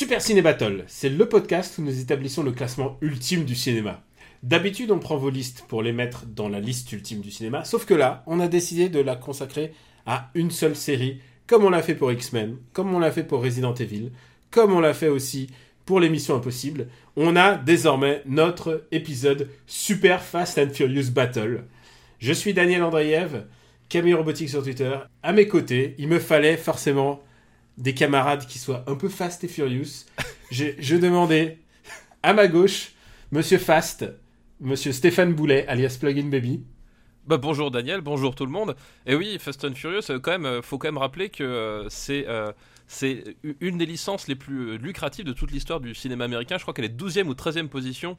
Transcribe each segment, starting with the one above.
Super Ciné Battle, c'est le podcast où nous établissons le classement ultime du cinéma. D'habitude, on prend vos listes pour les mettre dans la liste ultime du cinéma, sauf que là, on a décidé de la consacrer à une seule série, comme on l'a fait pour X-Men, comme on l'a fait pour Resident Evil, comme on l'a fait aussi pour l'émission Impossible. On a désormais notre épisode Super Fast and Furious Battle. Je suis Daniel Andreev, Camille Robotique sur Twitter. À mes côtés, il me fallait forcément des camarades qui soient un peu fast et furious. Je demandais à ma gauche, Monsieur Fast, Monsieur Stéphane Boulet, alias Plugin Baby. Bah bonjour Daniel, bonjour tout le monde. Et oui, Fast and Furious, euh, quand même, euh, faut quand même rappeler que euh, c'est c'est une des licences les plus lucratives de toute l'histoire du cinéma américain. Je crois qu'elle est 12e ou 13e position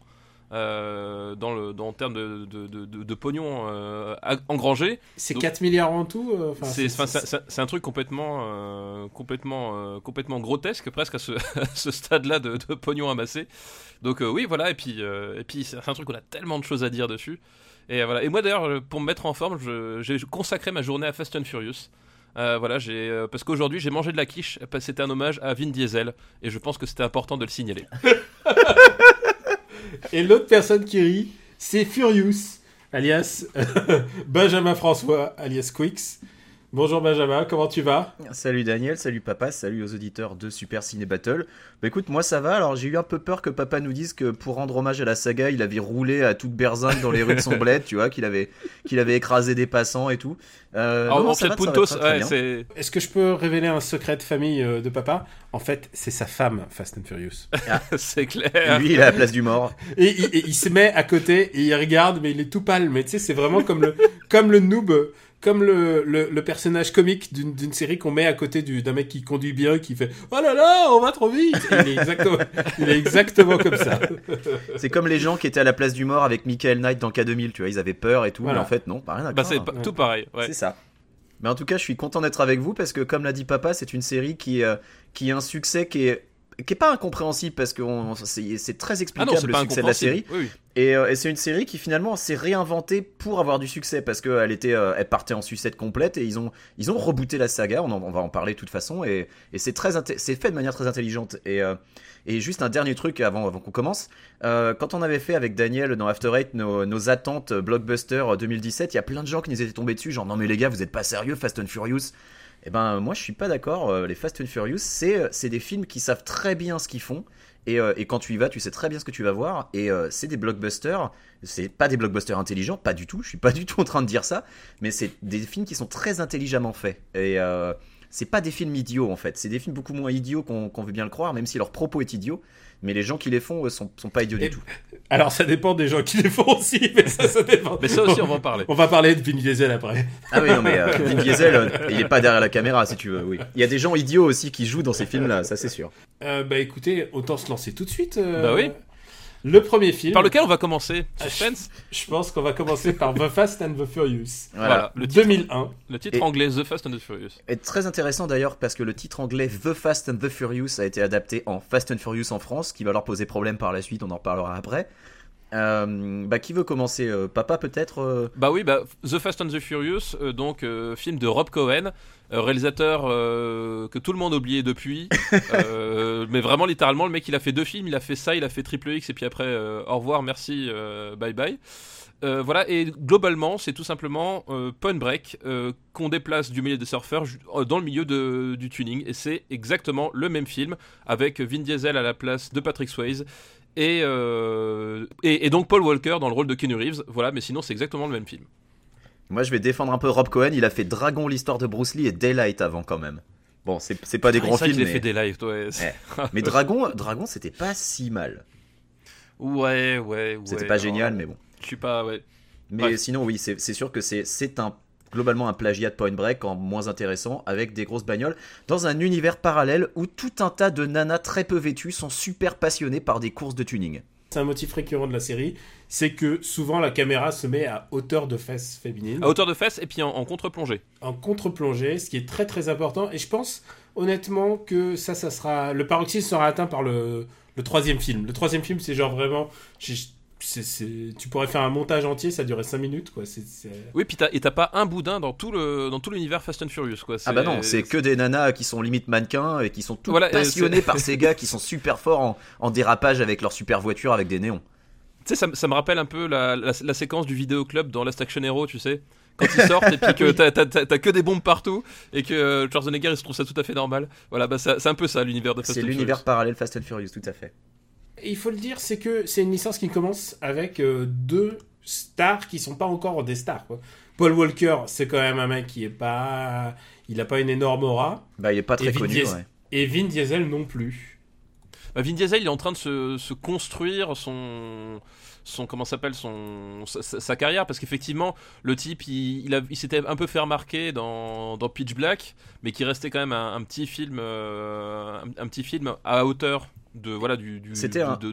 euh, dans le dans en termes de, de, de, de- de pognon euh, engrangé. C'est Donc- 4 milliards en tout euh, C'est un truc complètement euh, complètement euh, complètement grotesque presque à ce, stade-là de, de pognon amassé. Donc euh, oui voilà et puis euh, et puis c'est un truc où on a tellement de choses à dire dessus. Et voilà et moi d'ailleurs pour me mettre en forme, j'ai consacré ma journée à Fast and Furious. Euh, voilà, j'ai euh, parce qu'aujourd'hui j'ai mangé de la quiche, c'était un hommage à Vin Diesel et je pense que c'était important de le signaler. Et l'autre personne qui rit, c'est Furious, alias Benjamin François, alias Quix. Bonjour Benjamin, comment tu vas? Salut Daniel, salut papa, salut aux auditeurs de Super Ciné Battle. Bah écoute, moi ça va, alors j'ai eu un peu peur que papa nous dise que pour rendre hommage à la saga, il avait roulé à toute berzingue dans les rues de son bled, tu vois, qu'il avait, qu'il avait écrasé des passants et tout. Euh, Alors, non, en fait, va, Puntos, ouais, c'est Est-ce que je peux révéler un secret de famille euh, de papa? En fait, c'est sa femme, Fast and Furious. c'est clair. Lui, il est à la place du mort. Et, il- et il se met à côté et il regarde, mais il est tout pâle. Mais tu sais, c'est vraiment comme le, comme le noob, comme le, le, le personnage comique d'une d'une série qu'on met à côté du- d'un mec qui conduit bien, qui fait Oh là là, on va trop vite il, est exactement, il est exactement comme ça. C'est comme les gens qui étaient à la place du mort avec Michael Knight dans K2000, tu vois, ils avaient peur et tout, Voilà. mais en fait non, pas rien à Bah c'est tout pareil. Ouais. C'est ça. Mais en tout cas, je suis content d'être avec vous parce que, comme l'a dit papa, c'est une série qui, euh, qui a un succès qui est, qui est pas incompréhensible parce que c'est très Ah non, explicable le succès de la série. incompréhensible. Oui, oui. Et, euh, et c'est une série qui finalement s'est réinventée pour avoir du succès parce qu'elle était, euh, elle partait en sucette complète et ils ont, ils ont rebooté la saga. On, en- on va en parler de toute façon et, et c'est très, c'est fait de manière très intelligente. Et, euh, et juste un dernier truc avant, avant qu'on commence. Quand on avait fait avec Daniel dans After Eight nos, nos attentes blockbuster 2017, il y a plein de gens qui nous étaient tombés dessus, genre non mais les gars, vous êtes pas sérieux, Fast and Furious? Eh ben moi je suis pas d'accord. Euh, Les Fast and Furious, c'est c'est des films qui savent très bien ce qu'ils font. Et, euh, et quand tu y vas, tu sais très bien ce que tu vas voir. Et euh, c'est des blockbusters. C'est pas des blockbusters intelligents, pas du tout. Je suis pas du tout en train de dire ça. Mais c'est des films qui sont très intelligemment faits. Et euh, c'est pas des films idiots en fait. C'est des films beaucoup moins idiots qu'on veut bien le croire, même si leur propos est idiot. Mais les gens qui les font sont, sont pas idiots Et- du tout. Alors, ça dépend des gens qui les font aussi, mais ça, ça dépend. Mais ça aussi, on va en parler. On va parler de Vin Diesel après. Ah oui, non, mais euh, Vin Diesel, euh, il est pas derrière la caméra si tu veux. Oui. Il y a des gens idiots aussi qui jouent dans ces films-là, ça c'est sûr. Euh, bah écoutez, autant se lancer tout de suite. euh, Bah oui. Le premier film. Par lequel on va commencer? Ah, Suspense? Je pense qu'on va commencer par The Fast and the Furious. Voilà. Voilà, le titre, 2001. le titre Et- anglais The Fast and the Furious. Et très intéressant d'ailleurs parce que le titre anglais The Fast and the Furious a été adapté en Fast and Furious en France, qui va leur poser problème par la suite, on en reparlera après. Euh, bah, qui veut commencer Euh, Papa peut-être euh Bah oui, bah, The Fast and the Furious, donc film de Rob Cohen, réalisateur que tout le monde oublié depuis. Mais vraiment, littéralement, le mec, il a fait deux films, il a fait ça, il a fait Triple X, et puis après, au revoir, merci, bye bye. Voilà, et globalement, c'est tout simplement Point Break qu'on déplace du milieu des surfeurs dans le milieu de- du tuning. Et c'est exactement le même film, avec Vin Diesel à la place de Patrick Swayze. Et, euh, et, et donc Paul Walker dans le rôle de Keanu Reeves. Voilà, mais sinon, c'est exactement le même film. Moi je vais défendre un peu Rob Cohen, il a fait Dragon, l'histoire de Bruce Lee et Daylight avant quand même. Bon, c'est c'est pas des Ah, grands films, mais, fait lives, ouais. c'est- mais Dragon, Dragon c'était pas si mal. Ouais, ouais, ouais. C'était pas génial, mais bon. Je suis pas, ouais. Mais Bref. sinon, oui, c'est c'est sûr que c'est c'est un globalement un plagiat de Point Break en moins intéressant avec des grosses bagnoles dans un univers parallèle où tout un tas de nanas très peu vêtues sont super passionnées par des courses de tuning. C'est un motif récurrent de la série, c'est que souvent la caméra se met à hauteur de fesses féminines. À hauteur de fesses et puis en, en contre-plongée. En contre-plongée, ce qui est très très important. Et je pense honnêtement que ça, ça sera. Le paroxysme sera atteint par le, le troisième film. Le troisième film, c'est genre vraiment. C'est- c'est- tu pourrais faire un montage entier, ça durait 5 minutes, quoi. C'est, c'est- Oui, puis t'as, et t'as pas un boudin dans tout, le, dans tout l'univers Fast and Furious. Quoi. Ah bah non, c'est que des nanas qui sont limite mannequins et qui sont toutes Voilà, passionnées c'est- par ces gars qui sont super forts en, en dérapage avec leur super voiture avec des néons. Tu sais, ça, me- ça me rappelle un peu la, la, la séquence du vidéoclub dans Last Action Hero, tu sais. Quand ils sortent et puis que t'as, que des bombes partout et que euh, Schwarzenegger il se trouve ça tout à fait normal. Voilà, bah c'est un peu ça l'univers de Fast C'est and l'univers Furious. parallèle Fast and Furious, tout à fait. Et il faut le dire, c'est que c'est une licence qui commence avec euh, deux stars qui sont pas encore des stars, quoi. Paul Walker, c'est quand même un mec qui est pas. Il a pas une énorme aura. Bah il est pas très connu, ouais. Et Vin Diesel non plus. Bah, Vin Diesel il est en train de se, se construire son son comment s'appelle son sa, sa- sa carrière parce qu'effectivement le type il, il, a- il s'était un peu fait remarquer dans, dans Pitch Black mais qui restait quand même un, un petit film euh, un, un petit film à hauteur de voilà du, du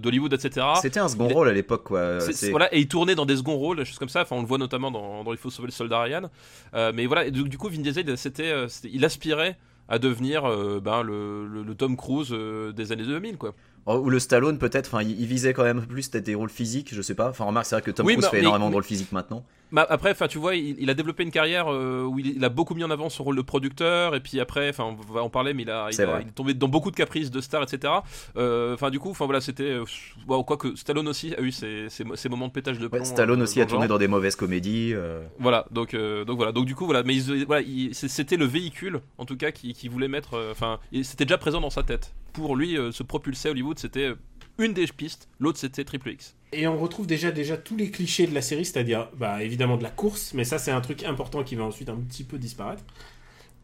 d'Hollywood etc C'était un second il rôle à l'époque, quoi. Voilà, et il tournait dans des seconds rôles, choses comme ça. Enfin, on le voit notamment dans, dans Il faut sauver le soldat Ryan. Euh, mais voilà, et du, du coup, Vin Diesel, c'était, euh, il aspirait à devenir euh, ben, le, le- le Tom Cruise euh, des années 2000, quoi. Oh, Ou le Stallone peut-être, enfin il visait quand même plus peut-être des rôles physiques, je sais pas. Enfin remarque, c'est vrai que Tom Oui, Cruise mais- fait mais- énormément de rôles physiques maintenant. Bah, après, enfin, tu vois, il, il a développé une carrière euh, où il, il a beaucoup mis en avant son rôle de producteur, et puis après, enfin, on va en parler, mais il a, il, est tombé dans beaucoup de caprices de stars, etc. Euh, Enfin, du coup, enfin voilà, c'était, euh, bon, quoique Stallone aussi a eu ses, ses, ses moments de pétage de plomb. Ouais, Stallone euh, aussi a tourné dans des mauvaises comédies. euh. Voilà, donc, euh, donc voilà, donc du coup voilà, mais voilà, c'était le véhicule en tout cas qui, qui voulait mettre, euh, enfin, c'était déjà présent dans sa tête. Pour lui, euh, se propulser à Hollywood, c'était euh, une des pistes, l'autre c'était Triple X. Et on retrouve déjà, déjà tous les clichés de la série, c'est-à-dire bah, évidemment de la course, mais ça c'est un truc important qui va ensuite un petit peu disparaître.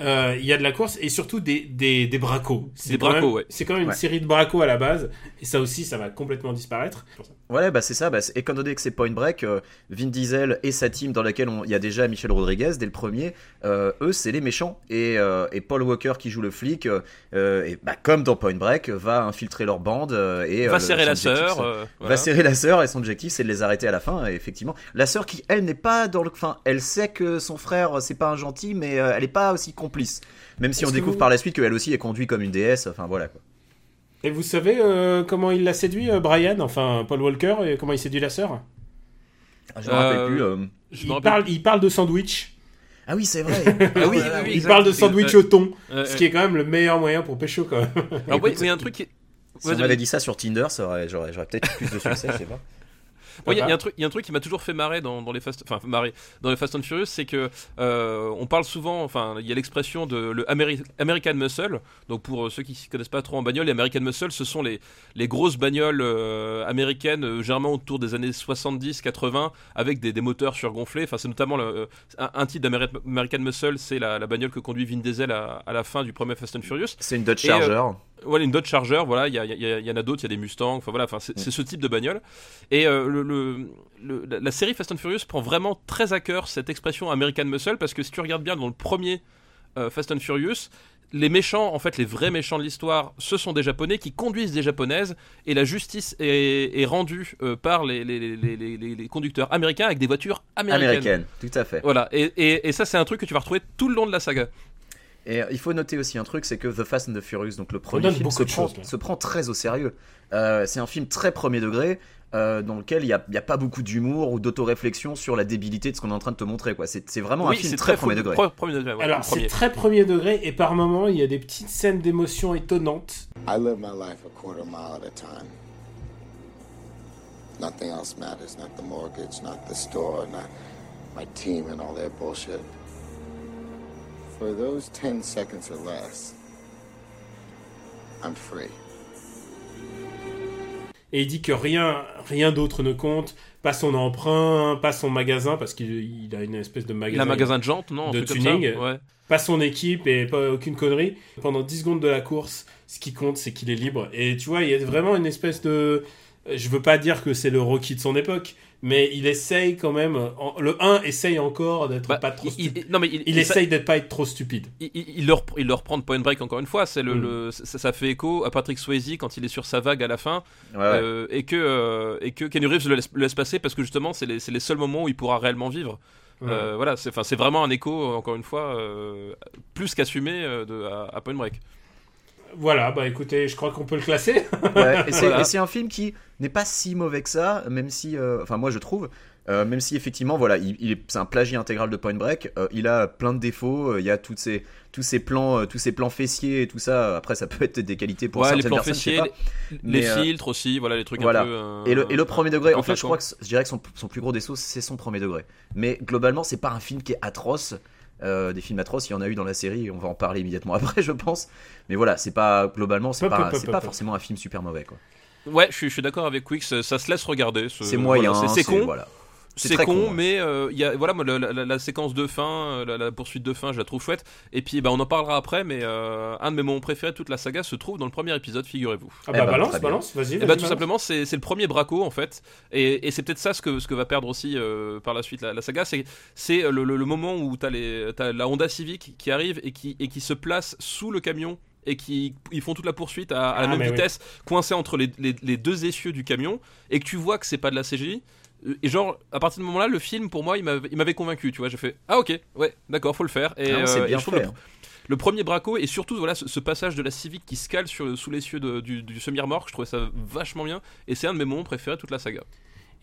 Euh, Il y a de la course et surtout des, des, des bracos. C'est Des quand bracos, même- ouais. C'est quand même une Ouais. série de bracos à la base, et ça aussi ça va complètement disparaître. Ouais, bah c'est ça. Bah, c'est- étant donné que c'est Point Break, euh, Vin Diesel et sa team dans laquelle il y a déjà Michel Rodriguez dès le premier, euh, eux c'est les méchants et, euh, et Paul Walker qui joue le flic, euh, euh, et bah comme dans Point Break, va infiltrer leur bande euh, et Va serrer la sœur. va serrer la sœur et son objectif c'est de les arrêter à la fin. Et effectivement, la sœur qui elle n'est pas dans le, enfin, elle sait que son frère c'est pas un gentil, mais elle est pas aussi complice. Même si on découvre vous- par la suite qu'elle aussi est conduite comme une déesse. Enfin voilà quoi. Et vous savez euh, comment il l'a séduit, euh, Brian, enfin Paul Walker, et comment il séduit la sœur? Je me rappelle Euh, plus. euh. Je il rappelle- parle, il parle de sandwich. Ah oui c'est vrai. Ah oui, oui, oui, il parle de sandwich au thon, ce qui est quand même le meilleur moyen pour pécho quand même. Alors oui, mais il y a un truc qui, Si on m'avait dit ça sur Tinder, ça aurait- j'aurais peut-être eu plus de succès, je sais pas. Il y, a- y un truc, il y a un truc qui m'a toujours fait marrer dans, dans les Fast, enfin marrer dans les Fast and Furious, c'est que euh, on parle souvent, enfin il y a l'expression de le Ameri- American Muscle. Donc pour euh, ceux qui ne connaissent pas trop en bagnole, les American Muscle, ce sont les les grosses bagnoles euh, américaines, euh, généralement autour des années 70-80, avec des, des moteurs surgonflés. Enfin c'est notamment le, un, un type d'American Muscle, c'est la, la bagnole que conduit Vin Diesel à, à la fin du premier Fast and Furious. C'est une Dodge Charger. Voilà, une Dodge Charger, voilà, il y, y y en a d'autres, il y a des Mustangs, enfin voilà, enfin, c'est ce type de bagnole. Et euh, le, le- le- la- série Fast and Furious prend vraiment très à cœur cette expression American Muscle, parce que si tu regardes bien dans le premier euh, Fast and Furious, les méchants, en fait, les vrais méchants de l'histoire, ce sont des Japonais qui conduisent des Japonaises, et la justice est, est rendue euh, par les, les- les- conducteurs américains avec des voitures américaines. Américaine, tout à fait. Voilà, et, et- et ça c'est un truc que tu vas retrouver tout le long de la saga. Et euh, il faut noter aussi un truc, c'est que The Fast and the Furious, donc le premier film, se prend, choses, là. se prend très au sérieux. Euh, c'est un film très premier degré, euh, dans lequel il n'y a, il y a pas beaucoup d'humour ou d'autoréflexion sur la débilité de ce qu'on est en train de te montrer. quoi. C'est vraiment un film très, très premier degré. pre- premier degré, ouais, Alors c'est très premier degré, et par moments il y a des petites scènes d'émotion étonnantes. I live my life a quarter mile at a time. Nothing else matters, not the mortgage, not the store, not my team and all their bullshit. For those 10 seconds or less, I'm free. Et il dit que rien, rien d'autre ne compte, pas son emprunt, pas son magasin, parce qu'il il a une espèce de magasin. De jantes, non de comme tuning. ça Ouais. Pas son équipe et pas aucune connerie. Pendant 10 secondes de la course, ce qui compte, c'est qu'il est libre. Et tu vois, il y a vraiment une espèce de. Je veux pas dire que c'est le Rocky de son époque, mais il essaye quand même. en- le 1 essaye encore d'être Bah, pas trop il, stupide. il- non mais il, Il, il- essaye d'être pas être trop stupide. il, il- il le repr- il le reprend de Point Break encore une fois. C'est le, Mm. le- ça, ça fait écho à Patrick Swayze quand il est sur sa vague à la fin Ouais, ouais. euh, et que euh, et que Kenny Reeves le laisse, le laisse passer parce que justement c'est les, c'est les seuls moments où il pourra réellement vivre. Ouais. Euh, voilà, c'est enfin c'est vraiment un écho encore une fois euh, plus qu'assumé de à, à Point Break. Voilà, bah écoutez, je crois qu'on peut le classer. Ouais, et c'est Voilà. un film qui n'est pas si mauvais que ça, même si, euh, enfin moi je trouve, euh, même si effectivement voilà, il, il est, c'est un plagiat intégral de Point Break. euh, il a plein de défauts. euh, Il y a toutes ces, tous ces plans, euh, tous ces plans fessiers et tout ça. Après ça peut être des qualités pour Ouais, les plans personnes, je sais fessiers, pas. les, Mais, filtres aussi, voilà les trucs voilà. un peu. euh, Et le, et le premier degré, en fait, je crois que je dirais que son, son plus gros défaut, c'est son premier degré. Mais globalement, c'est pas un film qui est atroce. Euh, des films atroces, il y en a eu dans la série, on va en parler immédiatement après, je pense. Mais voilà, c'est pas globalement, c'est pas, forcément un film super mauvais, quoi. Ouais, je suis, je suis d'accord avec Quix, ça se laisse regarder. ce- C'est moyen, voilà, c'est con, Voilà. C'est con, con, ouais. mais euh, il y a, voilà, moi, la, la- la séquence de fin, euh, la, la poursuite de fin, je la trouve chouette. Et puis, bah, on en parlera après, mais euh, un de mes moments préférés de toute la saga se trouve dans le premier épisode, figurez-vous. Ah Eh bah balance, balance, vas-y. Et vas-y, bah, tout balance. simplement, c'est c'est le premier Braco en fait, et, et c'est peut-être ça ce que, ce que va perdre aussi euh, par la suite la, la saga, c'est c'est le, le- le moment où t'as les as la Honda Civic qui arrive et qui et qui se place sous le camion et qui ils font toute la poursuite à, à la Ah, même oui. vitesse, coincés entre les, les- les deux essieux du camion, et que tu vois que c'est pas de la CGI. Euh, Et genre, à partir de ce moment-là, le film, pour moi, il m'avait il m'avait convaincu, tu vois. J'ai fait, ah ok, ouais, d'accord, faut le faire. Et, Ah euh, et bien je trouve le- hein. le premier Braco et surtout voilà ce, ce passage de la Civic qui se cale sur, sous les cieux de- du, du semi-remorque, je trouvais ça vachement bien et c'est un de mes moments préférés de toute la saga.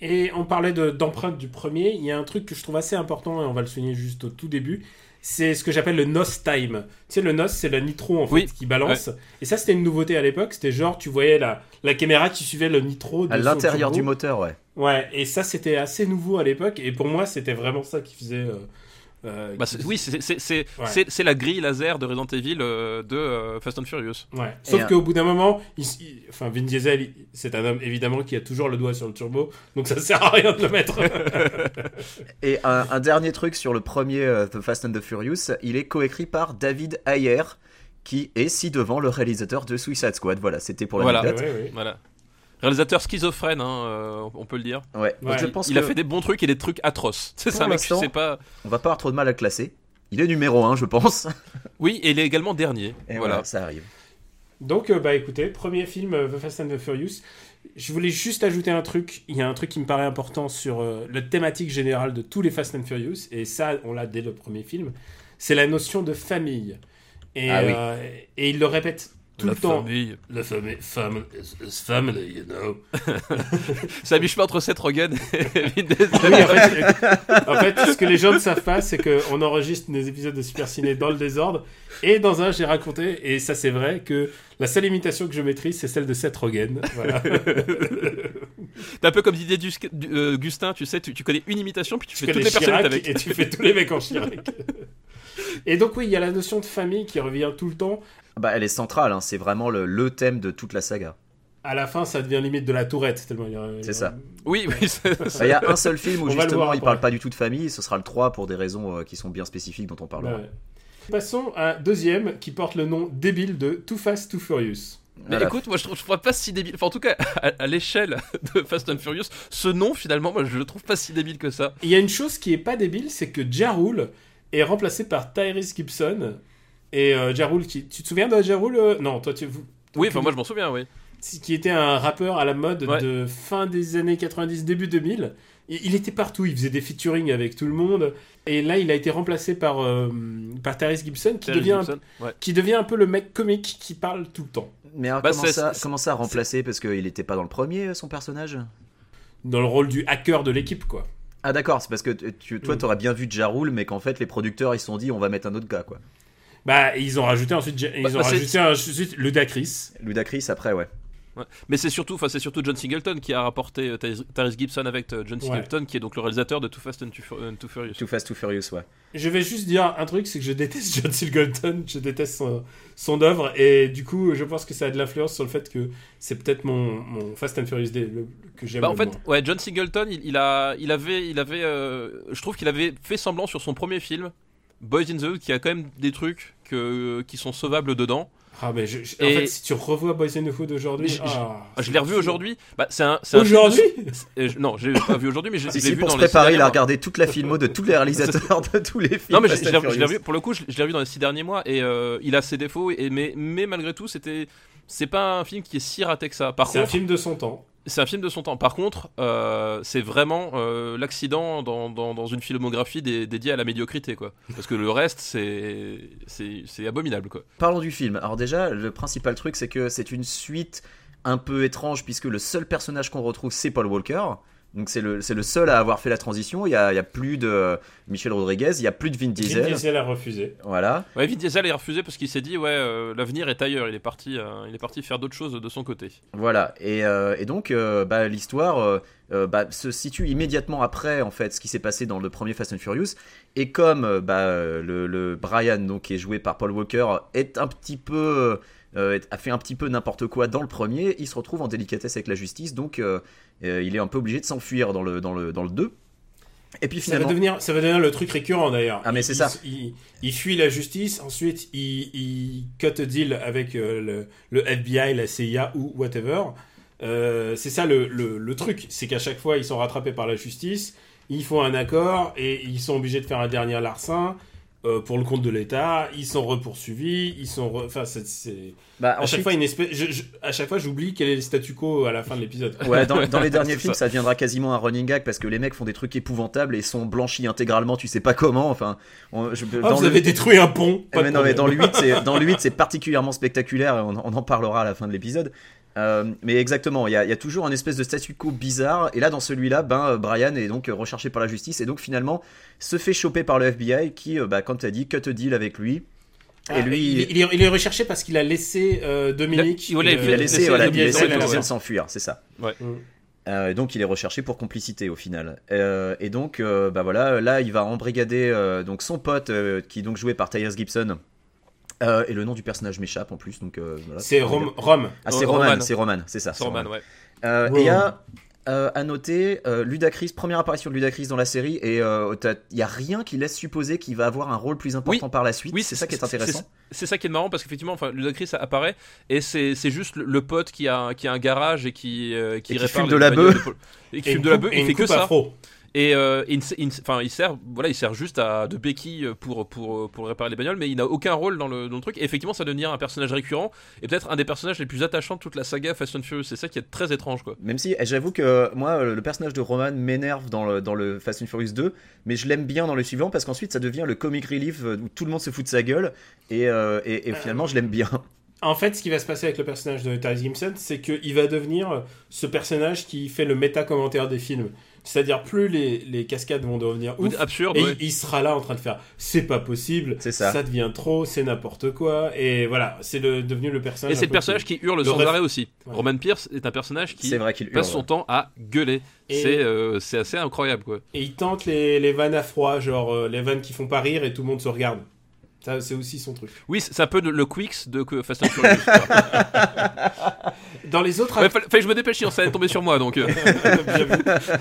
Et on parlait de- d'empreinte du premier. Il y a un truc que je trouve assez important et on va le souligner juste au tout début. C'est ce que j'appelle le NOS time. Tu sais, le NOS, c'est la nitro en fait Oui. qui balance. Et ça, c'était une nouveauté à l'époque. C'était genre, tu voyais la, la caméra qui suivait le nitro de À l'intérieur du moteur, ouais. Ouais, et ça, c'était assez nouveau à l'époque. Et pour moi, c'était vraiment ça qui faisait. euh, euh, Bah, qui- oui, c'est c'est- c'est- Ouais. c'est- c'est la grille laser de Resident Evil euh, de euh, Fast and Furious. Ouais. Sauf qu'au bout d'un moment, il- il- enfin, Vin Diesel, il- c'est un homme évidemment qui a toujours le doigt sur le turbo, donc ça sert à rien de le mettre. Et un, un dernier truc sur le premier euh, The Fast and the Furious, il est coécrit par David Ayer, qui est ci devant le réalisateur de Suicide Squad. Voilà, c'était pour Voilà. l'anecdote. Ouais, ouais. Voilà. Réalisateur schizophrène, hein, euh, on peut le dire. Ouais. Donc Ouais, je pense Il que a fait des bons trucs et des trucs atroces. C'est ça, un mec, je sais pas. on va pas avoir trop de mal à le classer. Il est numéro 1, je pense. Oui, et il est également dernier. Et voilà. voilà, ça arrive. Donc, euh, bah écoutez, premier film euh, The Fast and the Furious. Je voulais juste ajouter un truc. Il y a un truc qui me paraît important sur euh, la thématique générale de tous les Fast and Furious, et ça, on l'a dès le premier film. C'est la notion de famille. Et, Ah oui. euh, et il le répète tout La le temps. famille. La famille, family, is family, you know. C'est à mi-chemin entre Seth Rogen et Vin Diesel. Oui, en fait, en fait, ce que les gens ne savent pas, c'est qu'on enregistre des épisodes de Super Ciné dans le désordre. Et dans un, j'ai raconté, et ça c'est vrai, que la seule imitation que je maîtrise, c'est celle de Seth Rogen. Voilà. T'es un peu comme Didier du- euh, Gustin, tu sais, tu, tu connais une imitation puis tu, tu fais toutes les personnalités Chirac avec. et tu fais tous les mecs en Chirac. Et donc oui, il y a la notion de famille qui revient tout le temps. Bah, elle est centrale, hein, c'est vraiment le, le thème de toute la saga. À la fin, ça devient limite de la tourette. tellement il y a- il y a- C'est ça. Oui, oui, Bah, Il y a un seul film où On justement voir il parle pas du tout de famille, ce sera le 3 pour des raisons euh, qui sont bien spécifiques dont on parlera. Ouais. Passons à un deuxième qui porte le nom débile de Too Fast, Too Furious. Mais Voilà. écoute, moi je trouve, je trouve pas si débile. Enfin, en tout cas, à, à l'échelle de Fast and Furious, ce nom finalement, moi je le trouve pas si débile que ça. Il y a une chose qui est pas débile, c'est que Ja Rule est remplacé par Tyrese Gibson. Et euh, Ja Rule, qui... tu te souviens de Ja Rule euh, Non, toi tu... vous- Oui, enfin, moi je m'en souviens, oui. qui était un rappeur à la mode Ouais. de fin des années 90, début 2000. Il il était partout, il faisait des featuring avec tout le monde. Et là, il a été remplacé par, euh, par Tyrese Gibson, qui, Terry devient, Gibson, ouais. qui devient un peu le mec comique qui parle tout le temps. Mais alors, Bah, comment, ça, comment ça remplacer Parce qu'il était pas dans le premier, son personnage? Dans le rôle du hacker de l'équipe, quoi. Ah d'accord, c'est parce que tu, tu- toi Mm. t'aurais bien vu Jarul, mais qu'en fait les producteurs ils se sont dit on va mettre un autre gars quoi. Bah, ils ont rajouté ensuite, ils Bah, ont bah, rajouté ensuite Ludacris. Ludacris après ouais. Ouais. Mais c'est surtout, enfin, c'est surtout John Singleton qui a rapporté euh, Tyrese Gibson avec euh, John Ouais. Singleton, qui est donc le réalisateur de Too Fast and Too, and Too Furious. Too Fast Too Furious ouais. Je vais juste dire un truc, c'est que je déteste John Singleton, je déteste son, son œuvre, et du coup, je pense que ça a de l'influence sur le fait que c'est peut-être mon, mon Fast and Furious Day le- que j'aime Bah, en le fait, moins. ouais, John Singleton, il, il a, il avait, il avait, euh, je trouve qu'il avait fait semblant sur son premier film, Boys in the Hood, qui a quand même des trucs que, qui sont sauvables dedans. Ah, mais je, je- en Et- fait, si tu revois Boys in the Hood aujourd'hui, je- ah, Je l'ai revu aujourd'hui. Bah, c'est un, Aujourd'hui Euh, je- Non, je l'ai pas vu aujourd'hui, mais je, Si, je l'ai si, vu pour dans se préparer, il a regardé toute la filmo de tous les réalisateurs de tous les films. Non mais je, l'ai- revu pour le coup, je, je l'ai revu dans les six derniers mois et euh, il a ses défauts et mais mais malgré tout c'était c'est pas un film qui est si raté que ça. Par C'est un film de son temps. C'est un film de son temps. Par contre, euh, c'est vraiment euh, l'accident dans, dans, une filmographie dé- dédiée à la médiocrité quoi. Parce que le reste c'est abominable quoi. Parlons du film. Alors déjà, le principal truc, c'est que c'est une suite un peu étrange puisque le seul personnage qu'on retrouve, c'est Paul Walker. Donc c'est le, c'est le seul à avoir fait la transition. Il y a, il y a plus de Michel Rodriguez, il y a plus de Vin Vin Diesel. Diesel a refusé. Voilà. Ouais, Vin Diesel a refusé parce qu'il s'est dit ouais euh, l'avenir est ailleurs. Il est parti euh, il est parti faire d'autres choses de son côté. Voilà, et, euh, et donc euh, bah, l'histoire bah, se situe immédiatement après en fait ce qui s'est passé dans le premier Fast and Furious. Et comme bah, le, le Brian, donc qui est joué par Paul Walker, est un petit peu euh, a fait un petit peu n'importe quoi dans le premier, il se retrouve en délicatesse avec la justice, donc euh, euh, il est un peu obligé de s'enfuir dans le dans le dans le 2. Et puis Ça va, devenir, ça va devenir le truc récurrent d'ailleurs. Ah, mais c'est ça. Il, il fuit la justice, ensuite il, il cut a deal avec le, le FBI, la CIA ou whatever. Euh, c'est ça le, le, le truc, c'est qu'à chaque fois ils sont rattrapés par la justice, ils font un accord et ils sont obligés de faire un dernier larcin euh, pour le compte de l'État. Ils sont repoursuivis, ils sont, re- enfin c'est, bah, à chaque ensuite- fois une espèce, je- je- à chaque fois j'oublie quel est le statu quo à la fin de l'épisode. Ouais, dans, dans les derniers films, ça. ça deviendra quasiment un running gag parce que les mecs font des trucs épouvantables et sont blanchis intégralement, tu sais pas comment. Enfin, on- je, Ah, dans vous le- avez détruit un pont. Eh mais non, mais dans le 8, c'est dans le 8, c'est particulièrement spectaculaire et on, on en parlera à la fin de l'épisode. Euh, mais exactement, il y, a, il y a toujours un espèce de statu quo bizarre. Et là, dans celui-là, ben, euh, Brian est donc euh, recherché par la justice et donc finalement se fait choper par le FBI qui, bah, comme tu as dit, cut a deal avec lui. Ah, et lui, il, est- il est, il est recherché parce qu'il a laissé euh, Dominique. Il a- voilà, et, il il a laissé, laissé voilà, le il a laissé biais- le ouais. Diesel s'enfuir, c'est ça. Ouais. Mm. Euh, donc il est recherché pour complicité au final. Euh, et donc euh, bah voilà, là il va embrigader euh, donc son pote euh, qui est donc joué par Tyrese Gibson. Euh, et le nom du personnage m'échappe en plus, donc euh, voilà. C'est Rom- Rome. Ah c'est Roman. Roman, c'est Roman, c'est ça. C'est Roman, ouais. Euh, Wow. Et il y a euh, à noter euh, Ludacris, première apparition de Ludacris dans la série, et euh, il y a rien qui laisse supposer qu'il va avoir un rôle plus important par la suite. Oui, c'est ça qui est intéressant. C'est ça qui est marrant parce qu'effectivement, enfin, Ludacris apparaît et c'est juste le, le pote qui a, qui a un garage et qui, euh, qui Et qui répare fume de la bœuf. Et qui fume de la bœuf, et il fait que ça. afro. Et euh, il, il- enfin, il sert, voilà, il sert juste à de béquille pour pour pour réparer les bagnoles, mais il n'a aucun rôle dans le, dans le truc. Et effectivement, ça devient un personnage récurrent et peut-être un des personnages les plus attachants de toute la saga Fast and Furious. C'est ça qui est très étrange, quoi. Même si eh, j'avoue que moi, euh, le personnage de Roman m'énerve dans le, dans le Fast and Furious 2, mais je l'aime bien dans le suivant parce qu'ensuite ça devient le comic relief euh, où tout le monde se fout de sa gueule et, euh, et, et finalement je l'aime bien. En fait, ce qui va se passer avec le personnage de Tyrese Gibson, c'est qu'il va devenir ce personnage qui fait le méta-commentaire des films. C'est-à-dire, plus les, les cascades vont devenir ouf, Absurde. et ouais. il sera là en train de faire c'est pas possible, C'est ça. devient trop, c'est n'importe quoi. Et voilà, c'est le- devenu le personnage. Et c'est le personnage qui hurle le sans ref- arrêt aussi. Ouais. Roman Pierce est un personnage qui vrai hurle. passe son temps à gueuler. C'est euh, c'est assez incroyable, quoi. Et il tente les, les vannes à froid, genre euh, les vannes qui font pas rire et tout le monde se regarde. Ça, c'est aussi son truc. Oui, c'est un peu le, Quicks de Fast and Furious. Dans les autres Ouais, fallait, fallait que je me dépêche, sinon ça allait tomber sur moi. Donc, euh.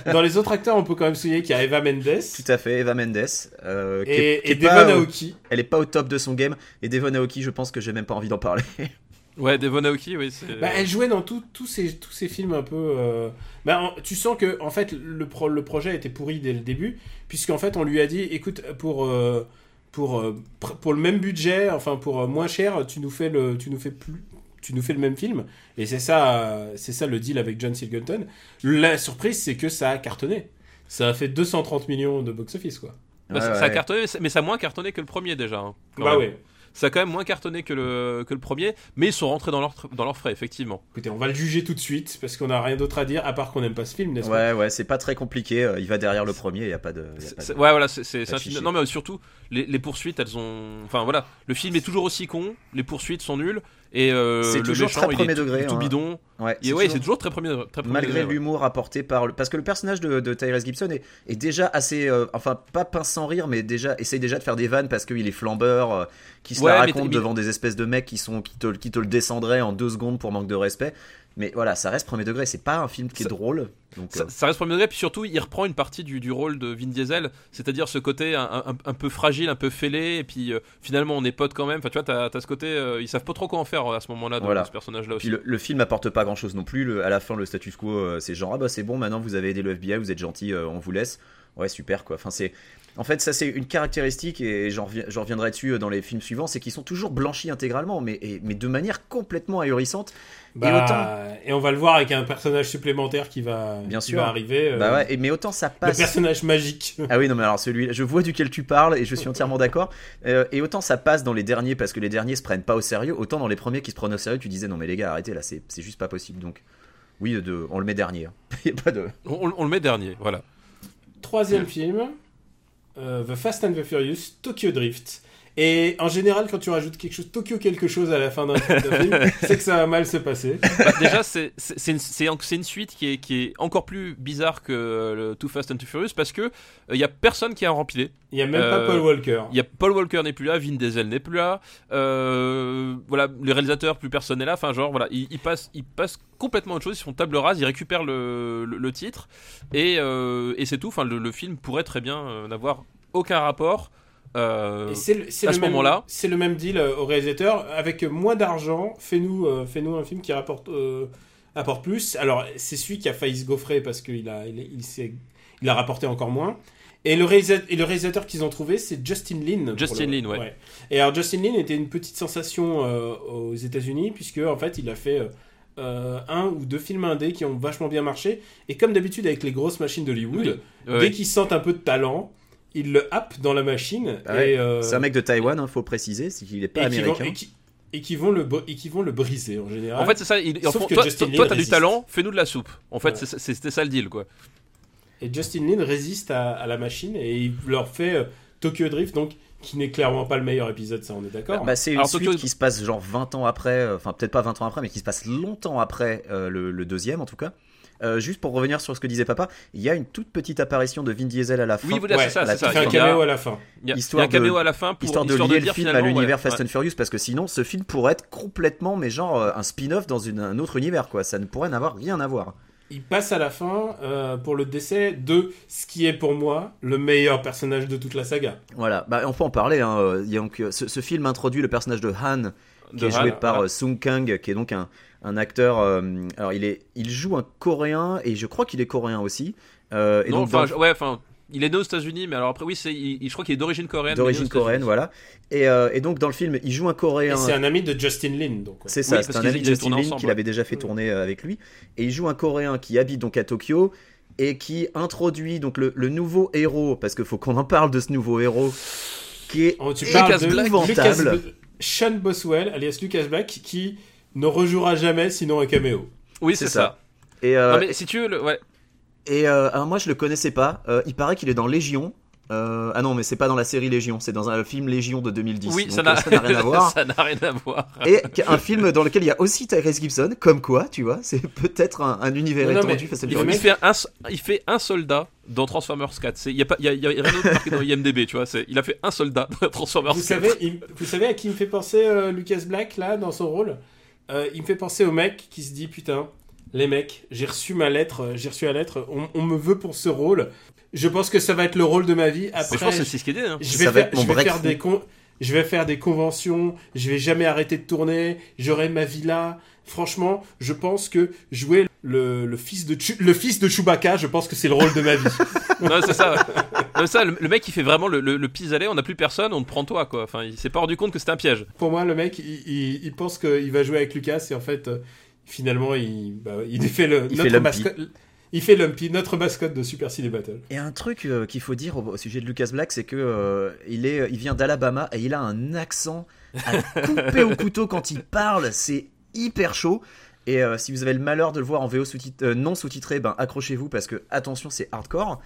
Dans les autres acteurs, on peut quand même souligner qu'il y a Eva Mendes Tout à fait, Eva Mendes. euh, qui est- et, est et Devon Aoki. Elle est pas au top de son game. Et Devon Aoki, je pense que j'ai même pas envie d'en parler. ouais, Devon Aoki, oui. Bah, elle jouait dans tout- tous ces, tous ces films un peu. euh, Bah, en- tu sens que en fait le, pro- le projet était pourri dès le début, puisqu'en fait on lui a dit écoute pour euh, pour euh, pr- pour le même budget, enfin pour euh, moins cher, tu nous fais le tu nous fais plus tu nous fais le même film et c'est ça c'est ça le deal avec John Singleton. La surprise c'est que ça a cartonné. Ça a fait 230 millions de box office quoi. Bah, Ouais, ça, ça a cartonné, mais ça a moins cartonné que le premier déjà. hein, Bah même. ouais. Ça a quand même moins cartonné que le, que le premier, mais ils sont rentrés dans leur, dans leurs frais, effectivement. Écoutez, on va le juger tout de suite parce qu'on a rien d'autre à dire à part qu'on n'aime pas ce film, n'est-ce pas? Ouais, ouais, c'est pas très compliqué. euh, Il va derrière le premier, il y a pas de. il y a C'est- pas de- c'est- ouais, voilà, c'est un film. Non, mais surtout, les, les poursuites, elles ont. Enfin, voilà, le film est toujours aussi con, les poursuites sont nulles, et euh, C'est le toujours méchant, très premier degré, tout hein. bidon. Ouais, Et c'est ouais, toujours- c'est toujours très premier, très premier malgré ouais. l'humour apporté par le... parce que le personnage de, de Tyrese Gibson est, est déjà assez euh, enfin pas pince sans rire mais déjà essaye déjà de faire des vannes parce qu'il est flambeur euh, qui se Ouais, la raconte devant des espèces de mecs qui sont qui te, qui te le descendraient en deux secondes pour manque de respect Mais voilà, ça reste premier degré. C'est pas un film qui est Ça- drôle. Donc, Ça, euh, ça reste premier degré, puis surtout, il reprend une partie du, du rôle de Vin Diesel, c'est-à-dire ce côté un, un- un peu fragile, un peu fêlé, et puis euh, finalement on est potes quand même. Enfin, tu vois, t'as as ce côté, euh, ils savent pas trop quoi en faire à ce moment-là, de Voilà. ce personnage-là aussi. Puis le, le film apporte pas grand chose non plus. Le- à la fin, le status quo, euh, c'est genre ah bah c'est bon, maintenant vous avez aidé le FBI, vous êtes gentil, euh, on vous laisse. Ouais, super quoi. Enfin, c'est. En fait, ça c'est une caractéristique et j'en reviendrai dessus euh, dans les films suivants, c'est qu'ils sont toujours blanchis intégralement, mais, et- mais de manière complètement ahurissante. Bah, autant- et on va le voir avec un personnage supplémentaire qui va, Bien qui sûr. va arriver. euh, Bah ouais, et- mais autant ça le passe. personnage magique. Ah oui, non, mais alors celui je vois duquel tu parles et je suis entièrement d'accord. Euh, et autant ça passe dans les derniers parce que les derniers se prennent pas au sérieux, autant dans les premiers qui se prennent au sérieux, tu disais non, mais les gars, arrêtez là, c'est c'est juste pas possible. Donc, oui, de, on le met dernier. hein. Y a pas de. On, on le met dernier, voilà. Troisième film, euh, The Fast and the Furious, Tokyo Drift. Et en général, quand tu rajoutes quelque chose, Tokyo quelque chose à la fin d'un film, c'est que ça va mal se passer. Bah, déjà, c'est c'est- c'est une, une suite qui est, qui est encore plus bizarre que euh, le Too Fast and Too Furious parce que il y a personne qui a rempli. Il y a même pas Euh, Paul Walker. Il y a Paul Walker n'est plus là, Vin Diesel n'est plus là. euh, voilà, les réalisateurs, plus personne n'est là. Enfin, genre, voilà, ils, ils passent, ils passent complètement à autre chose. Ils font table rase, ils récupèrent le, le, le titre et, euh, et c'est tout. Enfin, le, le film pourrait très bien euh, n'avoir aucun rapport. Euh, le- à ce même- moment-là- C'est le même deal euh, au réalisateur. Avec moins d'argent, fais-nous euh, fais-nous un film qui rapporte, apporte plus. Alors, c'est celui qui a failli se gaufrer parce qu'il a, il, il, s'est- il a rapporté encore moins. Et le, réalisa- et le réalisateur qu'ils ont trouvé, c'est Justin Lin. Justin Lin, ouais. Et alors, Justin Lin était une petite sensation euh, aux États-Unis, puisque en fait, il a fait euh, un ou deux films indés qui ont vachement bien marché. Et comme d'habitude, avec les grosses machines d'Hollywood, Oui. Ouais. dès qu'ils sentent un peu de talent, ils le happent dans la machine. Ah ouais, euh, C'est un mec de Taïwan, hein, faut préciser, c'est qu'il est pas et qui, vont, américain. et, qui, et qui vont le, et qui vont le briser en général. En fait, c'est ça. en Sauf font- que toi, Justin toi, t'as du talent, fais-nous de la soupe. En fait, Ouais. c'est- c'est- c'était ça le deal, quoi. Et Justin Lin résiste à, à la machine et il leur fait euh, Tokyo Drift, donc qui n'est clairement pas le meilleur épisode, ça on est d'accord. Bah, c'est une Alors, suite Tokyo- qui se passe genre 20 ans après, euh, enfin peut-être pas 20 ans après, mais qui se passe longtemps après euh, le, le deuxième en tout cas. Euh, juste pour revenir sur ce que disait papa, il y a une toute petite apparition de Vin Diesel à la fin. Oui, voilà, Ouais, c'est ça, c'est ça. il fait un caméo à la fin. Il y a, Histoire il y a un caméo de- à la fin pour histoire de lier le dire film à l'univers ouais, Fast ouais. and Furious parce que sinon ce film pourrait être complètement mais genre euh, un spin-off dans une- un autre univers quoi ça ne pourrait n'avoir rien à voir Il passe à la fin euh, pour le décès de ce qui est pour moi le meilleur personnage de toute la saga. voilà bah, on peut en parler hein. il y a donc, ce, ce film introduit le personnage de Han qui De est joué par voilà. Sung Kang qui est donc un, un acteur euh, alors il est il joue un coréen et je crois qu'il est coréen aussi Euh, et Non, donc enfin, dans- je- ouais, enfin, il est né aux États-Unis, mais alors après, oui, c'est, il- il- je crois qu'il est d'origine coréenne. d'origine coréenne voilà et, euh, et donc dans le film il joue un Et coréen c'est un ami de Justin Lin, donc. ouais. C'est ça, Oui, c'est un ami de Justin Lin qu'il avait déjà fait tourner avec lui. Et il joue un Coréen qui habite donc à Tokyo et qui introduit donc le, le nouveau héros, parce qu'il faut qu'on en parle de ce nouveau héros, qui est Oh, tu Lucas. Lucas Épouvantable. Bl- Sean Boswell, alias Lucas Black, qui ne rejouera jamais sinon un caméo. Oui, C'est ça. ça. et, euh, Non, mais si tu veux, le- ouais. et euh, alors moi je le connaissais pas. Euh, il paraît qu'il est dans Légion. Euh, ah non, mais c'est pas dans la série Légion, c'est dans un film Légion de 2010. Oui, donc, ça euh, n'a rien à voir. ça n'a rien à voir. Et un film dans lequel il y a aussi Tyrese Gibson, comme quoi, tu vois, c'est peut-être un, un univers Non, étendu Fast and il Il, fait un, il fait un soldat dans Transformers 4. Il n'y a, pas- y a, y a rien d'autre marqué dans IMDB, tu vois. Il a fait un soldat dans Transformers Vous 4. savez, il- vous savez à qui il me fait penser euh, Lucas Black là dans son rôle? Euh, Il me fait penser au mec qui se dit putain, les mecs, j'ai reçu ma lettre, euh, j'ai reçu la lettre, on, on me veut pour ce rôle. Je pense que ça va être le rôle de ma vie. Mais je Après, pense que c'est ce qu'il dit. Hein. je vais va faire, être mon je vais faire breakthrough. des con- je vais faire des conventions, je vais jamais arrêter de tourner, j'aurai ma villa. Franchement, je pense que jouer le, le fils de Chu- le fils de Chewbacca, je pense que c'est le rôle de ma vie. non, c'est ça. ouais. Non, ça le, le mec, il fait vraiment le, le, le pis-aller. On n'a plus personne, on te prend toi, quoi. Enfin, il s'est pas rendu compte que c'était un piège. Pour moi, le mec, il, il- il pense qu'il va jouer avec Lucas et en fait, euh, finalement, il, bah, il fait le Il notre fait mascotte. Il fait Lumpy, notre mascotte de Super City Battle. Et un truc euh, qu'il faut dire au, au sujet de Lucas Black, c'est que euh, il est, il vient d'Alabama et il a un accent à couper au couteau quand il parle. C'est hyper chaud. Et euh, si vous avez le malheur de le voir en VO sous-tit- euh, non sous-titré, ben accrochez-vous parce que attention, c'est hardcore.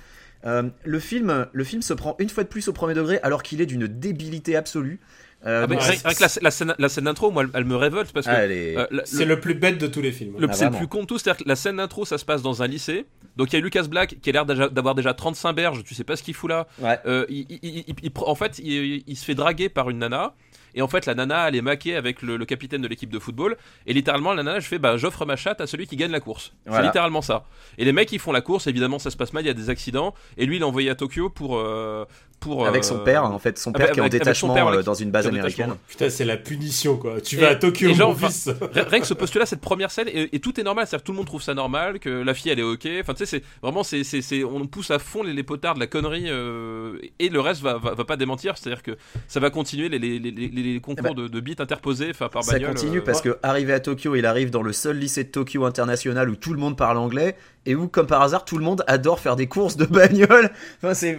Euh, le film, le film se prend une fois de plus au premier degré alors qu'il est d'une débilité absolue. Euh, Ah, la, la scène, la scène d'intro, moi, elle, elle me révolte parce que. ah, est- euh, C'est le plus bête de tous les films. Le, Ah, c'est le plus con de tout, c'est-à-dire que la scène d'intro, ça se passe dans un lycée. Donc il y a Lucas Black qui a l'air d'avoir déjà 35 berges, tu sais pas ce qu'il fout là. Ouais. Euh, il, il- il- il- il- en fait, il, il se fait draguer par une nana. Et en fait, la nana, elle est maquée avec le, le capitaine de l'équipe de football. Et littéralement, la nana, je fais, bah, j'offre ma chatte à celui qui gagne la course. Voilà. C'est littéralement ça. Et les mecs, ils font la course. Évidemment, ça se passe mal. Il y a des accidents. Et lui, il est envoyé à Tokyo pour, euh, pour Avec euh, son père, en fait, son père avec- qui est en détachement père, voilà, euh, dans une base américaine. Putain, c'est la punition, quoi. Tu Et- vas à Tokyo, et genre, mon fils. Rien que ce postulat, cette première scène, et, et tout est normal, c'est-à-dire que tout le monde trouve ça normal, que la fille elle est ok, enfin tu sais, c'est vraiment, c'est, on pousse à fond les, les potards de la connerie, euh, et le reste va, va, va pas démentir, c'est-à-dire que ça va continuer les, les, les, concours Eh ben, de, de bits interposés enfin, par Ça bagnole. continue euh, parce que arrivé à Tokyo, il arrive dans le seul lycée de Tokyo international où tout le monde parle anglais et où, comme par hasard, tout le monde adore faire des courses de bagnole. Enfin, c'est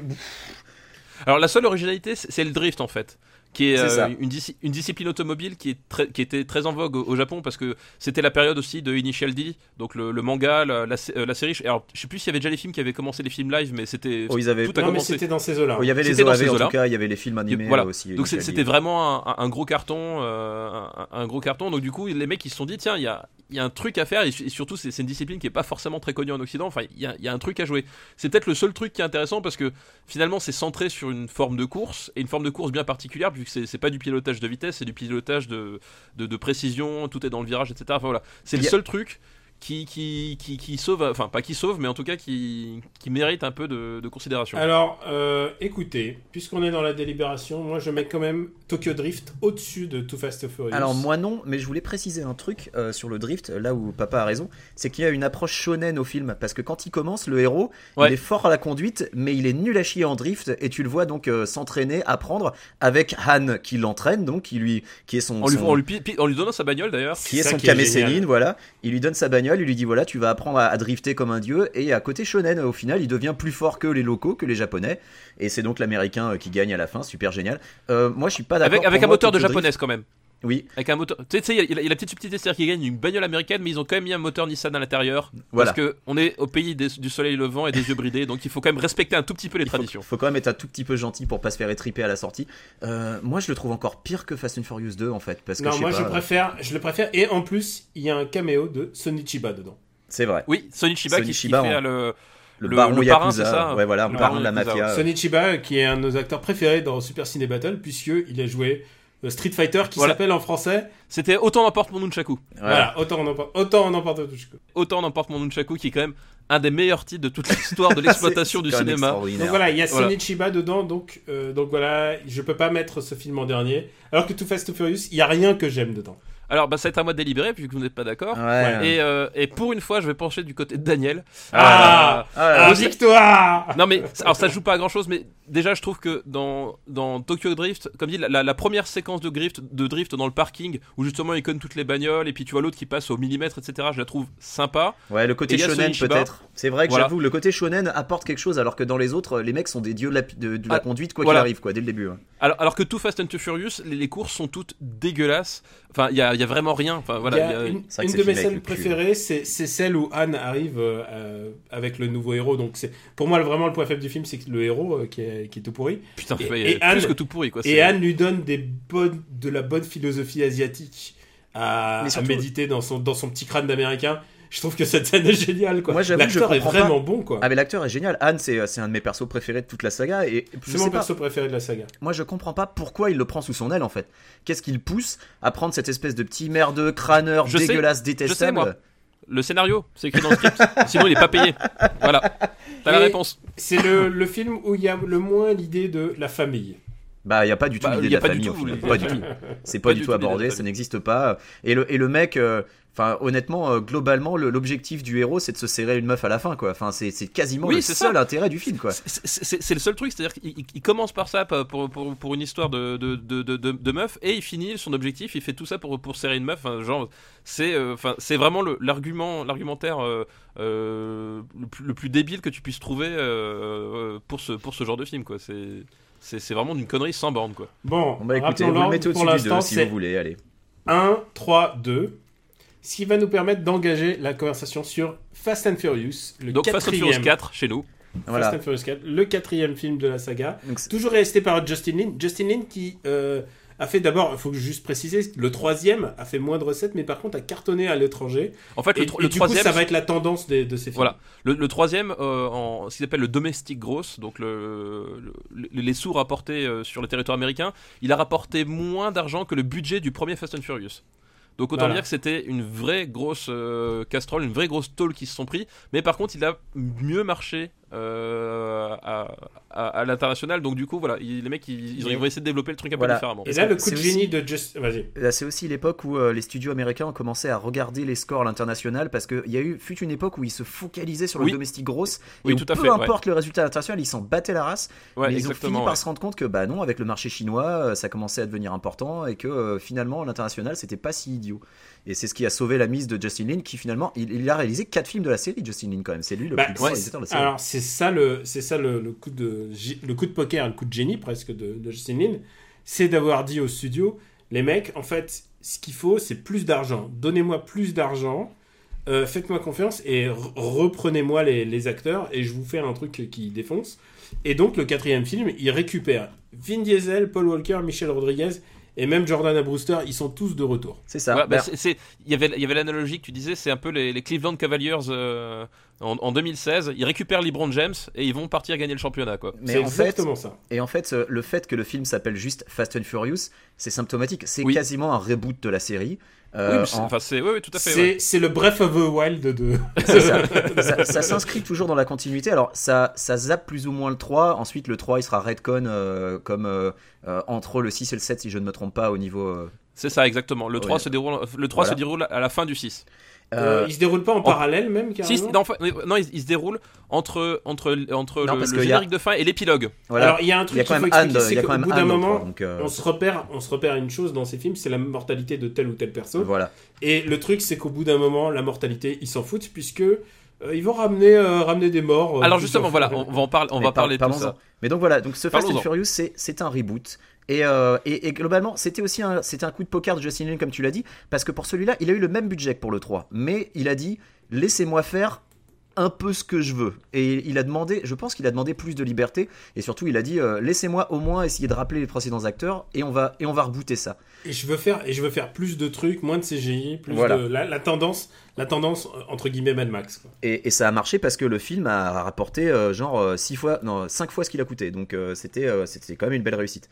Alors la seule originalité, c'est le drift en fait. Qui est, euh, une, disci- une discipline automobile qui, est très, qui était très en vogue au, au Japon parce que c'était la période aussi de Initial D, donc le, le manga, la, la, sé- euh, la série. Alors je sais plus s'il y avait déjà les films qui avaient commencé les films live, mais c'était Oh, ils avaient- tout a Non, mais commencé. c'était dans ces eaux-là. Oh, il y avait les C'était dans OAV ces en tout cas, il y avait les films animés voilà. aussi. Donc c'était vraiment un, un gros carton, euh, un, un gros carton. Donc du coup, les mecs ils se sont dit tiens, il y a, il y a un truc à faire et, et surtout c'est une discipline qui est pas forcément très connue en Occident. Enfin, il y a, il y a un truc à jouer. C'est peut-être le seul truc qui est intéressant parce que finalement c'est centré sur une forme de course et une forme de course bien particulière vu que c'est pas du pilotage de vitesse, c'est du pilotage de, de, de précision. Tout est dans le virage, etc. Enfin voilà, c'est le seul truc. Qui, qui, qui, qui sauve, enfin pas qui sauve, mais en tout cas qui, qui mérite un peu de, de considération. Alors, euh, écoutez, puisqu'on est dans la délibération, moi je mets quand même Tokyo Drift au-dessus de Too Fast and Furious. Alors moi non, mais je voulais préciser un truc euh, sur le drift, là où papa a raison, c'est qu'il y a une approche shonen au film, parce que quand il commence, le héros, Ouais. il est fort à la conduite, mais il est nul à chier en drift, et tu le vois donc euh, s'entraîner, apprendre, avec Han qui l'entraîne, donc qui lui, qui est son, En lui, son- en lui sa bagnole d'ailleurs. qui est son qui est Kame génial. Sennin, voilà. Il lui donne sa bagnole, il lui dit voilà, tu vas apprendre à, à drifter comme un dieu. Et à côté shonen, au final, il devient plus fort que les locaux, que les japonais. Et c'est donc l'américain euh, qui gagne à la fin, super génial. Euh, moi, je suis pas d'accord. Avec, avec un moteur de japonaise quand même. Oui, Avec un moteur. Tu sais, il y, a- il y a la petite subtilité, c'est-à-dire qu'ils gagnent une bagnole américaine, mais ils ont quand même mis un moteur Nissan à l'intérieur. Voilà. Parce que on est au pays des- du soleil levant et des yeux bridés, donc il faut quand même respecter un tout petit peu les il faut, traditions. faut quand même être un tout petit peu gentil pour pas se faire étriper à la sortie. Euh, moi, je le trouve encore pire que Fast and Furious 2 en fait, parce que non, je sais moi pas, je euh, préfère, je le préfère. Et en plus, il y a un caméo de Sonichiba dedans. C'est vrai. Oui, Sonichiba, qui, qui Sonichiba, fait en- le. Le, Le- baron le parrain, Yakuza, c'est ça ouais voilà, Le baron baron de la mafia. euh, Sonichiba, qui est un de nos acteurs préférés dans Super Ciné Battle, puisqu'il a joué euh, Street Fighter, qui Voilà. s'appelle en français. C'était Autant n'emporte mon Nunchaku. voilà. Voilà, autant on en parle. Autant on en parle de tout. Autant n'emporte mon Nunchaku, qui est quand même un des meilleurs titres de toute l'histoire de l'exploitation du cinéma. Donc voilà, il y a Voilà. Sonichiba dedans, donc, euh, donc voilà, je peux pas mettre ce film en dernier. Alors que Too Fast and Furious, il y a rien que j'aime dedans. Alors, bah, ça va être à moi de délibérer, vu que vous n'êtes pas d'accord. Ouais. Et, euh, et pour une fois, je vais pencher du côté de Daniel. Ah, Ah, Ah, aussi- victoire Non mais alors ça joue pas à grand chose mais déjà je trouve que dans dans Tokyo Drift comme dit la, la- la première séquence de drift de drift dans le parking où justement il conne toutes les bagnoles et puis tu vois l'autre qui passe au millimètre etc je la trouve sympa Ouais, le côté shonen peut-être. C'est vrai que Voilà. j'avoue, le côté shonen apporte quelque chose, alors que dans les autres, les mecs sont des dieux de la, de, de la Ah, conduite, quoi voilà. qu'il arrive, quoi, dès le début. alors, alors que Too Fast and Too Furious les, les courses sont toutes dégueulasses enfin il y a, il y a vraiment rien enfin voilà y a y a- une, de mes scènes cul. préférées, c'est celle où Anne arrive euh, avec le nouveau héros. Donc c'est pour moi le- vraiment le point faible du film, c'est que le héros euh, qui, est, qui est tout pourri. putain et- et plus Anne- que tout pourri quoi Et Anne lui donne des bonnes, de la bonne philosophie asiatique à, méditer dans son, dans son petit crâne d'américain. Je trouve que cette scène est géniale. quoi. Moi, j'avoue que je L'acteur est vraiment bon. quoi. Ah, mais l'acteur est génial. Anne, c'est c'est un de mes persos préférés de toute la saga. Et c'est mon pas, perso préféré de la saga. moi, je comprends pas pourquoi il le prend sous son aile, en fait. Qu'est-ce qui le pousse à prendre cette espèce de petit merdeux, crâneur, Je sais, dégueulasse, je détestable sais, moi. le scénario c'est écrit dans le script sinon il est pas payé voilà t'as la réponse C'est le, le film où il y a le moins l'idée de la famille. Bah, il y a pas du tout Bah, l'idée de a la pas du famille, tout, au final. Pas du tout. C'est pas, du tout abordé, ça n'existe pas. Et le, et le mec, euh, enfin, honnêtement, euh, globalement, le- l'objectif du héros, c'est de se serrer une meuf à la fin, quoi. Enfin, c'est c'est quasiment Oui, le c'est seul ça. intérêt du film, quoi. C'est- le seul truc, c'est-à-dire qu'il il- il commence par ça pour, pour, une histoire de, de, de, de, de- de meuf et il finit son objectif, il fait tout ça pour, pour serrer une meuf. Enfin, genre, c'est euh, enfin, c'est vraiment l'argument l'argumentaire euh, euh, le, plus, le plus débile que tu puisses trouver pour, ce, pour ce genre de film. quoi. C'est c'est c'est vraiment d'une connerie sans borne. quoi. Bon, Bon, bah écoutez, vous le mettez au-dessus du l'instant, 2 si vous voulez, allez. 1, 3, 2. Ce qui va nous permettre d'engager la conversation sur Fast and Furious, le Donc Fast and Furious quatrième. 4 chez nous. Voilà. Fast and Furious 4, le quatrième film de la saga. Donc, Toujours resté par Justin Lin. Justin Lin qui, euh, a fait d'abord, il faut juste préciser, le troisième a fait moins de recettes, mais par contre a cartonné à l'étranger. En fait, Et, le, tro- et le du troisième, coup, ça va être la tendance des- de ces films. Voilà. Le, le troisième, euh, en ce qu'ils appellent le domestic gross, donc le, le- les sous rapportés euh, sur le territoire américain, il a rapporté moins d'argent que le budget du premier Fast and Furious. Donc autant Voilà. dire que c'était une vraie grosse euh, casserole, une vraie grosse tôle qui se sont pris. Mais par contre, il a mieux marché euh, à, à- à l'international. Donc du coup, voilà, il- les mecs, ils, ils ont, ils vont essayer de développer le truc un Voilà. peu différemment. Et là, le coup C'est de aussi- génie de Just. Vas-y. Là, c'est aussi l'époque où euh, les studios américains ont commencé à regarder les scores à l'international parce qu'il y a eu fut une époque où ils se focalisaient sur le Oui. domestique grosse Oui, et où tout à peu fait, ouais. importe le résultat international, ils s'en battaient la race. Ouais, mais ils ont fini par se rendre compte que bah non, avec le marché chinois, euh, ça commençait à devenir important et que euh, finalement l'international c'était pas si idiot. Et c'est ce qui a sauvé la mise de Justin Lin qui finalement il, il a réalisé quatre films de la série Justin Lin quand même. C'est lui le Bah, plus grand réalisateur de la série. alors c'est ça le c'est ça le, le coup de le coup de poker, le coup de génie presque de, de Justin Lin, c'est d'avoir dit au studio les mecs en fait ce qu'il faut c'est plus d'argent. Donnez-moi plus d'argent. euh, Faites-moi confiance et re- reprenez-moi les, les acteurs et je vous fais un truc qui défonce. Et donc le quatrième film, il récupère Vin Diesel, Paul Walker, Michel Rodriguez et même Jordana Brewster, ils sont tous de retour. C'est ça. Ouais, bah, c'est- il y avait, il y avait l'analogie que tu disais, c'est un peu les, les Cleveland Cavaliers euh, en, en 2016. Ils récupèrent LeBron James et ils vont partir gagner le championnat, quoi. mais C'est fait, exactement ça. Et en fait, le fait que le film s'appelle juste Fast and Furious, c'est symptomatique. C'est Oui. quasiment un reboot de la série. Oui, Euh, c'est- en- c'est, oui, oui, ouais. le Breath of the Wild de. Ça. ça, ça s'inscrit toujours dans la continuité. Alors, ça, ça zappe plus ou moins le 3. Ensuite, le 3, il sera redcon euh, comme euh, euh, entre le 6 et le 7, si je ne me trompe pas, au niveau. euh, C'est ça, exactement. Le 3, Ouais. se, déroule, le 3 Voilà. se déroule à la fin du 6. Euh, euh, il se déroule pas en parallèle même Si, non, il, il se déroule entre, entre, entre Non, le, a- générique de fin et l'épilogue. voilà. Alors il y a un truc qu'il quand faut même expliquer, Anne, c'est qu'au bout d'un moment, 3, donc, euh, on se repère, on se repère une chose dans ces films, c'est la mortalité de telle ou telle personne. voilà. Et le truc, c'est qu'au bout d'un moment, la mortalité, ils s'en foutent puisque euh, ils vont ramener, euh, ramener des morts. Alors justement, voilà, on va en parler, on Mais va par- parler de tout ça. Mais donc voilà, donc ce Fast and. Furious, c'est, c'est un reboot. Et, euh, et, et globalement, c'était aussi un, coup de poker de Justin Lin, comme tu l'as dit, parce que pour celui-là, il a eu le même budget que pour le 3. Mais il a dit, laissez-moi faire un peu ce que je veux. Et il a demandé, je pense qu'il a demandé plus de liberté, et surtout il a dit, euh, laissez-moi au moins essayer de rappeler les précédents acteurs, et on va, et on va rebooter ça. Et je veux faire, et je veux faire plus de trucs, moins de CGI, plus Voilà. de la, la tendance, la tendance euh, entre guillemets Mad Max. quoi. Et, et ça a marché parce que le film a rapporté euh, genre euh, six fois, non, 5 fois ce qu'il a coûté. Donc euh, c'était c'était quand même une belle réussite.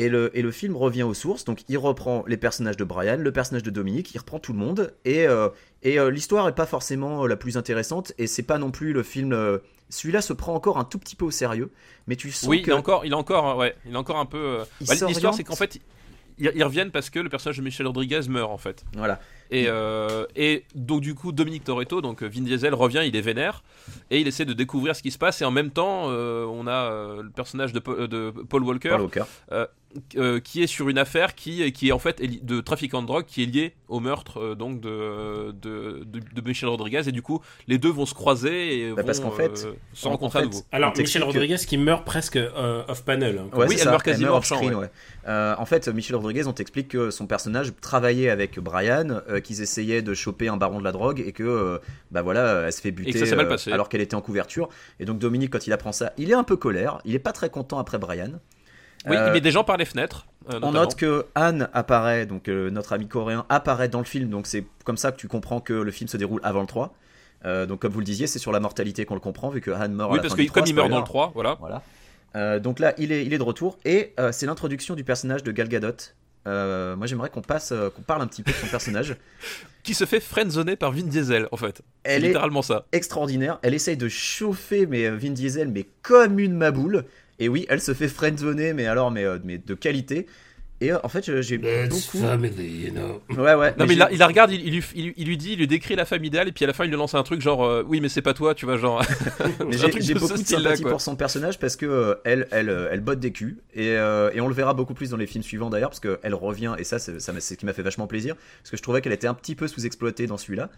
Et le, et le film revient aux sources, donc il reprend les personnages de Brian, le personnage de Dominique, il reprend tout le monde, et, euh, et euh, l'histoire est pas forcément euh, la plus intéressante, et c'est pas non plus le film... euh, Celui-là se prend encore un tout petit peu au sérieux, mais tu sens Oui, que... il est encore, il est encore, ouais, il est encore un peu. bah, L'histoire, c'est qu'en fait, ils, ils reviennent parce que le personnage de Michel Rodriguez meurt en fait. Voilà. Et, et donc du coup Dominique Toretto, donc Vin Diesel revient, il est vénère et il essaie de découvrir ce qui se passe et en même temps on a le personnage de, de Paul Walker Paul Walker. Euh, qui est sur une affaire qui, qui est en fait de trafiquant de drogue qui est liée au meurtre euh, donc de, de, de, de Michel Rodriguez et du coup les deux vont se croiser et Bah, vont parce qu'en fait, euh, se en- en rencontrer à nouveau. Alors Michel Rodriguez qui meurt presque euh, off panel. hein. Ouais, Oui, elle ça. meurt quasiment off screen, ouais. ouais. Euh, en fait, Michel Rodriguez, on t'explique que son personnage travaillait avec Brian, euh, qu'ils essayaient de choper un baron de la drogue et que, euh, bah voilà, elle se fait buter euh, alors qu'elle était en couverture. Et donc Dominique, quand il apprend ça, il est un peu colère. Il est pas très content après Brian. Oui, Euh, il met des gens par les fenêtres. euh, on note que Anne apparaît, donc euh, notre ami coréen apparaît dans le film, donc c'est comme ça que tu comprends que le film se déroule avant le 3. Euh, donc comme vous le disiez, c'est sur la mortalité qu'on le comprend, vu que Anne meurt à Oui, la parce que du 3, comme il meurt dans le 3, voilà. Voilà. Donc là, il est, il est de retour et c'est l'introduction du personnage de Gal Gadot. Moi, j'aimerais qu'on passe, qu'on parle un petit peu de son personnage. Qui se fait friendzoner par Vin Diesel en fait. C'est Elle est littéralement ça. extraordinaire. Elle essaye de chauffer mais Vin Diesel, mais comme une maboule. Et oui, elle se fait friendzoner, mais alors, mais, euh, mais de qualité. Et euh, en fait, je- j'ai beaucoup. family, you know. Ouais, ouais. Non mais il la, il la regarde, il, il lui, il, lui- il lui dit, il lui décrit la femme idéale et puis à la fin il lui lance un truc genre euh, oui mais c'est pas toi, tu vois genre. J'ai beaucoup de sympathie pour son personnage parce que euh, elle, elle, euh, elle botte des culs et, euh, et on le verra beaucoup plus dans les films suivants d'ailleurs parce qu'elle revient et ça, c'est ça m'a- c'est ce qui m'a fait vachement plaisir parce que je trouvais qu'elle était un petit peu sous-exploitée dans celui-là.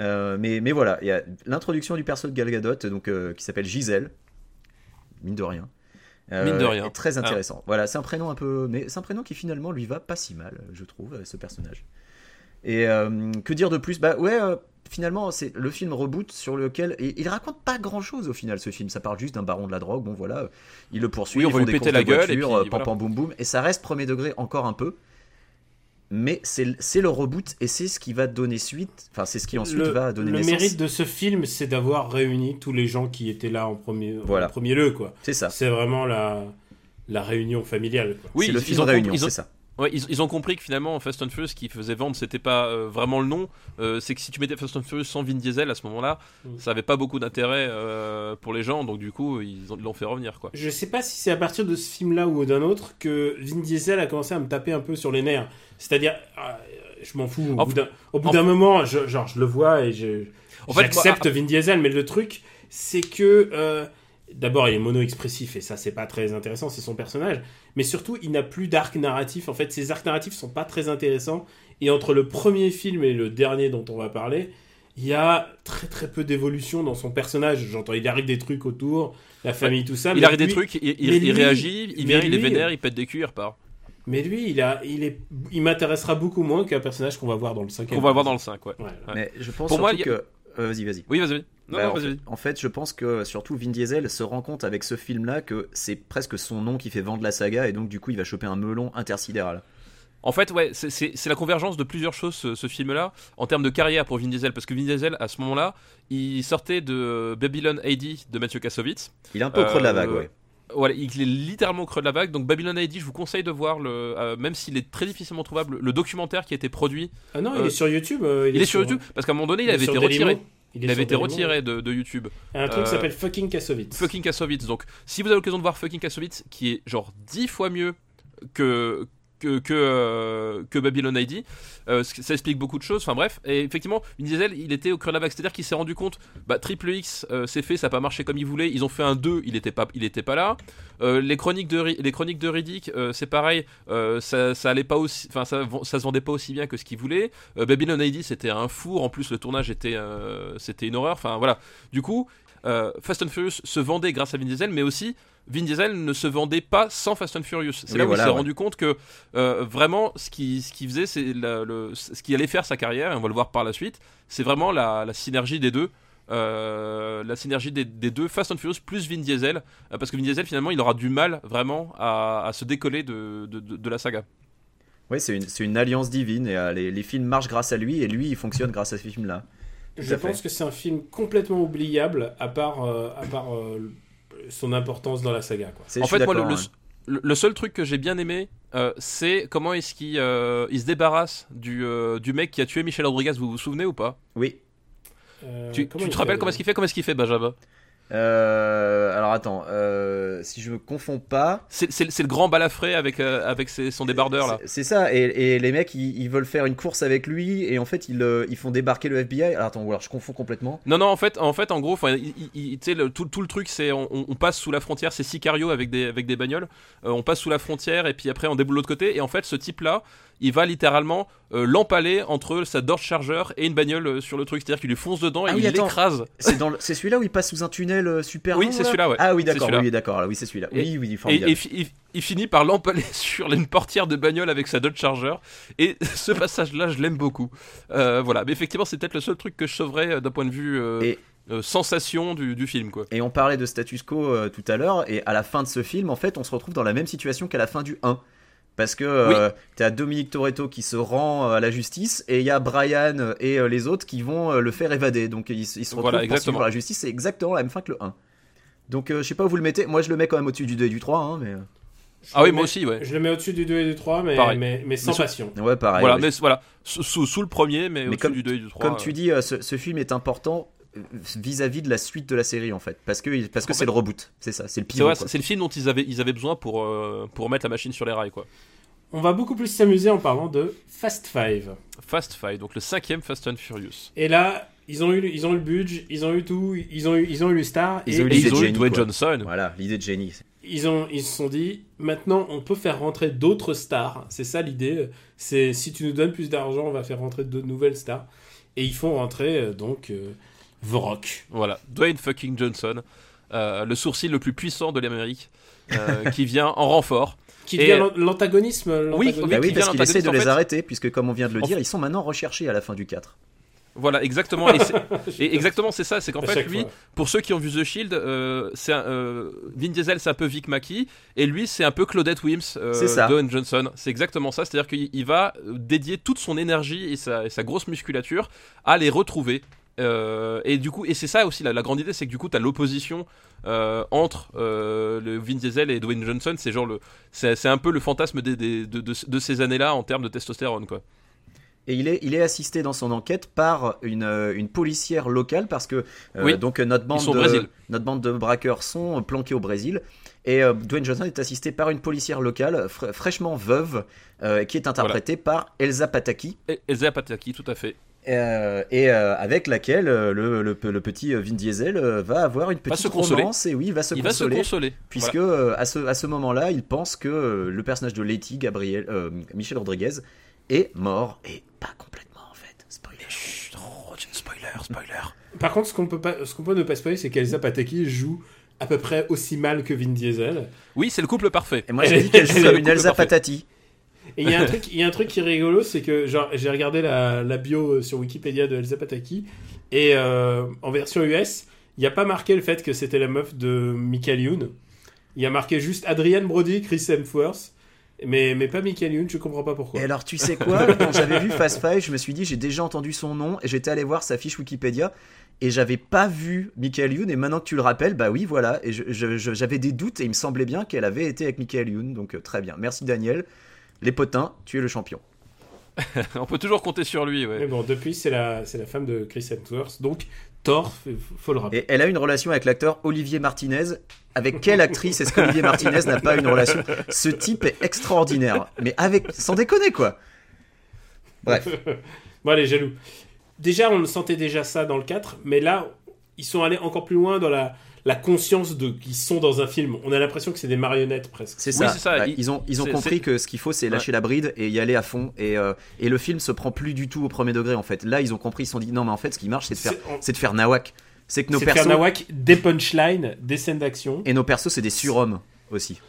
Euh, mais, mais voilà, il y a l'introduction du perso de Gal Gadot donc euh, qui s'appelle Gisèle, mine de rien. Euh, Mine de rien. très Ah. intéressant. Voilà, c'est un prénom un peu, mais c'est un prénom qui finalement lui va pas si mal, je trouve, ce personnage. Et euh, que dire de plus? Bah ouais, euh, finalement, c'est le film reboot sur lequel et il raconte pas grand chose au final. Ce film, ça parle juste d'un baron de la drogue. Bon voilà, il le poursuit, Oui, on ils va font lui des péter la gueule, et voiture, puis pam voilà. pam boum boum, et ça reste premier degré encore un peu. Mais c'est c'est le reboot et c'est ce qui va donner suite. Enfin, c'est ce qui ensuite le, va donner le naissance. mérite de ce film, c'est d'avoir réuni tous les gens qui étaient là en premier, Voilà. en premier lieu, quoi. C'est ça. C'est vraiment la, la réunion familiale. Quoi. Oui, c'est le film de réunion, c'est ça. Ouais, ils, ils ont compris que finalement Fast and Furious qui faisait vendre c'était pas euh, vraiment le nom, Euh, c'est que si tu mettais Fast and Furious sans Vin Diesel à ce moment-là, Mm. ça avait pas beaucoup d'intérêt euh, pour les gens, donc du coup ils ont- l'ont fait revenir quoi. Je sais pas si c'est à partir de ce film-là ou d'un autre que Vin Diesel a commencé à me taper un peu sur les nerfs. C'est-à-dire, je m'en fous. Au bout d'un- moment, je, genre, je le vois et je, j'accepte Vin Diesel, mais le truc, c'est que d'abord, il est mono-expressif et ça, c'est pas très intéressant, c'est son personnage. Mais surtout, il n'a plus d'arc narratif. En fait, ses arcs narratifs sont pas très intéressants. Et entre le premier film et le dernier dont on va parler, il y a très très peu d'évolution dans son personnage. J'entends, il arrive des trucs autour, la famille, tout ça. il mais arrive des trucs, il, il- mais il lui- réagit, il mais vient, il est vénère, il pète des culs, il repart. Mais lui, il, a, il, est, il m'intéressera beaucoup moins qu'un personnage qu'on va voir dans le cinquième. Qu'on va voir dans le 5, ouais. Ouais. Ouais. Mais je pense Pour moi, que. euh, vas-y, vas-y. Oui, vas-y. Non, Bah, non, en, fait, vas-y. en fait, je pense que surtout Vin Diesel se rend compte avec ce film-là que c'est presque son nom qui fait vendre la saga et donc du coup il va choper un melon intersidéral. En fait, ouais, c'est- la convergence de plusieurs choses, ce, ce film-là, en termes de carrière pour Vin Diesel. Parce que Vin Diesel, à ce moment-là, il sortait de Babylon AD de Mathieu Kassovitz. Il est un peu au creux de la Euh, vague, ouais. Voilà, il est littéralement au creux de la vague. Donc Babylon AD, je vous conseille de voir, le, euh, même s'il est très difficilement trouvable, le documentaire qui a été produit. Ah non, il Euh, est sur YouTube. euh, Il, est sur YouTube, parce qu'à un moment donné, il, avait été retiré. Il, avait été retiré de, de YouTube. Un truc Euh, qui s'appelle Fucking Kassovitz. Fucking Kassovitz. Donc, si vous avez l'occasion de voir Fucking Kassovitz, qui est genre 10 fois mieux que que que, euh, Babylon ID, euh, ça explique beaucoup de choses. Enfin bref, et effectivement, Vin Diesel, il était au creux de la vague, c'est-à-dire qu'il s'est rendu compte, bah Triple X, euh, c'est fait, ça n'a pas marché comme il voulait. Ils ont fait un 2, il était pas, pas là. Euh, les chroniques de les chroniques de Riddick, euh, c'est pareil, euh, ça, ça pas aussi, ça, ça se vendait pas aussi bien que ce qu'il voulait. Euh, Babylon ID, c'était un four. En plus, le tournage était, euh, c'était une horreur. Enfin voilà. Du coup, euh, Fast and Furious se vendait grâce à Vin Diesel, mais aussi Vin Diesel ne se vendait pas sans Fast and Furious. C'est Oui, là où voilà, il s'est ouais. rendu compte que euh, vraiment ce qui ce faisait, c'est le, ce qui allait faire sa carrière, et on va le voir par la suite. C'est vraiment la, la synergie des deux. Euh, la synergie des, des deux Fast and Furious plus Vin Diesel parce que Vin Diesel finalement il aura du mal vraiment à, à se décoller de, de, de- de la saga Ouais, c'est une, une alliance divine et euh, les, les films marchent grâce à lui et lui il fonctionne grâce à ce film-là. Je fait. pense que c'est un film complètement oubliable, à part, euh, à part euh, son importance dans la saga. Quoi. En fait, moi, le, d'accord, le- hein. le- le seul truc que j'ai bien aimé, euh, c'est comment est-ce qu'il euh, il se débarrasse du, euh, du mec qui a tué Michel Rodriguez. Vous vous souvenez ou pas? Oui. Euh, Tu, te rappelles comment est-ce qu'il fait Comment est-ce qu'il fait, Benjamin? Euh, alors attends, euh, si je me confonds pas. C'est le grand balafré avec, euh, avec ses- son débardeur là. C'est ça, et, et les mecs ils, ils veulent faire une course avec lui et en fait ils, ils font débarquer le FBI. Alors attends, ou alors je confonds complètement. Non, non, en fait, en, fait, en gros, il- il- il- tu sais, le- tout, tout le truc, c'est on, on passe sous la frontière, c'est Sicario avec des, avec des bagnoles. On passe sous la frontière et puis après on déboule de l'autre côté. Et en fait, ce type-là, il va littéralement euh, l'empaler entre sa Dodge Charger et une bagnole euh, sur le truc. C'est-à-dire qu'il lui fonce dedans et Ah oui, il attends. l'écrase. C'est dans le- c'est celui-là où il passe sous un tunnel euh, super Oui, long, c'est là celui-là, ouais. Ah oui, d'accord, oui, d'accord, oui, c'est celui-là. Et- Oui, oui, Et, formidable. et il, il finit par l'empaler sur une portière de bagnole avec sa Dodge Charger. Et ce passage-là, je l'aime beaucoup. Euh, voilà, mais effectivement, c'est peut-être le seul truc que je sauverais d'un point de vue euh, Et- euh, sensation du, du film, quoi. Et on parlait de status quo euh, tout à l'heure, et à la fin de ce film, en fait, on se retrouve dans la même situation qu'à la fin du 1. Parce que euh, t'as Dominique Toretto qui se rend euh, à la justice, et il y a Brian et euh, les autres qui vont le faire évader. Donc ils, ils se retrouvent Voilà, poursuivis exactement. par la justice, c'est exactement la même fin que le 1. Donc euh, je sais pas où vous le mettez, moi je le mets quand même au-dessus du 2 et du 3, hein, mais... Je Ah oui, mets- moi aussi, ouais. Je le mets au-dessus du 2 et du 3, mais, mais, mais sans Mais passion. Ouais, pareil. voilà, ouais. mais voilà, sous, sous- sous le premier, mais, Mais au-dessus comme- du 2 et du 3. Comme tu dis, ce, ce film est important vis-à-vis de la suite de la série, en fait. Parce que parce que En c'est fait- le reboot, c'est ça, c'est le C'est pivot. c'est le film dont ils avaient, ils avaient besoin pour, euh, pour mettre la machine sur les rails, quoi. On va beaucoup plus s'amuser en parlant de Fast Five. Fast Five, donc le cinquième Fast and Furious. Et là, ils ont eu, ils ont eu le budget, ils ont eu tout, ils ont eu, ils ont eu le star, Ils et ont eu Et ils de ont eu génie, Dwayne quoi. Johnson. Voilà, l'idée de génie. ils ont, ils se sont dit, maintenant on peut faire rentrer d'autres stars. C'est ça l'idée. C'est si tu nous donnes plus d'argent, on va faire rentrer de nouvelles stars. Et ils font rentrer euh, donc euh, The Rock. Voilà, Dwayne fucking Johnson, euh, le sourcil le plus puissant de l'Amérique, euh, qui vient en renfort. Qui devient l'an- l'antagonisme. Oui, l'antagonisme. oui, Bah qui oui, devient parce qu'il essaie de les fait. arrêter, puisque comme on vient de le En dire, fait- ils sont maintenant recherchés à la fin du 4. Voilà, exactement. Et, exactement, c'est ça. C'est qu'en fait, lui, fois. pour ceux qui ont vu The Shield, euh, c'est euh, Vin Diesel, c'est un peu Vic Mackey, et lui, c'est un peu Claudette Wims euh, Johnson. C'est exactement ça. C'est-à-dire qu'il il va dédier toute son énergie et sa, et sa grosse musculature à les retrouver. Euh, et du coup, et c'est ça aussi la, la grande idée, c'est que du coup, tu as l'opposition euh, entre euh, le Vin Diesel et Dwayne Johnson. C'est genre le, c'est un peu le fantasme des, des- de, de- de ces années-là en termes de testostérone, quoi. Et il est, il est assisté dans son enquête par une, une policière locale parce que Oui. donc notre bande, de, notre bande de braqueurs sont planqués au Brésil. Et Dwayne Johnson est assisté par une policière locale fra- fraîchement veuve qui est interprétée par Elsa Pataki Et- Elsa Pataki, tout à fait. Euh, et euh, avec laquelle euh, le, le, le petit Vin Diesel va avoir une petite se consoler. romance et oui il va se il va se consoler consoler. puisque Voilà. euh, à ce, à ce moment-là il pense que le personnage de Letty Gabriel euh, Michel Rodriguez est mort et pas complètement en fait spoiler Chut, oh, spoiler, spoiler. Par contre, ce qu'on peut pas, ce qu'on peut ne pas spoiler, c'est qu'Elsa Pataki joue à peu près aussi mal que Vin Diesel. Oui, c'est le couple parfait. et moi j'ai dit qu'elle elle joue comme une Elsa parfait. Patati Et il y a un truc, il y a un truc qui est rigolo, c'est que genre j'ai regardé la, la bio euh, sur Wikipédia de Elsa Pataki et euh, en version US, il n'y a pas marqué le fait que c'était la meuf de Michael Youn. Il y a marqué juste Adrian Brody, Chris Hemsworth, mais mais pas Michael Youn. Je comprends pas pourquoi. Et alors, tu sais quoi? Quand j'avais vu Fast Five, je me suis dit, j'ai déjà entendu son nom, et j'étais allé voir sa fiche Wikipédia, et j'avais pas vu Michael Youn, et maintenant que tu le rappelles, bah oui, voilà, et j'avais des doutes, et il me semblait bien qu'elle avait été avec Michael Youn, donc euh, très bien. Merci Daniel. Les potins, tu es le champion. On peut toujours compter sur lui, ouais. Mais bon, depuis c'est la c'est la femme de Chris Hemsworth, donc Thor, faut le rappeler. Et elle a une relation avec l'acteur Olivier Martinez. Avec quelle actrice est-ce qu'Olivier Martinez n'a pas une relation? Ce type est extraordinaire. Mais avec, sans déconner quoi. Bref. Bon allez, jaloux. Déjà, on sentait déjà ça dans le 4, mais là, ils sont allés encore plus loin dans la, la conscience de qu'ils sont dans un film. On a l'impression que c'est des marionnettes presque. C'est ça. Ouais, Ils ont, ils ont c'est- compris que ce qu'il faut, c'est lâcher la bride et y aller à fond. Et, euh, et le film se prend plus du tout au premier degré, en fait. Là, ils ont compris, ils se sont dit, non, mais en fait, ce qui marche, c'est de faire, C'est- de faire nawak. C'est que nos C'est de faire persos. nawak, des punchlines, des scènes d'action. Et nos persos, c'est des surhommes aussi.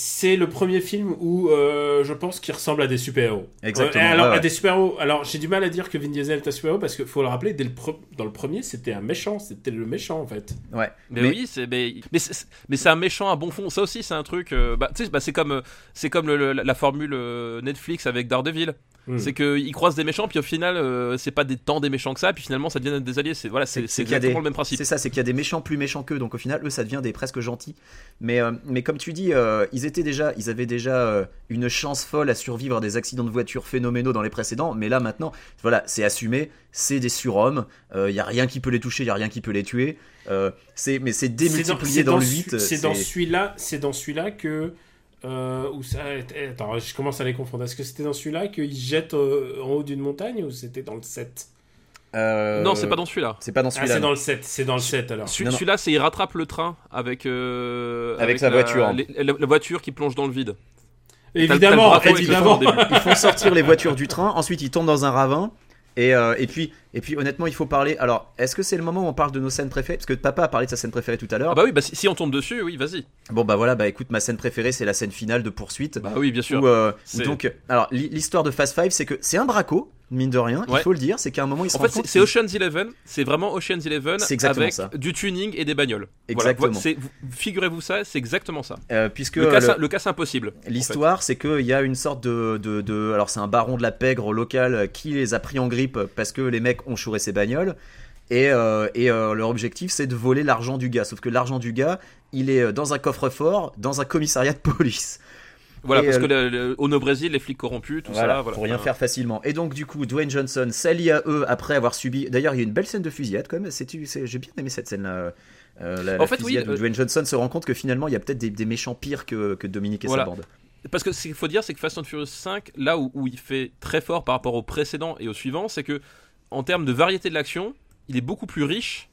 C'est le premier film où euh, je pense qu'il ressemble à des super-héros. Exactement, Euh, alors, ouais, ouais. à des super-héros. Alors, j'ai du mal à dire que Vin Diesel est un super-héros parce qu'il faut le rappeler, dès le pre- dans le premier, c'était un méchant. C'était le méchant, en fait. Ouais. Mais, Mais- oui, c'est mais mais c'est mais c'est un méchant à bon fond. Ça aussi, c'est un truc. euh, bah, tu sais, bah, c'est comme c'est comme le- le- la formule Netflix avec Daredevil. Hmm. C'est qu'ils croisent des méchants, puis au final, euh, c'est pas des tant des méchants que ça, puis finalement, ça devient des alliés. C'est voilà, c'est c'est qu'il y a exactement des- le même principe. C'est ça, c'est qu'il y a des méchants plus méchants qu'eux, donc au final, eux, ça devient des presque gentils. Mais, euh, mais comme tu dis, euh, ils étaient déjà, ils avaient déjà euh, une chance folle à survivre à des accidents de voiture phénoménaux dans les précédents. Mais là, maintenant, voilà, c'est assumé, c'est des surhommes. Il y a rien qui peut les toucher, il y a rien qui peut les tuer. Euh, c'est, mais c'est démultiplié c'est dans, le ce- 8. C'est dans celui-là, c'est dans celui-là que. Euh, où ça, attends, je commence à les confondre. Est-ce que c'était dans celui-là qu'ils jettent euh, en haut d'une montagne ou c'était dans le 7 Euh, Non, c'est pas dans celui-là. C'est pas dans Ah, celui-là. c'est non. dans le 7. C'est dans le 7 alors. Celui-là, c'est il rattrape le train avec euh, Avec sa la- voiture. les- la, la voiture qui plonge dans le vide. Évidemment, le évidemment. Ils font sortir les voitures du train, ensuite ils tombent dans un ravin. Et, euh, et, puis, et puis honnêtement, il faut parler. Alors, est-ce que c'est le moment où on parle de nos scènes préférées? Parce que papa a parlé de sa scène préférée tout à l'heure. Ah bah oui, bah si, si on tombe dessus, oui, vas-y. Bon bah voilà, bah écoute, ma scène préférée c'est la scène finale de poursuite. Bah oui, bien sûr. Où, euh, C'est- donc, alors l'hi- l'histoire de Fast Five, c'est que c'est un braco, mine de rien, il faut le dire, c'est qu'à un moment ils se En fait, c'est- c'est Ocean's Eleven, c'est vraiment Ocean's Eleven avec ça. du tuning et des bagnoles. Exactement. Voilà, c'est- figurez-vous ça, c'est exactement ça. euh, puisque Le cas, le- c'est- le cas, c'est impossible. en fait. L'histoire, c'est qu'il y a une sorte de, de, de- alors c'est un baron de la pègre local qui les a pris en grippe parce que les mecs ont chouré ses bagnoles. Et, euh, et euh, leur objectif, c'est de voler l'argent du gars. Sauf que l'argent du gars, il est dans un coffre-fort, dans un commissariat de police. Voilà, Et, parce euh, que le- au Brésil, les flics corrompus, tout Voilà, ça. Voilà. pour rien faire facilement. Et donc, du coup, Dwayne Johnson s'allie à eux après avoir subi. D'ailleurs, il y a une belle scène de fusillade quand même. J'ai bien aimé cette scène-là. Euh, la, En la fait, oui, où euh, Dwayne Johnson se rend compte que finalement, il y a peut-être des, des méchants pires que, que Dominique et Voilà. sa bande. Parce que ce qu'il faut dire, c'est que Fast and Furious 5, là où, où il fait très fort par rapport au précédent et au suivant, c'est que en termes de variété de l'action, il est beaucoup plus riche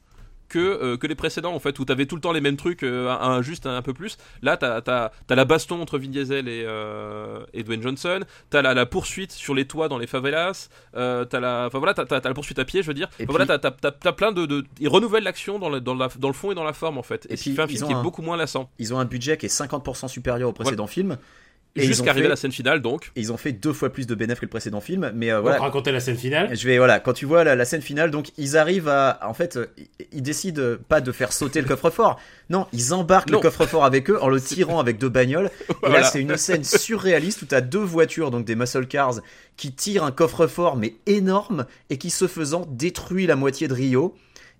que, euh, que les précédents en fait où t'avais tout le temps les mêmes trucs euh, un, juste un, peu plus. Là t'as as, la baston entre Vin Diesel et, euh, et Dwayne Johnson. T'as la, la poursuite sur les toits dans les favelas. Euh, t'as la voilà t'as la poursuite à pied je veux dire. Enfin, voilà puis- t'as plein de, de ils renouvellent l'action dans, le- dans, la- dans le fond et dans la forme en fait. Et, Et ce qui puis, fait un film qui est beaucoup moins lassant. Ils ont un budget qui est 50% supérieur au précédent film. Jusqu'à arriver fait- à la scène finale, donc. Et ils ont fait deux fois plus de bénéfices que le précédent film, mais euh, On voilà. va raconter la scène finale. Je vais voilà, quand tu vois la, la scène finale, donc ils arrivent à, en fait, euh, ils- décident pas de faire sauter le coffre-fort. Non, ils embarquent Non. le coffre-fort avec eux en le tirant avec deux bagnoles. Et Voilà. là, c'est une scène surréaliste où t'as deux voitures, donc des muscle cars, qui tirent un coffre-fort mais énorme et qui se faisant détruit la moitié de Rio.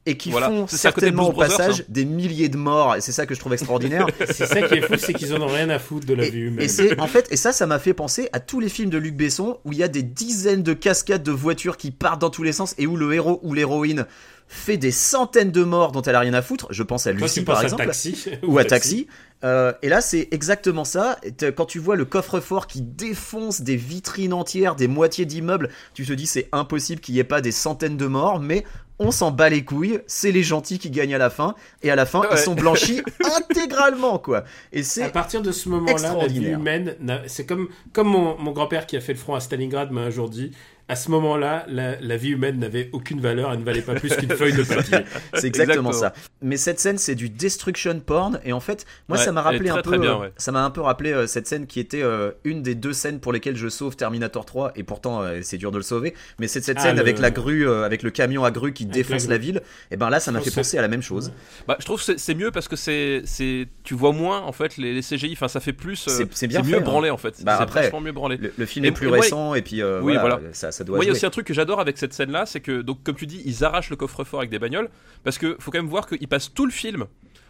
Et qui Voilà. font certainement au passage hein. des milliers de morts. Et c'est ça que je trouve extraordinaire. C'est ça qui est fou, c'est qu'ils en ont rien à foutre de la Et, vue humaine. et c'est en fait et ça ça m'a fait penser à tous les films de Luc Besson où il y a des dizaines de cascades de voitures qui partent dans tous les sens et où le héros ou l'héroïne fait des centaines de morts dont elle a rien à foutre. Je pense à Toi, Lucie tu par à exemple Taxi ou à Taxi. Euh, et là, c'est exactement ça. Quand tu vois le coffre-fort qui défonce des vitrines entières, des moitiés d'immeubles, tu te dis c'est impossible qu'il n'y ait pas des centaines de morts, mais on s'en bat les couilles. C'est les gentils qui gagnent à la fin, et à la fin, ils sont blanchis intégralement, quoi. Et À c'est partir de ce moment-là, la vie humaine, c'est comme, comme mon, mon grand-père qui a fait le front à Stalingrad m'a un jour dit. À ce moment-là, la, la vie humaine n'avait aucune valeur, elle ne valait pas plus qu'une feuille de papier. C'est exactement Exactement. ça. Mais cette scène, c'est du destruction porn. Et en fait, moi, Ouais, ça m'a rappelé un peu. bien, euh, ouais. Ça m'a un peu rappelé euh, cette scène qui était euh, une des deux scènes pour lesquelles je sauve Terminator 3. Et pourtant, euh, c'est dur de le sauver. Mais c'est cette Ah, scène le- avec la grue, euh, avec le camion à grue qui Avec défonce la ville. Et ben là, ça m'a fait penser à la même chose. Bah, je trouve que c'est- mieux parce que c'est, c'est, tu vois moins en fait les, les CGI. Enfin, ça fait plus. euh, C'est- mieux fait, hein. branlé en fait. Bah, c'est après, vachement mieux branlé. Le, le film Et- est plus récent. Et puis, euh, oui, voilà, voilà. Ça, ça doit Moi, il y a aussi un truc que j'adore avec cette scène-là, c'est que, donc, comme tu dis, ils arrachent le coffre-fort avec des bagnoles, parce que faut quand même voir qu'ils passent tout le film.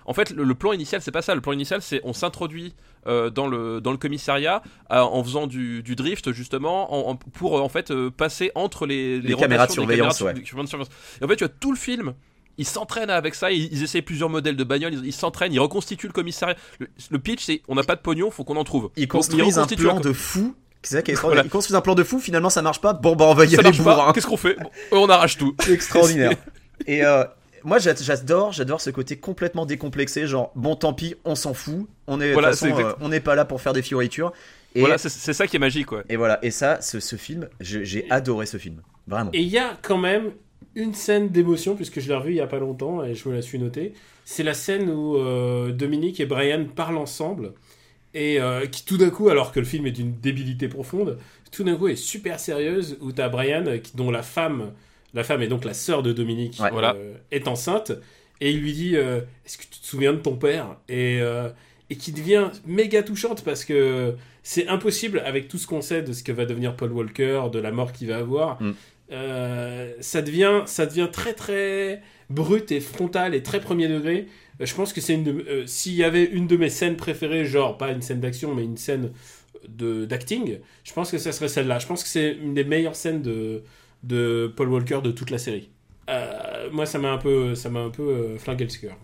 En fait, le, le plan initial, c'est pas ça. Le plan initial, c'est on s'introduit euh, dans le dans le commissariat euh, en faisant du, du drift justement, en- en- pour euh, en fait euh, passer entre les, Les caméras de surveillance, caméras de ouais. sur- de surveillance. Et en fait, tu as tout le film. Ils s'entraînent avec ça, ils, ils essaient plusieurs modèles de bagnoles, ils ils s'entraînent, ils reconstituent le commissariat. Le, le pitch, c'est on n'a pas de pognon, faut qu'on en trouve. Ils Donc, construisent un plan un- de fou. C'est ça qui est extraordinaire. Voilà. Ils construisent un plan de fou. Finalement, ça marche pas. Bon, bah, on va y Ça aller bourrin. qu'est-ce qu'on fait Bon, On arrache tout. C'est extraordinaire. Et euh, moi, j'a- j'adore, j'adore ce côté complètement décomplexé. Genre, bon, tant pis, on s'en fout. On est, de Voilà, toute c'est façon, exact- euh, on n'est pas là pour faire des fioritures. Et, Voilà, c'est c'est ça qui est magique, ouais. et voilà. Et ça, ce, ce film, j'ai adoré ce film. Vraiment. Et il y a quand même une scène d'émotion, puisque je l'ai revue il y a pas longtemps et je me la suis notée. C'est la scène où euh, Dominique et Brian parlent ensemble et euh, qui tout d'un coup, alors que le film est d'une débilité profonde, tout d'un coup est super sérieuse où t'as Brian qui- dont la femme, la femme est donc la sœur de Dominique, Ouais. euh, est enceinte et il lui dit euh, Est-ce que tu te souviens de ton père? Et, et qui devient méga touchante parce que c'est impossible avec tout ce qu'on sait de ce que va devenir Paul Walker, de la mort qu'il va avoir. Mm. Ça devient ça devient très très brut et frontal et très premier degré. Euh, je pense que c'est une de- euh, s'il y avait une de mes scènes préférées, genre pas une scène d'action mais une scène d'acting, je pense que ça serait celle-là. Je pense que c'est une des meilleures scènes de de Paul Walker de toute la série. Euh, moi, ça m'a un peu ça m'a un peu flingué le cœur.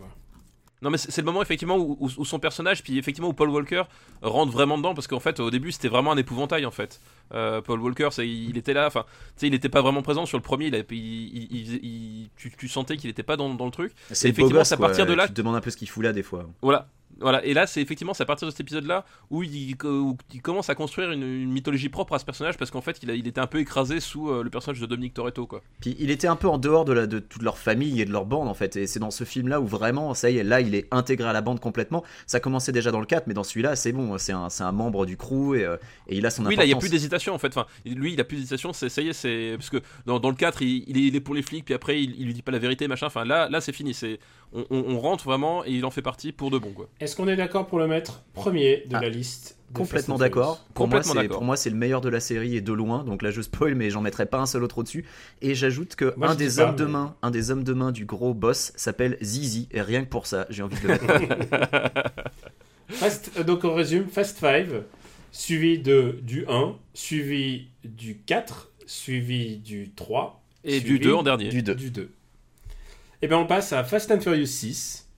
Non mais c'est le moment effectivement où, où- où son personnage, puis effectivement où Paul Walker rentre vraiment dedans, parce qu'en fait au début c'était vraiment un épouvantail en fait. Euh, Paul Walker, il était là, enfin, tu sais, il était pas vraiment présent sur le premier, il, tu, tu sentais qu'il était pas dans, dans le truc. C'est effectivement, c'est à quoi. partir de là- Tu te demandes un peu ce qu'il fout là, des fois. Voilà. Voilà, et là c'est effectivement c'est à partir de cet épisode-là où il, où il commence à construire une, une mythologie propre à ce personnage parce qu'en fait il, a- il était un peu écrasé sous euh, le personnage de Dominique Toretto quoi. Puis il était un peu en dehors de, la, de toute leur famille et de leur bande en fait. Et c'est dans ce film là où vraiment, ça y est, là il est intégré à la bande complètement. Ça commençait déjà dans le 4, mais dans celui-là, c'est bon, c'est un, membre du crew et, euh, et il a son Oui, là, il n'y a importance. plus d'hésitation en fait. Enfin, lui, il a plus d'hésitation. Ça y est, c'est parce que dans, dans le 4, il, il est, il est pour les flics, puis après, il, il lui dit pas la vérité, machin. Enfin, là, là, c'est fini. C'est on, on- on rentre vraiment et il en fait partie pour de bon quoi. Est-ce qu'on est d'accord pour le mettre premier de Ah, la liste de Complètement d'accord. Pour pour moi c'est le meilleur de la série et de loin. Donc là, je spoil, mais j'en mettrai pas un seul autre au-dessus. Et j'ajoute que Moi, un des pas, hommes de main, un des hommes de main du gros boss s'appelle Zizi. Et rien que pour ça, j'ai envie de le mettre. Fast, euh, donc on résume Fast 5, suivi de, du 1, suivi du 4, suivi du 3 Et suivi du 2 en dernier. du 2. Du 2. Et bien on passe à Fast and Furious 6.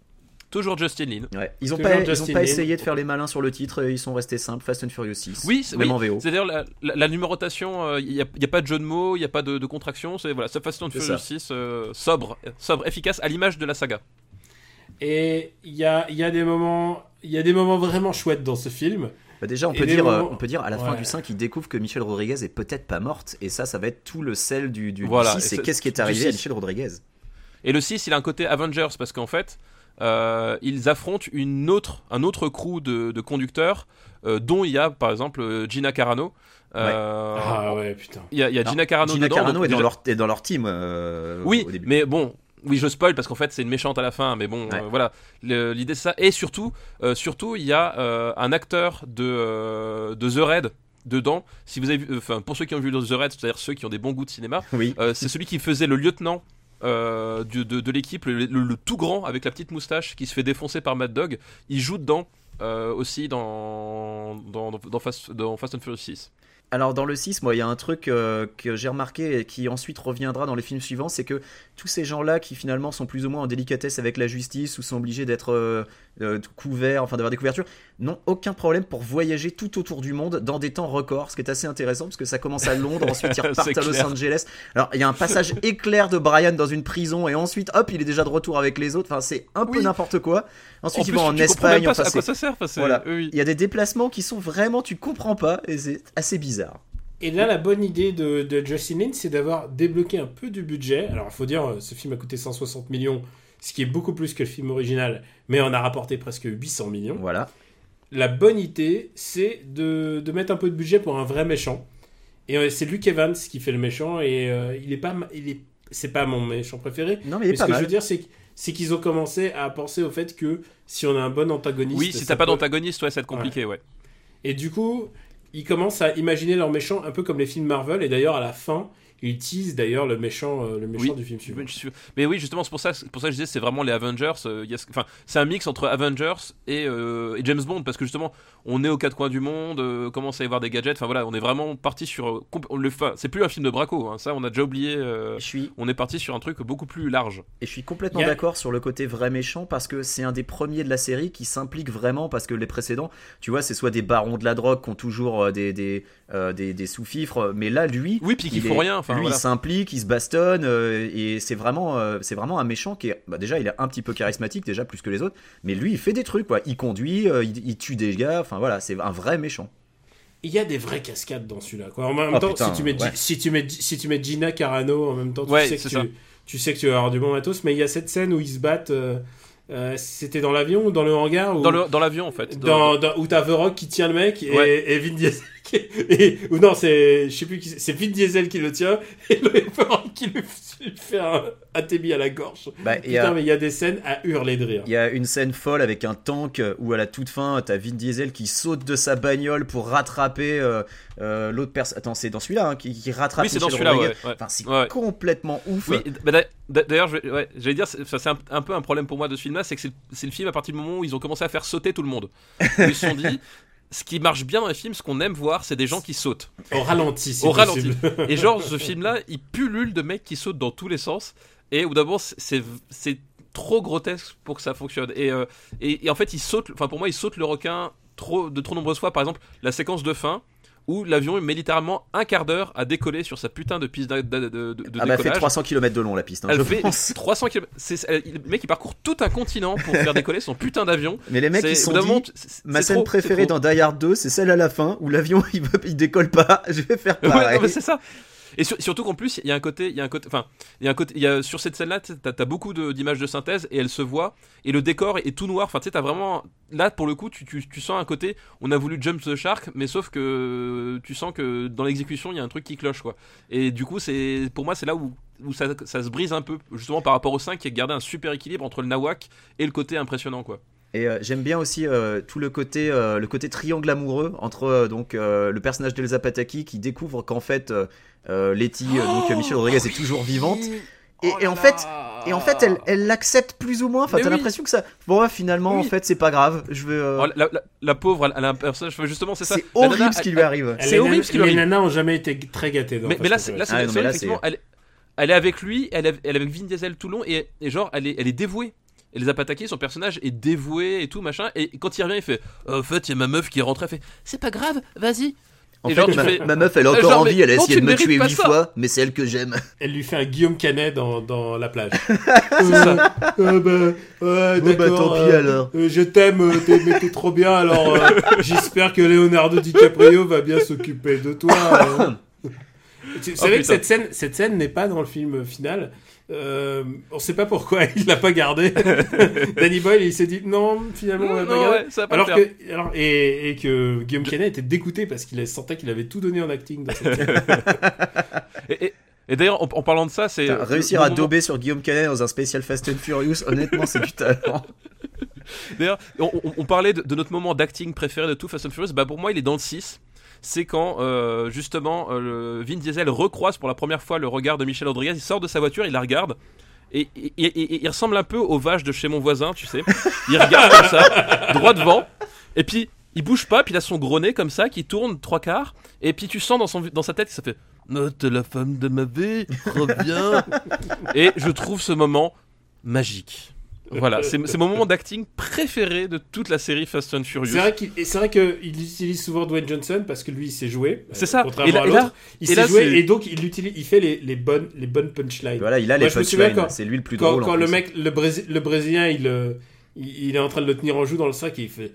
Toujours Justin Lin. Ouais. Ils ont Toujours pas, ils ont pas essayé de faire les malins sur le titre. Ils sont restés simples. Fast and Furious 6. Oui, c'est- même oui, en VO. C'est d'ailleurs la, la- la numérotation. Il n'y a, y a pas de jeu de mots, il n'y a pas de, de contraction. C'est voilà, Fast and Furious ça. 6 euh, sobre, sobre, efficace à l'image de la saga. Et il y a, il y, a des moments- il y a des moments vraiment chouettes dans ce film. Bah déjà, on peut, dire, euh, moments- on peut dire à la fin Ouais. du 5, il découvre que Michel Rodriguez est peut-être pas morte. Et ça, ça va être tout le sel du, du, du Voilà, 6. et C'est qu'est-ce qui est arrivé à 6. Michel Rodriguez? Et le 6, il a un côté Avengers parce qu'en fait, euh, ils affrontent une autre, un autre crew de, de conducteurs, euh, dont il y a par exemple euh, Gina Carano. Euh, Ah ouais, putain. Il y a, il y a Gina Carano Gina dedans. Carano donc est dans, leur, est dans leur team euh, Oui, au début. mais bon, oui, je spoil parce qu'en fait c'est une méchante à la fin, mais bon, Ouais. euh, voilà, l'idée c'est ça. Et surtout, euh, surtout, il y a euh, un acteur de, euh, de The Raid dedans. Si vous avez vu, enfin, pour ceux qui ont vu The Raid, c'est-à-dire ceux qui ont des bons goûts de cinéma, Oui. euh, c'est celui qui faisait le lieutenant. Euh, de, de l'équipe, le, tout grand avec la petite moustache qui se fait défoncer par Mad Dog, il joue dedans euh, aussi dans, dans, Fast, dans Fast and Furious 6. Alors dans le 6, moi, il y a un truc euh, que j'ai remarqué et qui ensuite reviendra dans les films suivants, c'est que tous ces gens-là qui finalement sont plus ou moins en délicatesse avec la justice ou sont obligés d'être euh, couverts, enfin d'avoir des couvertures, n'ont aucun problème pour voyager tout autour du monde dans des temps records, ce qui est assez intéressant parce que ça commence à Londres, ensuite ils repartent à Los. Angeles. Alors il y a un passage éclair de Brian dans une prison et ensuite hop, il est déjà de retour avec les autres. Enfin c'est un peu Oui. n'importe quoi. Ensuite en ils plus, vont en Espagne. pas enfin, à quoi ça sert. voilà. oui, oui. Il y a des déplacements qui sont vraiment tu comprends pas et c'est assez bizarre. Et là, la bonne idée de, de Justin Lin, c'est d'avoir débloqué un peu du budget. Alors, il faut dire, euh, ce film a coûté 160 millions, ce qui est beaucoup plus que le film original, mais on a rapporté presque 800 millions. Voilà. La bonne idée, c'est de, de mettre un peu de budget pour un vrai méchant. Et euh, c'est Luke Evans qui fait le méchant, et euh, il est pas, il est, c'est pas mon méchant préféré. Non mais il est Mais ce pas que je veux dire, c'est que- c'est qu'ils ont commencé à penser au fait que si on a un bon antagoniste, Oui, si t'as pas peut- d'antagoniste, ouais, ça va être compliqué, ouais. Et du coup, ils commencent à imaginer leur méchant un peu comme les films Marvel. Et d'ailleurs, à la fin, ils teasent d'ailleurs le méchant, euh, le méchant Oui. du film suivant. Mais oui, justement, c'est pour ça, pour ça que je disais, c'est vraiment les Avengers. euh, il y a ce- Enfin, c'est un mix entre Avengers et, euh, et James Bond parce que justement, on est aux quatre coins du monde, euh, commence à y avoir des gadgets. Enfin voilà, on est vraiment parti sur. compl- on le fait- C'est plus un film de braco, hein, ça, on a déjà oublié. euh, Je suis on est parti sur un truc beaucoup plus large. Et je suis complètement Il d'accord sur le côté vrai méchant parce que c'est un des premiers de la série qui s'implique vraiment parce que les précédents, tu vois, c'est soit des barons de la drogue qui ont toujours des, des, euh, des, des sous-fifres, mais là, lui, Oui, puis il font est- rien. Enfin, lui, voilà. il s'implique, il se bastonne euh, et c'est vraiment, euh, c'est vraiment un méchant qui est, bah, déjà, il est un petit peu charismatique déjà plus que les autres, mais lui, il fait des trucs quoi, il conduit, euh, il, il tue des gars, enfin voilà, c'est un vrai méchant. Il y a des vraies cascades dans celui-là. Quoi. En même Oh, temps, putain, si, tu mets, ouais. si, tu mets, si tu mets Gina Carano en même temps, tu, Ouais, sais, que tu, sais que tu vas avoir du bon matos. Mais il y a cette scène où ils se battent. euh, euh, C'était dans l'avion ou dans le hangar ou... Dans le- dans l'avion, en fait. dans, dans- où t'as The Rock qui tient le mec et, Ouais. et Vin Diesel et, ou non c'est je sais plus qui c'est Vin Diesel qui le tient et le qui lui fait un ATB à la gorge Bah, il y a- putain mais il y a des scènes à hurler de rire Il y a une scène folle avec un tank où à la toute fin, t'as Vin Diesel qui saute de sa bagnole pour rattraper euh, euh, l'autre personne. Attends, c'est dans celui-là hein, qui, qui rattrape Oui, c'est dans celui-là, ouais. Rodriguez. ouais. Enfin, c'est Ouais. complètement ouf. Oui, bah, d'a- d'a- d'ailleurs, je vais- ouais, j'allais dire, c'est ça, c'est un, un peu un problème pour moi de ce film-là, c'est que c'est c'est le film à partir du moment où ils ont commencé à faire sauter tout le monde. Ils se sont dit, ce qui marche bien dans les films, ce qu'on aime voir, c'est des gens qui sautent. au ralenti si Au ralenti. Et genre, ce film-là, il pullule de mecs qui sautent dans tous les sens. Et au bout d'abord, c'est c'est trop grotesque pour que ça fonctionne. Et, euh, et, et en fait, il saute, enfin pour moi, il saute le requin trop, de trop nombreuses fois. Par exemple, la séquence de fin où l'avion met littéralement un quart d'heure à décoller sur sa putain de piste de, de, de- de ah bah, elle fait décollage. 300 km de long la piste, hein, Elle je fait pense. 300 km. Elle- le mec il parcourt tout un continent pour faire décoller son putain d'avion. Mais les mecs, C'est- ils sont dit, c'est ma scène trop, préférée dans Die Hard 2, c'est celle à la fin où l'avion il, il décolle pas. Je vais faire Ouais, pareil. non, mais c'est ça. Et sur- surtout qu'en plus, il y a un côté, il y a un côté, enfin, il y a un côté, il y a sur cette scène-là, t'as as beaucoup d'images de, synthèse et elle se voit et le décor est, tout noir. Enfin, tu sais, vraiment là pour le coup, tu, sens un côté, on a voulu jump the shark, mais sauf que tu sens que dans l'exécution, il y a un truc qui cloche quoi. Et du coup, c'est pour moi, c'est là où ça se brise un peu, justement par rapport au 5 qui a gardé un super équilibre entre le nawak et le côté impressionnant quoi. Et euh, j'aime bien aussi euh, tout le côté, euh, le côté triangle amoureux entre euh, donc euh, le personnage d'Elsa Pataki qui découvre qu'en fait Letty, euh, donc Michelle Rodriguez est toujours vivante. Et, et en fait, et en fait, elle, elle l'accepte plus ou moins. Enfin, t'as oui. l'impression que ça. Bon, ouais, finalement, en fait, c'est pas grave. Je euh, Oh, la, la- la pauvre, elle, elle a un personnage, justement, c'est ça. c'est horrible nana, ce qui lui arrive. Les C'est horrible ce qui lui les arrive. nanas ont jamais été très gâtées dans Mais, mais là, c'est Ah, effectivement, elle, elle est avec lui, elle est, elle est avec Vin Diesel tout le long, et, et genre, elle est, elle est dévouée. Elle les a pas attaqués, son personnage est dévoué et tout, machin. Et quand il revient, il fait En fait, il y a ma meuf qui est rentrée, elle fait C'est pas grave, vas-y. En Et fait, genre, ma, fais- ma meuf, elle a encore Genre, mais envie. Elle a essayé de me tuer huit fois, mais c'est elle que j'aime. elle lui fait un Guillaume Canet dans, dans la plage C'est ça. Euh, bah, bah, tant pis, euh, alors. euh, je t'aime, euh, t'es mais t'es trop bien, alors euh, j'espère que Leonardo DiCaprio va bien s'occuper de toi. euh. Tu Oh, savais que cette scène, cette scène n'est pas dans le film final. Euh, on sait pas pourquoi il l'a pas gardé. Danny Boyle, il s'est dit non, finalement on va pas Non, garder. ouais, ça va pas Alors que, alors, et, et que Guillaume Canet était dégoûté parce qu'il sentait qu'il avait tout donné en acting dans cette. Et, et- et d'ailleurs, en, en parlant de ça, c'est. Réussir à moment- dober sur Guillaume Canet dans un spécial Fast and Furious, honnêtement, c'est du talent. D'ailleurs, on, on- on parlait de, de notre moment d'acting préféré de tout Fast and Furious. Bah, pour moi, il est dans le 6. C'est quand, euh, justement, euh, le Vin Diesel recroise pour la première fois le regard de Michel Rodriguez. Il sort de sa voiture, il la regarde. Et, et- et- et- il ressemble un peu aux vaches de chez mon voisin, tu sais. Il regarde comme ça, droit devant. Et puis, il bouge pas, puis il a son gros nez comme ça, qui tourne trois quarts. Et puis, tu sens dans, son, dans sa tête que ça fait Non, t'es la femme de ma vie, reviens. et je trouve ce moment magique. Voilà, c'est mon moment d'acting préféré de toute la série Fast and Furious. C'est vrai qu'il et c'est vrai qu'il utilise souvent Dwayne Johnson parce que lui il sait jouer. C'est euh, ça. Contrairement Et là- à et l'autre, là- il et sait là, jouer et donc il utilise, il fait les, les bonnes les bonnes punchlines. Voilà, il a Moi, les punchlines, c'est lui le plus quand, drôle. en quand le plus. mec, le, Brési- le brésilien, il, euh, il, il est en train de le tenir en joue dans le sac et il fait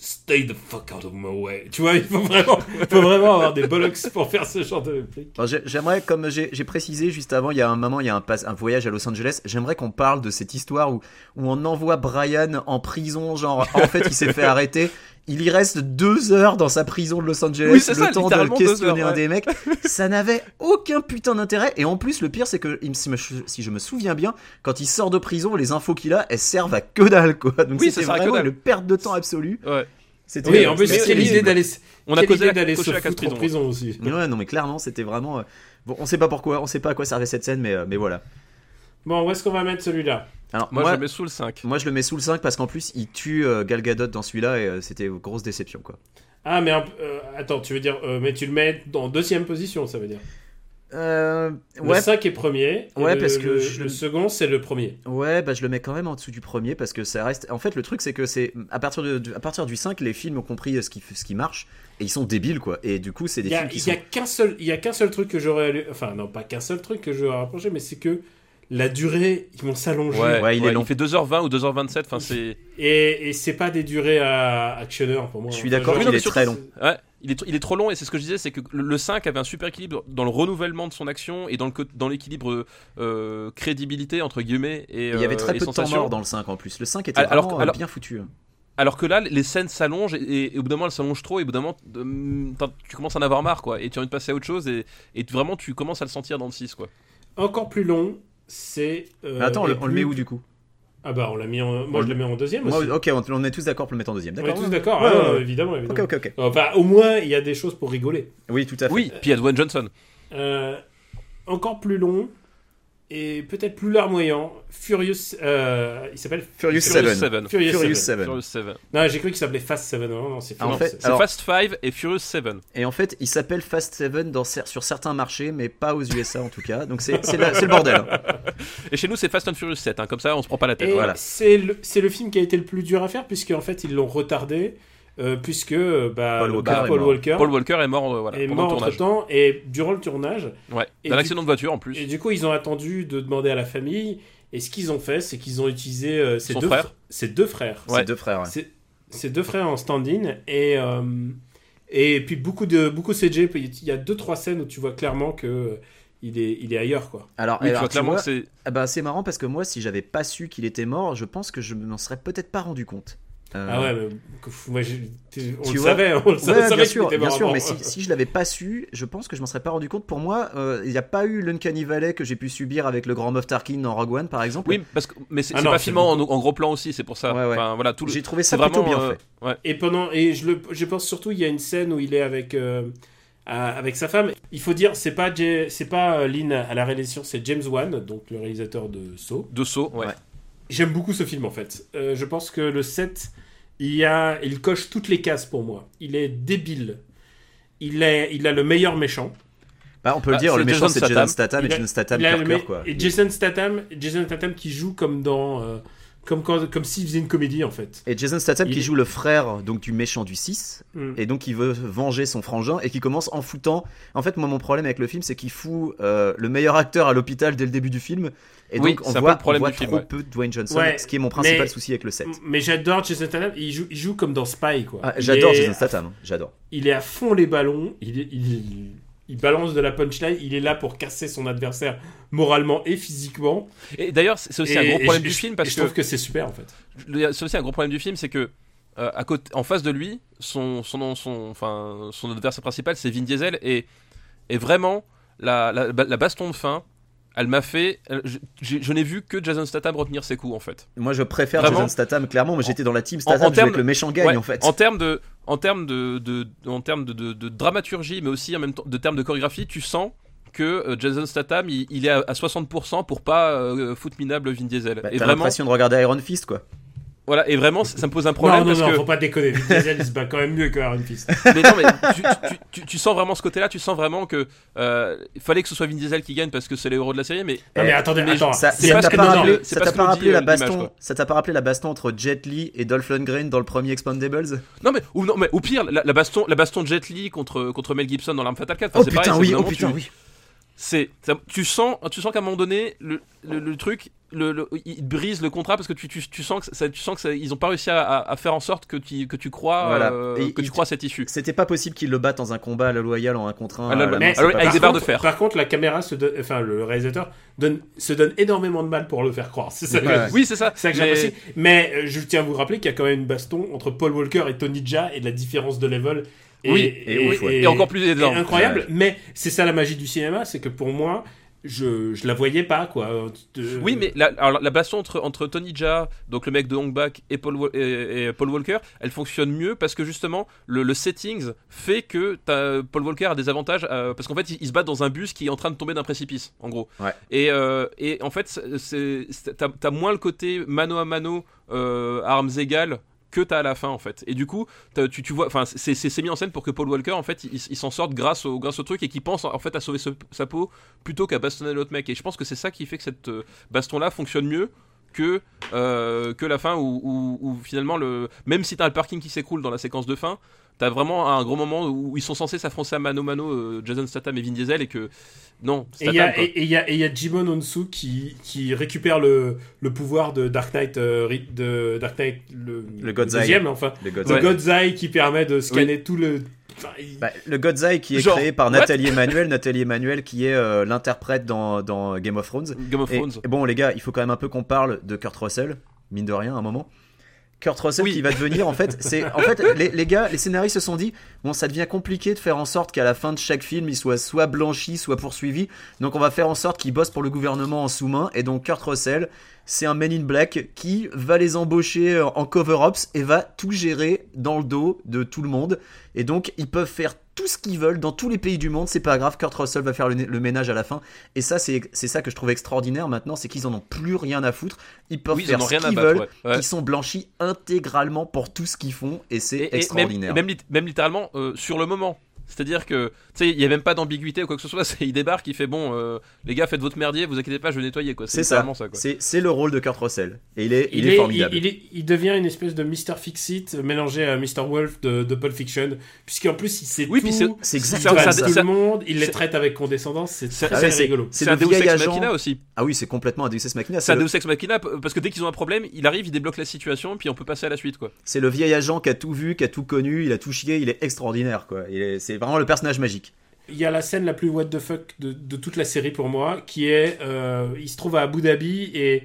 Stay the fuck out of my way. Tu vois, il faut vraiment, il faut vraiment avoir des bollocks pour faire ce genre de j'ai- J'aimerais, comme j'ai j'ai précisé juste avant, il y a un moment, il y a un, pass- un voyage à Los Angeles. J'aimerais qu'on parle de cette histoire où, où on envoie Brian en prison, genre en fait il s'est fait arrêter. Il y reste deux heures dans sa prison de Los Angeles, Oui, c'est le ça, temps de questionner heures, un des mecs. Ça n'avait aucun putain d'intérêt. Et en plus, le pire, c'est que si je me souviens bien, quand il sort de prison, les infos qu'il a, elles servent à que dalle, quoi. Donc Oui, que vraiment dalle. une perte de temps absolue. Ouais. C'était Oui, en plus, c'était quelle terrible. idée d'aller, On a causé d'aller se foutre en prison. prison aussi. Ouais, non, mais clairement, c'était vraiment. euh, Bon, on sait pas pourquoi, on sait pas à quoi servait cette scène, mais, euh, mais voilà. Bon, où est-ce qu'on va mettre celui-là? Alors, Moi, moi, je le mets sous le 5. moi, je le mets sous le 5 parce qu'en plus, il tue euh, Gal Gadot dans celui-là et euh, c'était une grosse déception, quoi. Ah, mais euh, attends, tu veux dire, euh, mais tu le mets en deuxième position, ça veut dire. Euh, Le ouais, 5 est premier. Ouais, le- parce que le, je- le second, c'est le premier. ouais, bah je le mets quand même en dessous du premier parce que ça reste. En fait, le truc, c'est que c'est à partir de, à partir du 5, les films ont compris ce qui, ce qui marche et ils sont débiles, quoi. Et du coup, c'est des y a, films qui il sont. y a qu'un seul, il y a qu'un seul truc que j'aurais, enfin non, pas qu'un seul truc que j'aurais rapproché, mais c'est que la durée, ils vont s'allonger. Ouais, Ouais, il est long. fait 2h20 ou 2h27. Enfin, c'est. Et, et c'est pas des durées à actionneur pour moi. Je suis Enfin, d'accord mais est très long. Ouais, il est, il est trop long et c'est ce que je disais, c'est que le, le 5 avait un super équilibre dans le renouvellement de son action et dans le dans l'équilibre euh, crédibilité entre guillemets et Et il y avait euh, très peu de temps mort dans le 5 en plus. Le 5 était Alors- vraiment alors- euh, bien foutu. hein. Alors que là, les scènes s'allongent et, et- et au bout d'un moment, elles s'allongent trop et au bout d'un moment, euh, tu commences à en avoir marre quoi et tu as envie de passer à autre chose et, vraiment tu commences à le sentir dans le 6 quoi. Encore plus long, c'est. euh, attends, on le met où du coup? Ah bah on l'a mis en, moi On je le- mets en deuxième Moi, aussi. Ok, on, on est tous d'accord pour le mettre en deuxième. on est tous d'accord, Ouais, hein, ouais, ouais. évidemment, Ok, évidemment. ok, ok. Enfin, au moins il y a des choses pour rigoler. Oui, tout à fait. Oui, puis il y a Dwayne Johnson. Euh, encore plus long et peut-être plus larmoyant. Furious, euh, il s'appelle Furious Furious 7. 7. Furious, Furious Seven. 7. Furious 7. Non, j'ai cru qu'il s'appelait Fast 7. Non, non, c'est en Furious fait, Seven. C'est Alors- Fast 5 et Furious 7. Et en fait, il s'appelle Fast 7 dans, cer- sur certains marchés, mais pas aux USA en tout cas. Donc c'est c'est la- c'est le bordel. hein. Et chez nous, c'est Fast and Furious 7. hein, comme ça, on se prend pas la tête. Et voilà. c'est le, c'est le film qui a été le plus dur à faire, puisque en fait ils l'ont retardé, euh, puisque euh, bah, Paul Walker est Paul mort. Walker Paul Walker est mort, euh, voilà, est pendant mort le entre tournage. temps, et durant le tournage. Ouais, Et d'un du- accident de voiture en plus. Et du coup, ils ont attendu de demander à la famille, et ce qu'ils ont fait, c'est qu'ils ont utilisé euh, ces, Son deux frère. fr- ces deux frères. Ouais. C'est deux frères. ouais. Ces deux frères en stand-in et euh, et puis beaucoup de beaucoup CG. Il y a deux trois scènes où tu vois clairement que il est il est ailleurs quoi. Alors, Oui, tu alors, clairement c'est. ah bah, c'est marrant parce que moi, si j'avais pas su qu'il était mort, je pense que je m'en serais peut-être pas rendu compte. Euh, Ah ouais, mais moi j'ai- on Tu le vois savait, on le Ouais, savait, bien sûr, bien sûr, mais si, si je l'avais pas su, je pense que je m'en serais pas rendu compte. Pour moi, euh, il n'y a pas eu l'Uncanny Valley que j'ai pu subir avec le grand Moff Tarkin dans Rogue One, par exemple. Oui, parce que mais c'est Ah pas en, en gros plan aussi, c'est pour ça. Ouais, ouais. Enfin voilà, tout J'ai trouvé ça plutôt vraiment bien euh, fait. ouais. Et pendant et je le je pense surtout il y a une scène où il est avec euh, avec sa femme. Il faut dire c'est pas c'est pas euh, Lynn à la réalisation, c'est James Wan, donc le réalisateur de Saw. de saut. Ouais. Ouais. J'aime beaucoup ce film en fait. Euh, je pense que le 7, il, y a, il coche toutes les cases pour moi. Il est débile. Il, est, il a le meilleur méchant. Bah, on peut Bah, le dire, c'est le méchant c'est Jason Statham. Et Jason Statham Il a cœur le cœur me- quoi. Et Jason Statham, Jason Statham qui joue comme dans. euh, comme quand, comme s'il faisait une comédie en fait. Et Jason Statham Il qui joue le frère donc du méchant du 6 Mm. et donc il veut venger son frangin et qui commence en foutant. En fait, moi mon problème avec le film c'est qu'il fout euh, le meilleur acteur à l'hôpital dès le début du film et Oui, donc on voit, le problème on voit du film, trop ouais. peu de Dwayne Johnson, Ouais, ce qui est mon principal mais- souci avec le 7. Mais j'adore Jason Statham. Il joue, il joue comme dans Spy quoi. Ah, j'adore Jason Statham, hein, j'adore. Il est à fond les ballons. Il est, il est- il balance de la punchline, il est là pour casser son adversaire moralement et physiquement. Et d'ailleurs, c'est aussi Et- un gros problème je- du film parce je que trouve que c'est super en fait. c'est aussi un gros problème du film, c'est que euh, à côté, en face de lui, son, son, son, enfin, son adversaire principal, c'est Vin Diesel, et, et vraiment, la, la, la baston de fin, elle m'a fait. elle- je- n'ai vu que Jason Statham retenir ses coups, en fait. Moi, je préfère Vraiment Jason Statham, clairement. Moi, j'étais dans la team en Statham, je voulais termes- que le méchant gagne, Ouais, en fait. En termes de, en termes de, de, en termes de, de- de dramaturgie, mais aussi en même temps de termes de chorégraphie, tu sens que euh, Jason Statham, il, il est à, à 60% pour pas euh, foutre minable Vin Diesel. Bah, et T'as vraiment, l'impression de regarder Iron Fist, quoi. Voilà, et vraiment, ça me pose un problème non, non, parce non, que faut pas déconner. Vin Diesel, il se bat quand même mieux que Iron Fist. mais non, mais tu, tu- tu- tu sens vraiment ce côté-là, tu sens vraiment que euh, il fallait que ce soit Vin Diesel qui gagne parce que c'est le héros de la série, mais Non, mais Eh, attendez, mais attends. Ça c'est ça pas t'a pas rappelé, ça pas pas la euh, baston, ça t'a pas rappelé la baston entre Jet Li et Dolph Lundgren dans le premier Expandables non mais ou non mais au pire la, la baston la baston de Jet Li contre contre Mel Gibson dans l'arme fatale 4 enfin, Oh c'est putain, pareil, oui, oh putain, oui. c'est tu sens tu sens qu'à un moment donné le, le, le truc le, le- il brise le contrat parce que tu, tu, tu sens que ça, tu sens que ça- ils ont pas réussi à, à- à faire en sorte que tu que tu crois Voilà. euh, Et que il- tu crois à cette issue C'était pas possible qu'il le batte dans un combat à la loyale en un contre un. À la à la loyale. main, Mais- c'est alors, pas avec des barres de fer. Par contre, la caméra se donne, enfin, le réalisateur donne, se donne énormément de mal pour le faire croire. C'est ça, que- oui c'est ça c'est ça que mais- j'apprécie. Mais euh, je tiens à vous rappeler qu'il y a quand même une baston entre Paul Walker et Tony Jaa et de la différence de level. est- Oui, et est- ouf, ouais. et encore plus incroyable. Mais c'est ça la magie du cinéma, c'est que pour moi, je, je la voyais pas, quoi. De- Oui, mais la, alors, la baston entre, entre Tony Jaa, donc le mec de Hong Bak, et Paul, et, et Paul Walker, elle fonctionne mieux parce que justement, le, le settings fait que Paul Walker a des avantages euh, parce qu'en fait, il, il se bat dans un bus qui est en train de tomber d'un précipice, en gros. Ouais. Et, euh, et en fait, t'as moins le côté mano à mano, euh, armes égales que t'as à la fin en fait. Et du coup tu, tu vois enfin c'est mis en scène pour que Paul Walker en fait il, s'en sorte grâce au grâce au truc et qu'il pense en fait à sauver sa peau plutôt qu'à bastonner l'autre mec. Et je pense que c'est ça qui fait que cette euh, baston là fonctionne mieux que euh, que la fin où, où- où finalement le même si t'as le parking qui s'écroule dans la séquence de fin t'as vraiment un gros moment où ils sont censés s'affronter à mano mano euh, Jason Statham et Vin Diesel et que non Et il y a, Statham et- il y a, et il y a Jimon Onsu qui, qui récupère le, le pouvoir de Dark Knight, euh, de Dark Knight le, Le God's Eye. deuxième, enfin. Le God- Le Ouais. God's Eye qui permet de scanner tout le. Bah, le Godzai qui est Genre, créé par what? Nathalie Emmanuel, Nathalie Emmanuel qui est euh, l'interprète dans, dans Game of Thrones. Game of Thrones et bon les gars, il faut quand même un peu qu'on parle de Kurt Russell, mine de rien, à un moment. Kurt Russell Oui. qui va devenir en fait, c'est en fait les, les gars, les scénaristes se sont dit bon ça devient compliqué de faire en sorte qu'à la fin de chaque film il soit soit blanchi, soit poursuivi. Donc on va faire en sorte qu'il bosse pour le gouvernement en sous-main et donc Kurt Russell c'est un Men in Black qui va les embaucher en cover-ups et va tout gérer dans le dos de tout le monde. Et donc, ils peuvent faire tout ce qu'ils veulent dans tous les pays du monde, c'est pas grave, Kurt Russell va faire le, le ménage à la fin. Et ça, c'est ça que je trouve extraordinaire maintenant, c'est qu'ils en ont plus rien à foutre. Ils peuvent oui faire ce qu'ils veulent. ouais. Ouais. Ils sont blanchis intégralement pour tout ce qu'ils font et c'est extraordinaire. Même littéralement euh, sur le moment. C'est-à-dire que, tu sais, il n'y a même pas d'ambiguïté ou quoi que ce soit. c'est- Il débarque, il fait bon, euh, les gars, faites votre merdier, vous inquiétez pas, je vais nettoyer quoi. C'est ça, ça c'est c'est le rôle de Kurt Russell. Et il est, il il, est, est, formidable. il, il est- il devient une espèce de Mr. Fix-It mélangé à Mr. Wolf de, de Pulp Fiction, puisqu'en plus il sait Oui, tout, c'est- c'est exactement ça. tout Ça- le monde, il les c'est- traite avec condescendance, c'est c'est- très, Ah ouais, très c'est- rigolo. c'est C'est le un Deus Ex agent. Machina aussi. Ah oui, c'est complètement un Deus Ex Machina. C'est C'est un le, Deus Ex Machina parce que dès qu'ils ont un problème, il arrive, il débloque la situation, puis on peut passer à la suite quoi. c'est le vieil agent qui a tout vu, qui a tout connu, il a tout chié, il est extraordinaire quoi. Il est- C'est vraiment le personnage magique. Il y a la scène la plus what the fuck de, toute la série pour moi, qui est, euh, il se trouve à Abu Dhabi et,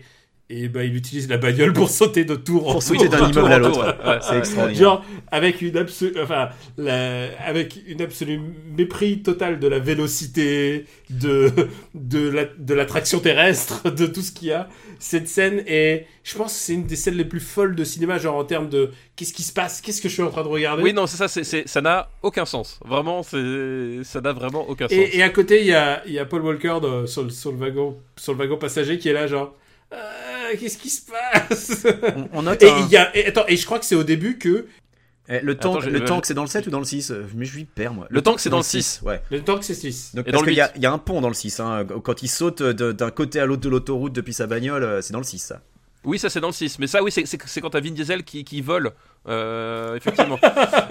et bah, il utilise la bagnole pour sauter de tour en Pour tour. sauter d'un immeuble en à l'autre. ouais. Ouais. C'est extraordinaire. Genre avec une absolue, enfin, la- avec une absolue mépris total de la vélocité, de de la de l'attraction terrestre, de tout ce qu'il y a. Cette scène est, je pense, que c'est une des scènes les plus folles de cinéma, genre en termes de qu'est-ce qui se passe, qu'est-ce que je suis en train de regarder. Oui, non, c'est ça, c'est- ça n'a aucun sens. Vraiment, c'est, ça n'a vraiment aucun sens. Et, et à côté, il y a, il y a Paul Walker de- sur, le, sur, le wagon, sur le wagon passager qui est là, genre, Euh, qu'est-ce qui se passe On, on note et, un- y a, et, attends, et je crois que c'est au début que Eh, le tank, Attends, le tank c'est dans le 7 ou dans le 6 Euh, Mais je lui perds moi. Le tank, c'est dans le 6. Ouais. le temps que c'est 6. Donc, Et parce le qu'il y, a- 8. il y a un pont dans le 6. Hein. Quand il saute de- d'un côté à l'autre de l'autoroute depuis sa bagnole, euh, c'est dans le 6 ça. Oui, ça c'est dans le 6. Mais ça, oui, c'est, quand t'as Vin Diesel qui, qui vole. Euh, effectivement.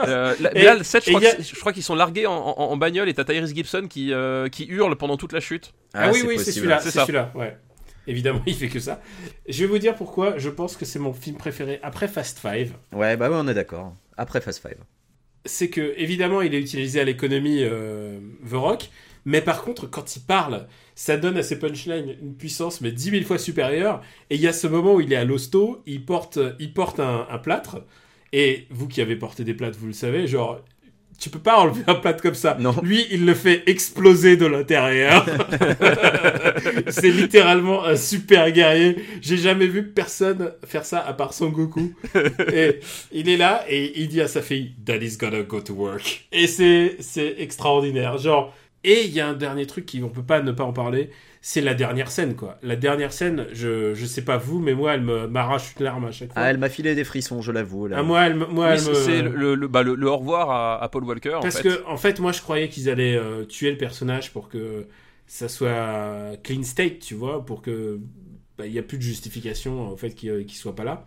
Euh, là, mais Et- là, le 7, je crois, a- qu'ils sont largués en, en, en bagnole et t'as Tyrese Gibson qui, euh, qui hurle pendant toute la chute. Ah, oui, c'est oui, c'est celui-là, C'est celui-là, ouais. Évidemment, il fait que ça. Je vais vous dire pourquoi je pense que c'est mon film préféré après Fast Five. Ouais, bah ouais, on est d'accord. Après Fast Five. c'est que évidemment il est utilisé à l'économie euh, The Rock, mais par contre quand il parle, ça donne à ses punchlines une puissance mais dix mille fois supérieure. Et il y a ce moment où il est à l'hosto, il porte, il porte un, un plâtre. Et vous qui avez porté des plâtres, vous le savez, genre tu peux pas enlever un plâtre comme ça. Non. Lui, il le fait exploser de l'intérieur. c'est littéralement un super guerrier. J'ai jamais vu personne faire ça à part Son Goku. Et il est là et il dit à sa fille, Daddy's gotta go to work. Et c'est, c'est extraordinaire. Genre, et il y a un dernier truc qui, on peut pas ne pas en parler. C'est la dernière scène, quoi. La dernière scène, je, je sais pas vous, mais moi, elle me, m'arrache une larme à chaque fois. Ah, elle m'a filé des frissons, je l'avoue. Ah, moi, elle, moi, Oui, elle me... c'est le, le, bah, le, le au revoir à, à Paul Walker. Parce en fait. que, en fait, moi, je croyais qu'ils allaient euh, tuer le personnage pour que ça soit clean state, tu vois, pour que bah, il y a plus de justification au fait qu'il euh, qu'il soit pas là.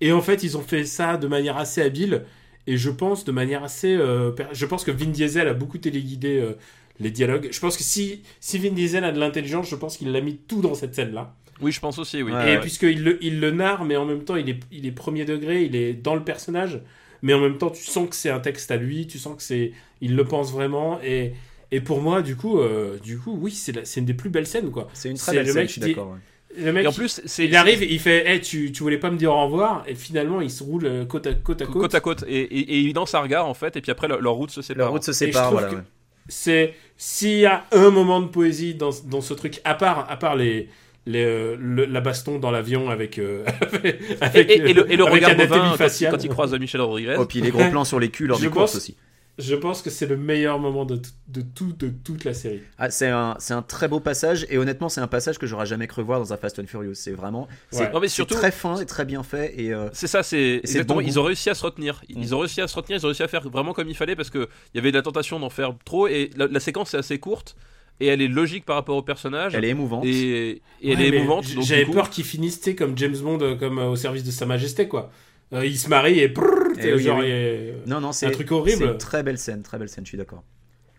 Et en fait, ils ont fait ça de manière assez habile et je pense de manière assez. euh, je pense que Vin Diesel a beaucoup téléguidé euh, les dialogues. Je pense que si si Vin Diesel a de l'intelligence, je pense qu'il l'a mis tout dans cette scène là. Oui, je pense aussi, oui. Ouais, Et puisqu'il le, il le narre, mais en même temps, il est, il est premier degré, il est dans le personnage, mais en même temps, tu sens que c'est un texte à lui, tu sens que c'est, il le pense vraiment, et, et pour moi, du coup, euh, du coup, oui, c'est, la- c'est une des plus belles scènes, quoi. C'est une très C'est belle le scène, mec je suis dit- d'accord. ouais. Le mec, Et en plus, c'est il arrive, il fait, hey, tu, tu voulais pas me dire au revoir, et finalement, il se roule euh, côte à côte. À côte. côte à côte et, et, et un regard en fait et puis après leur, leur route se sépare. Leur route se je sépare, trouve voilà. que- ouais. C'est s'il y a un moment de poésie dans, dans ce truc, à part, à part les, les, euh, le- la baston dans l'avion avec, euh, Et, avec, et- et le, et le avec regard bovin quand, faciale. quand il croise Michel Rodriguez. Oh, puis les gros plans sur les culs lors Je des courses aussi. Je pense que c'est le meilleur moment de, tout, de toute la série. Ah, c'est un, c'est un très beau passage et honnêtement c'est un passage que j'aurais jamais cru voir dans un Fast and Furious. C'est vraiment, c'est Ouais. Non, mais c'est surtout, très fin et très bien fait et euh, C'est ça, c'est bon Ils ont réussi à se retenir. Ils ont réussi à se retenir. Ils ont réussi à faire vraiment comme il fallait parce que il y avait de la tentation d'en faire trop et la, la séquence est assez courte et elle est logique par rapport au personnage elle est émouvante. et, et elle est émouvante. J'avais coup- peur qu'il finisse tu sais, comme James Bond, euh, comme euh, au service de Sa Majesté, quoi. Euh, il se marie et sais, Eh oui, genre, oui. il est- Non non c'est un truc horrible. Une très belle scène, très belle scène. Je suis d'accord.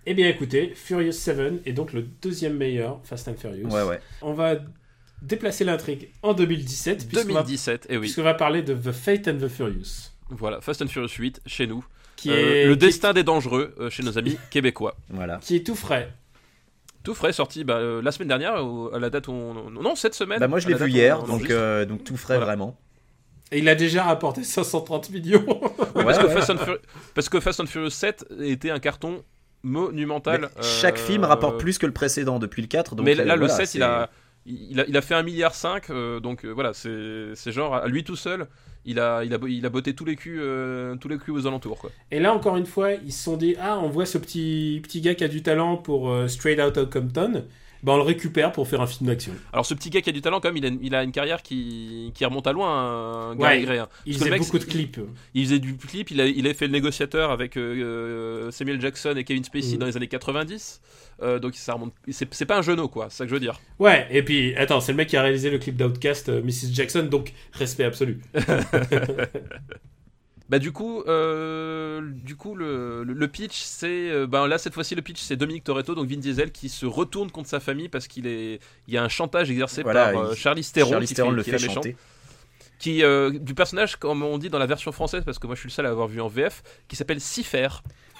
Eh bien, écoutez, Furious 7 est donc le deuxième meilleur Fast and Furious. Ouais ouais. On va déplacer l'intrigue en 2017, puisqu'on va, 2017. Et oui. puisqu'on va parler de The Fate and the Furious. Voilà, Fast and Furious 8 chez nous. Qui Euh, est, le qui- destin des dangereux euh, chez nos amis québécois. Voilà. qui est tout frais. Tout frais sorti bah, euh, la semaine dernière ou à la date où on... non cette semaine. Bah moi je l'ai la vu hier on donc euh, donc tout frais Voilà. vraiment. Et il a déjà rapporté 530 millions. Oui, parce, que ouais. Fast and Furious, parce que Fast and Furious 7 était un carton monumental. Mais chaque euh, film rapporte plus que le précédent depuis le 4 donc mais là, euh, là, le voilà, 7, c'est- il a, il, a, il a fait 1,5 milliard, euh, donc euh, voilà, c'est c'est genre, à lui tout seul, il a, il a, il a botté tous les culs, euh, tous les culs aux alentours. Quoi. Et là, encore une fois, ils se sont dit Ah, on voit ce petit, petit gars qui a du talent pour euh, Straight Outta Compton. Ben, on le récupère pour faire un film d'action. Alors, ce petit gars qui a du talent, quand même, il a, une- il a une carrière qui, qui remonte à loin, hein, Ouais, hein. Il Parce que le faisait mec, beaucoup de clips. Il faisait du clip, il a, il a fait le négociateur avec euh, euh, Samuel Jackson et Kevin Spacey Mhm. dans les années 90. Euh, donc ça remonte. C'est c'est pas un genou quoi, c'est ça que je veux dire. Ouais, et puis, attends, c'est le mec qui a réalisé le clip d'Outcast, euh, Mrs. Jackson, donc respect absolu. Bah du coup, euh, du coup le, le- pitch c'est, ben là cette fois-ci le pitch c'est Dominique Toretto donc Vin Diesel qui se retourne contre sa famille parce qu'il est, il y a un chantage exercé Voilà, par euh, il- Charlie Theron Charlize qui Theron fait, le qui fait chanter. qui euh, du personnage comme on dit dans la version française parce que moi je suis le seul à avoir vu en VF, qui s'appelle Cifer.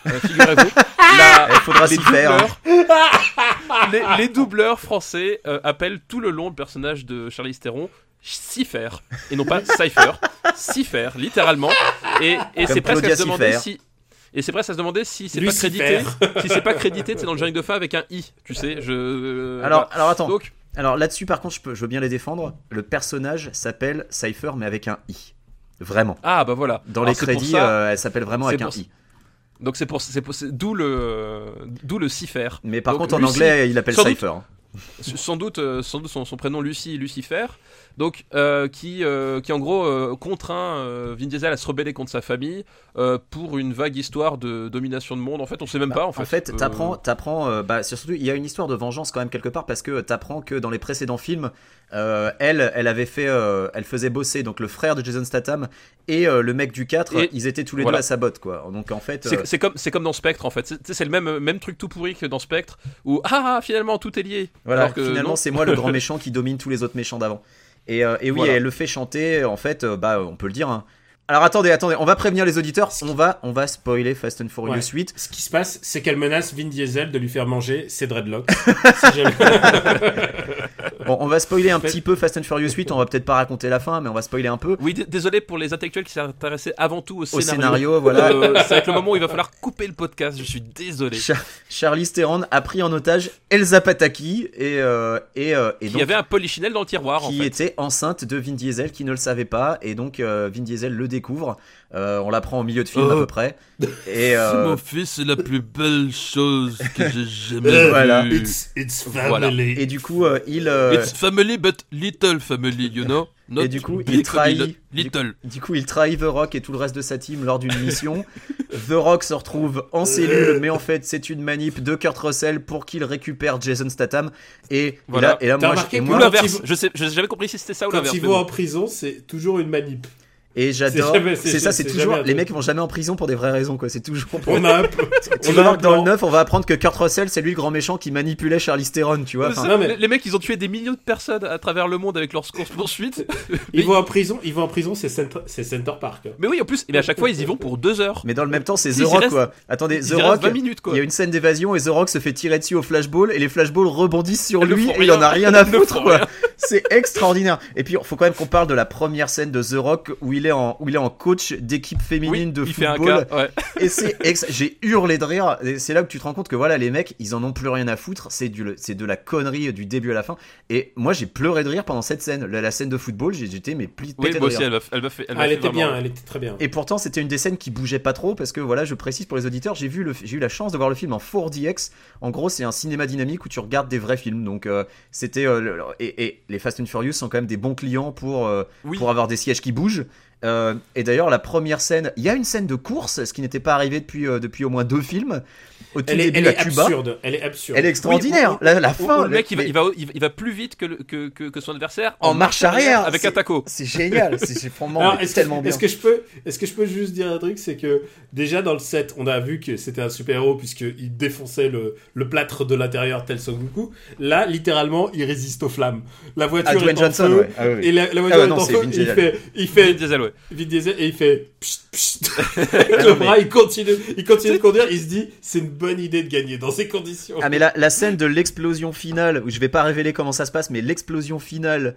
Euh, Figurez-vous, Il faudra les s'y faire. hein. les, les doubleurs français euh, appellent tout le long le personnage de Charlize Theron Cipher et non pas Cypher, Cipher littéralement et, et c'est presque à se demander si et c'est presque à se demander si c'est pas crédité si c'est pas crédité c'est dans le générique de fin avec un i tu sais je euh, Alors voilà. alors attends. donc Alors là-dessus, par contre, je, peux, je veux bien les défendre. Le personnage s'appelle Cypher, mais avec un i. Vraiment. ah bah voilà Dans Alors, les crédits, ça- euh, elle s'appelle vraiment avec un i. donc c'est pour c'est d'où le d'où le Cipher Mais par Donc, contre, en Lucie- anglais, il appelle doute- Cypher. sans doute, euh, sans doute son, son prénom Lucie Lucifer, donc euh, qui, euh, qui en gros euh, contraint Vin Diesel à se rebeller contre sa famille pour une vague histoire de domination de monde. En fait, on sait même pas. En fait, Bah, En fait, t'apprends, t'apprends, bah, surtout, il y a une histoire de vengeance quand même quelque part parce que t'apprends que dans les précédents films, elle, elle avait fait, elle faisait bosser donc le frère de Jason Statham et le mec du 4, Et- ils étaient tous les voilà. deux à sa botte quoi. Donc en fait, c'est comme c'est comme dans Spectre en fait. C'est- le même même truc tout pourri que dans Spectre où ah ah, finalement tout est lié. voilà, Alors que finalement c'est moi le grand méchant qui domine tous les autres méchants d'avant. Et, euh, et oui, Voilà. elle le fait chanter. En fait, euh, bah, on peut le dire. hein, Alors attendez, attendez, on va prévenir les auditeurs, on va, on va spoiler Fast and Furious Ouais. 8. Ce qui se passe, c'est qu'elle menace Vin Diesel de lui faire manger ses dreadlocks. Si Bon, on va spoiler un Fait- petit peu Fast and Furious 8, on va peut-être pas raconter la fin, mais on va spoiler un peu. Oui, désolé pour les intellectuels qui s'intéressaient avant tout au Au scénario. scénario, voilà. Euh, c'est avec le moment où il va falloir couper le podcast. Je suis désolé. Char- Charlize Theron a pris en otage Elsa Pataki et, euh, et, euh, et Il donc y avait un polichinelle dans le tiroir en qui fait. était enceinte de Vin Diesel qui ne le savait pas et donc euh, Vin Diesel le découvre. Euh, on l'apprend au milieu de film à Oh. peu près. Et euh, fils, c'est la plus belle chose que j'ai Euh, voilà. It's, it's family. Voilà. et du coup euh, il euh, It's family but little family, you know? Not Et du coup, il trahit- family, Little. Du coup, il trahit The Rock et tout le reste de sa team lors d'une mission. The Rock se retrouve en cellule, mais en fait, c'est une manip de Kurt Russell pour qu'il récupère Jason Statham. Et, Voilà. et là, et là moi, et que moi- Ou Quand l'inverse. Je sais, j'ai jamais compris si c'était ça ou Quand l'inverse. ils mais vont en prison, c'est toujours une manip. Et j'adore. C'est ça, c'est toujours. Les mecs vont jamais en prison pour des vraies raisons, quoi. C'est toujours pour. On a un peu. Tu dans le plan. 9, on va apprendre que Kurt Russell, c'est lui le grand méchant qui manipulait Charlize Theron, tu vois. Enfin, non, mais- les- mecs, ils ont tué des millions de personnes à travers le monde avec leurs courses poursuites. Ils vont en prison, ils vont en prison, c'est Center, c'est Center Park. Mais oui, en plus, mais à chaque fois, ils y vont pour deux heures. Mais dans le même temps, c'est Si, The Rock, reste- quoi. Attendez, The Rock. 20 minutes, quoi. Il y a une scène d'évasion et The Rock se fait tirer dessus au flashball et les flashballs rebondissent sur lui et il en a rien. rien à foutre quoi. C'est extraordinaire. Et puis il faut quand même qu'on parle de la première scène de The Rock où il est en où il est en coach d'équipe féminine Oui, de il fait un football cas. Ouais. et c'est ex... j'ai hurlé de rire. Et C'est là que tu te rends compte que voilà les mecs ils en ont plus rien à foutre. C'est du c'est de la connerie du début à la fin. Et moi j'ai pleuré de rire pendant cette scène. La, la scène de football j'étais mais pli- Oui, moi aussi, elle m'a elle fait. Elle Ah, elle était vraiment- bien, elle était très bien. Et pourtant, c'était une des scènes qui bougeait pas trop parce que voilà, je précise pour les auditeurs, j'ai vu le, j'ai eu la chance de voir le film en 4DX. En gros, c'est un cinéma dynamique où tu regardes des vrais films. Donc, euh, c'était euh, et les Fast and Furious sont quand même des bons clients pour euh, Oui. pour avoir des sièges qui bougent. Euh, et d'ailleurs, la première scène, il y a une scène de course, ce qui n'était pas arrivé depuis euh, depuis au moins deux films. Au tout Elle est, début, elle à est Cuba, absurde. Elle est absurde. elle est extraordinaire. Oui, la, fin, le mec, il va, il va, il va- il va plus vite que, le- que, que, que son adversaire En marche arrière, avec un taco. c'est génial. C'est vraiment est-ce tellement que, bien. est-ce que je peux, est-ce que je peux juste dire un truc, c'est que déjà dans le set, on a vu que c'était un super héros puisqu'il défonçait le, le plâtre de l'intérieur tel Son Goku. Là, littéralement, il résiste aux flammes. La voiture Ah, est Dwayne en Johnson, feu, ouais. Ah, oui, et la, la voiture ouais, est non, en c'est feu. Vin Il fait, il fait, Diesel, ouais. Vin Diesel et il fait psst, psst. Avec Ah le mais- bras, il continue, il continue de conduire. Il se dit, c'est une bonne idée de gagner dans ces conditions. Ah mais la, la scène de l'explosion finale, où je vais pas révéler comment ça se passe, mais l'explosion finale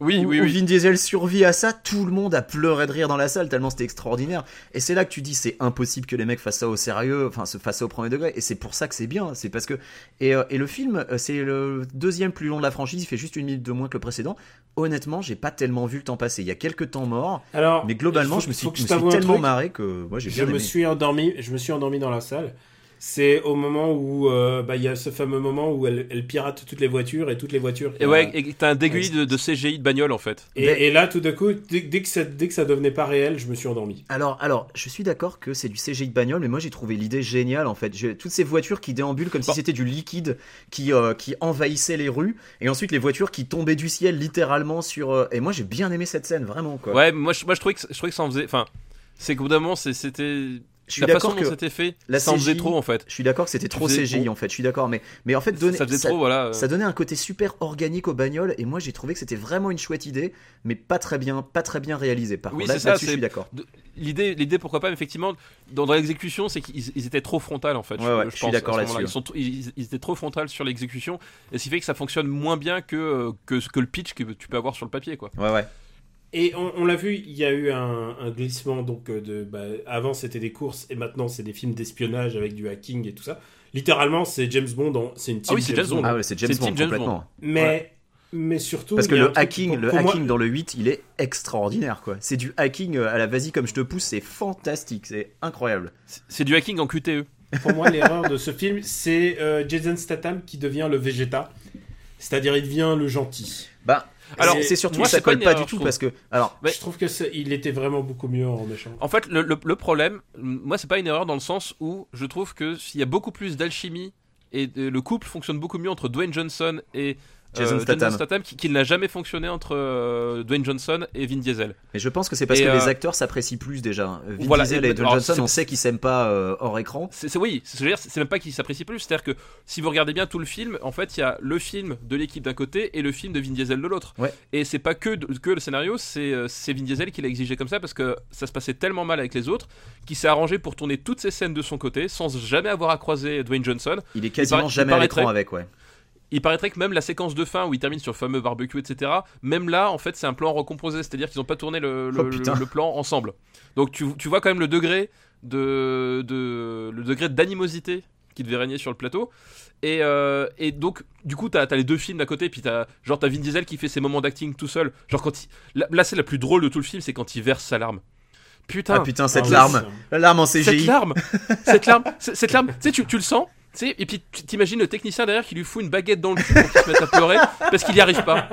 Oui, où, oui, où oui. Vin Diesel survit à ça, tout le monde a pleuré de rire dans la salle tellement c'était extraordinaire. Et c'est là que tu dis c'est impossible que les mecs fassent ça au sérieux, enfin se fassent ça au premier degré. Et c'est pour ça que c'est bien, c'est parce que et, euh, et le film euh, c'est le deuxième plus long de la franchise, il fait juste une minute de moins que le précédent. Honnêtement, j'ai pas tellement vu le temps passer. Il y a quelques temps morts, Alors, mais globalement faut- je me suis, je me tellement truc. marré que moi j'ai Je bien me aimé. suis endormi, je me suis endormi dans la salle. C'est au moment où euh, bah, il y a ce fameux moment où elle, elle pirate toutes les voitures et toutes les voitures. Et ouais, et t'as un dégueulis de, de CGI de bagnole en fait. Et, Mais- et là, tout d'un coup, dès, dès que ça, dès que ça devenait pas réel, je me suis endormi. Alors, alors, je suis d'accord que c'est du CGI de bagnole, mais moi j'ai trouvé l'idée géniale en fait. J'ai- Toutes ces voitures qui déambulent comme si c'était du liquide qui, euh, qui envahissait les rues, et ensuite les voitures qui tombaient du ciel littéralement sur. euh, Et moi j'ai bien aimé cette scène, vraiment quoi. Ouais, moi je, moi, je trouvais que je trouvais que ça en faisait. Enfin, c'est qu'au bout d'un moment, c'est- c'était. Je suis d'accord que. c'était fait, la ça en faisait trop en fait. Je suis d'accord que c'était trop CGI bon. en fait, je suis d'accord, mais, mais en fait, donner, ça faisait ça- trop, voilà. euh. ça donnait un côté super organique aux bagnoles, et moi j'ai trouvé que c'était vraiment une chouette idée, mais pas très bien, pas très bien réalisé. Par Oui, contre, là, ça, là-dessus, je suis d'accord. L'idée, l'idée, pourquoi pas, mais effectivement, dans, dans l'exécution, c'est qu'ils ils étaient trop frontal en fait. Ouais, ouais, je suis pense, d'accord là-dessus. Ils, sont ils, ils étaient trop frontal sur l'exécution, et ce qui fait que ça fonctionne moins bien que, euh, que, que le pitch que tu peux avoir sur le papier, quoi. Ouais, ouais. Et on, on l'a vu, il y a eu un, un glissement. Donc, euh, de, bah, avant, c'était des courses et maintenant, c'est des films d'espionnage avec du hacking et tout ça. Littéralement, c'est James Bond. C'est une team Ah oui, c'est James Bond. Ah ouais, c'est James Bond James complètement. Mais, mais surtout. Parce que le hacking, pour- le pour moi- hacking dans le 8, il est extraordinaire quoi. C'est du hacking euh, à la vas-y comme je te pousse, c'est fantastique, c'est incroyable. C'est- C'est du hacking en QTE. Pour moi, l'erreur de ce film, c'est euh, Jason Statham qui devient le Vegeta. C'est-à-dire, il devient le gentil. Bah, Alors, c'est surtout moi, que ça pas colle pas erreur, du tout parce que alors. Je trouve que il était vraiment beaucoup mieux en méchant. En fait, le, le- le problème, moi, c'est pas une erreur dans le sens où je trouve que s'il y a beaucoup plus d'alchimie et de- le couple fonctionne beaucoup mieux entre Dwayne Johnson et Jason Statham. qui- qu'il n'a jamais fonctionné entre euh, Dwayne Johnson et Vin Diesel. Mais je pense que c'est parce Et, que euh, les acteurs s'apprécient plus déjà. Vin Voilà, Diesel et- et Dwayne alors, Johnson, on sait qu'ils s'aiment pas euh, hors écran. C'est oui, c'est même pas qu'ils s'apprécient plus, c'est-à-dire que si vous regardez bien tout le film, en fait, il y a le film de l'équipe d'un côté et le film de Vin Diesel de l'autre. Ouais. Et c'est pas que, que le scénario, c'est euh, c'est Vin Diesel qui l'a exigé comme ça parce que ça se passait tellement mal avec les autres qu'il s'est arrangé pour tourner toutes ces scènes de son côté sans jamais avoir à croiser Dwayne Johnson. Il est quasiment paraît- jamais à l'écran avec, ouais. Il paraîtrait que même la séquence de fin où il termine sur le fameux barbecue, etc., même là, en fait, c'est un plan recomposé, c'est-à-dire qu'ils n'ont pas tourné le, le- Oh, le- le plan ensemble. Donc tu, tu vois quand même le degré de, de le degré d'animosité qui devait régner sur le plateau. Et, euh, et donc, du coup, t'as as les deux films d'à côté, puis t'as genre t'as Vin Diesel qui fait ses moments d'acting tout seul. Genre quand il, la, la scène la plus drôle de tout le film, c'est quand il verse sa larme. Putain, Ah putain, cette Ah, larme. La larme en cette CGI. larme, cette larme, cette larme, tu sais, tu, tu le sens, sais, et puis t'imagines le technicien derrière qui lui fout une baguette dans le cul pour qu'il se mette à pleurer parce qu'il n'y arrive pas.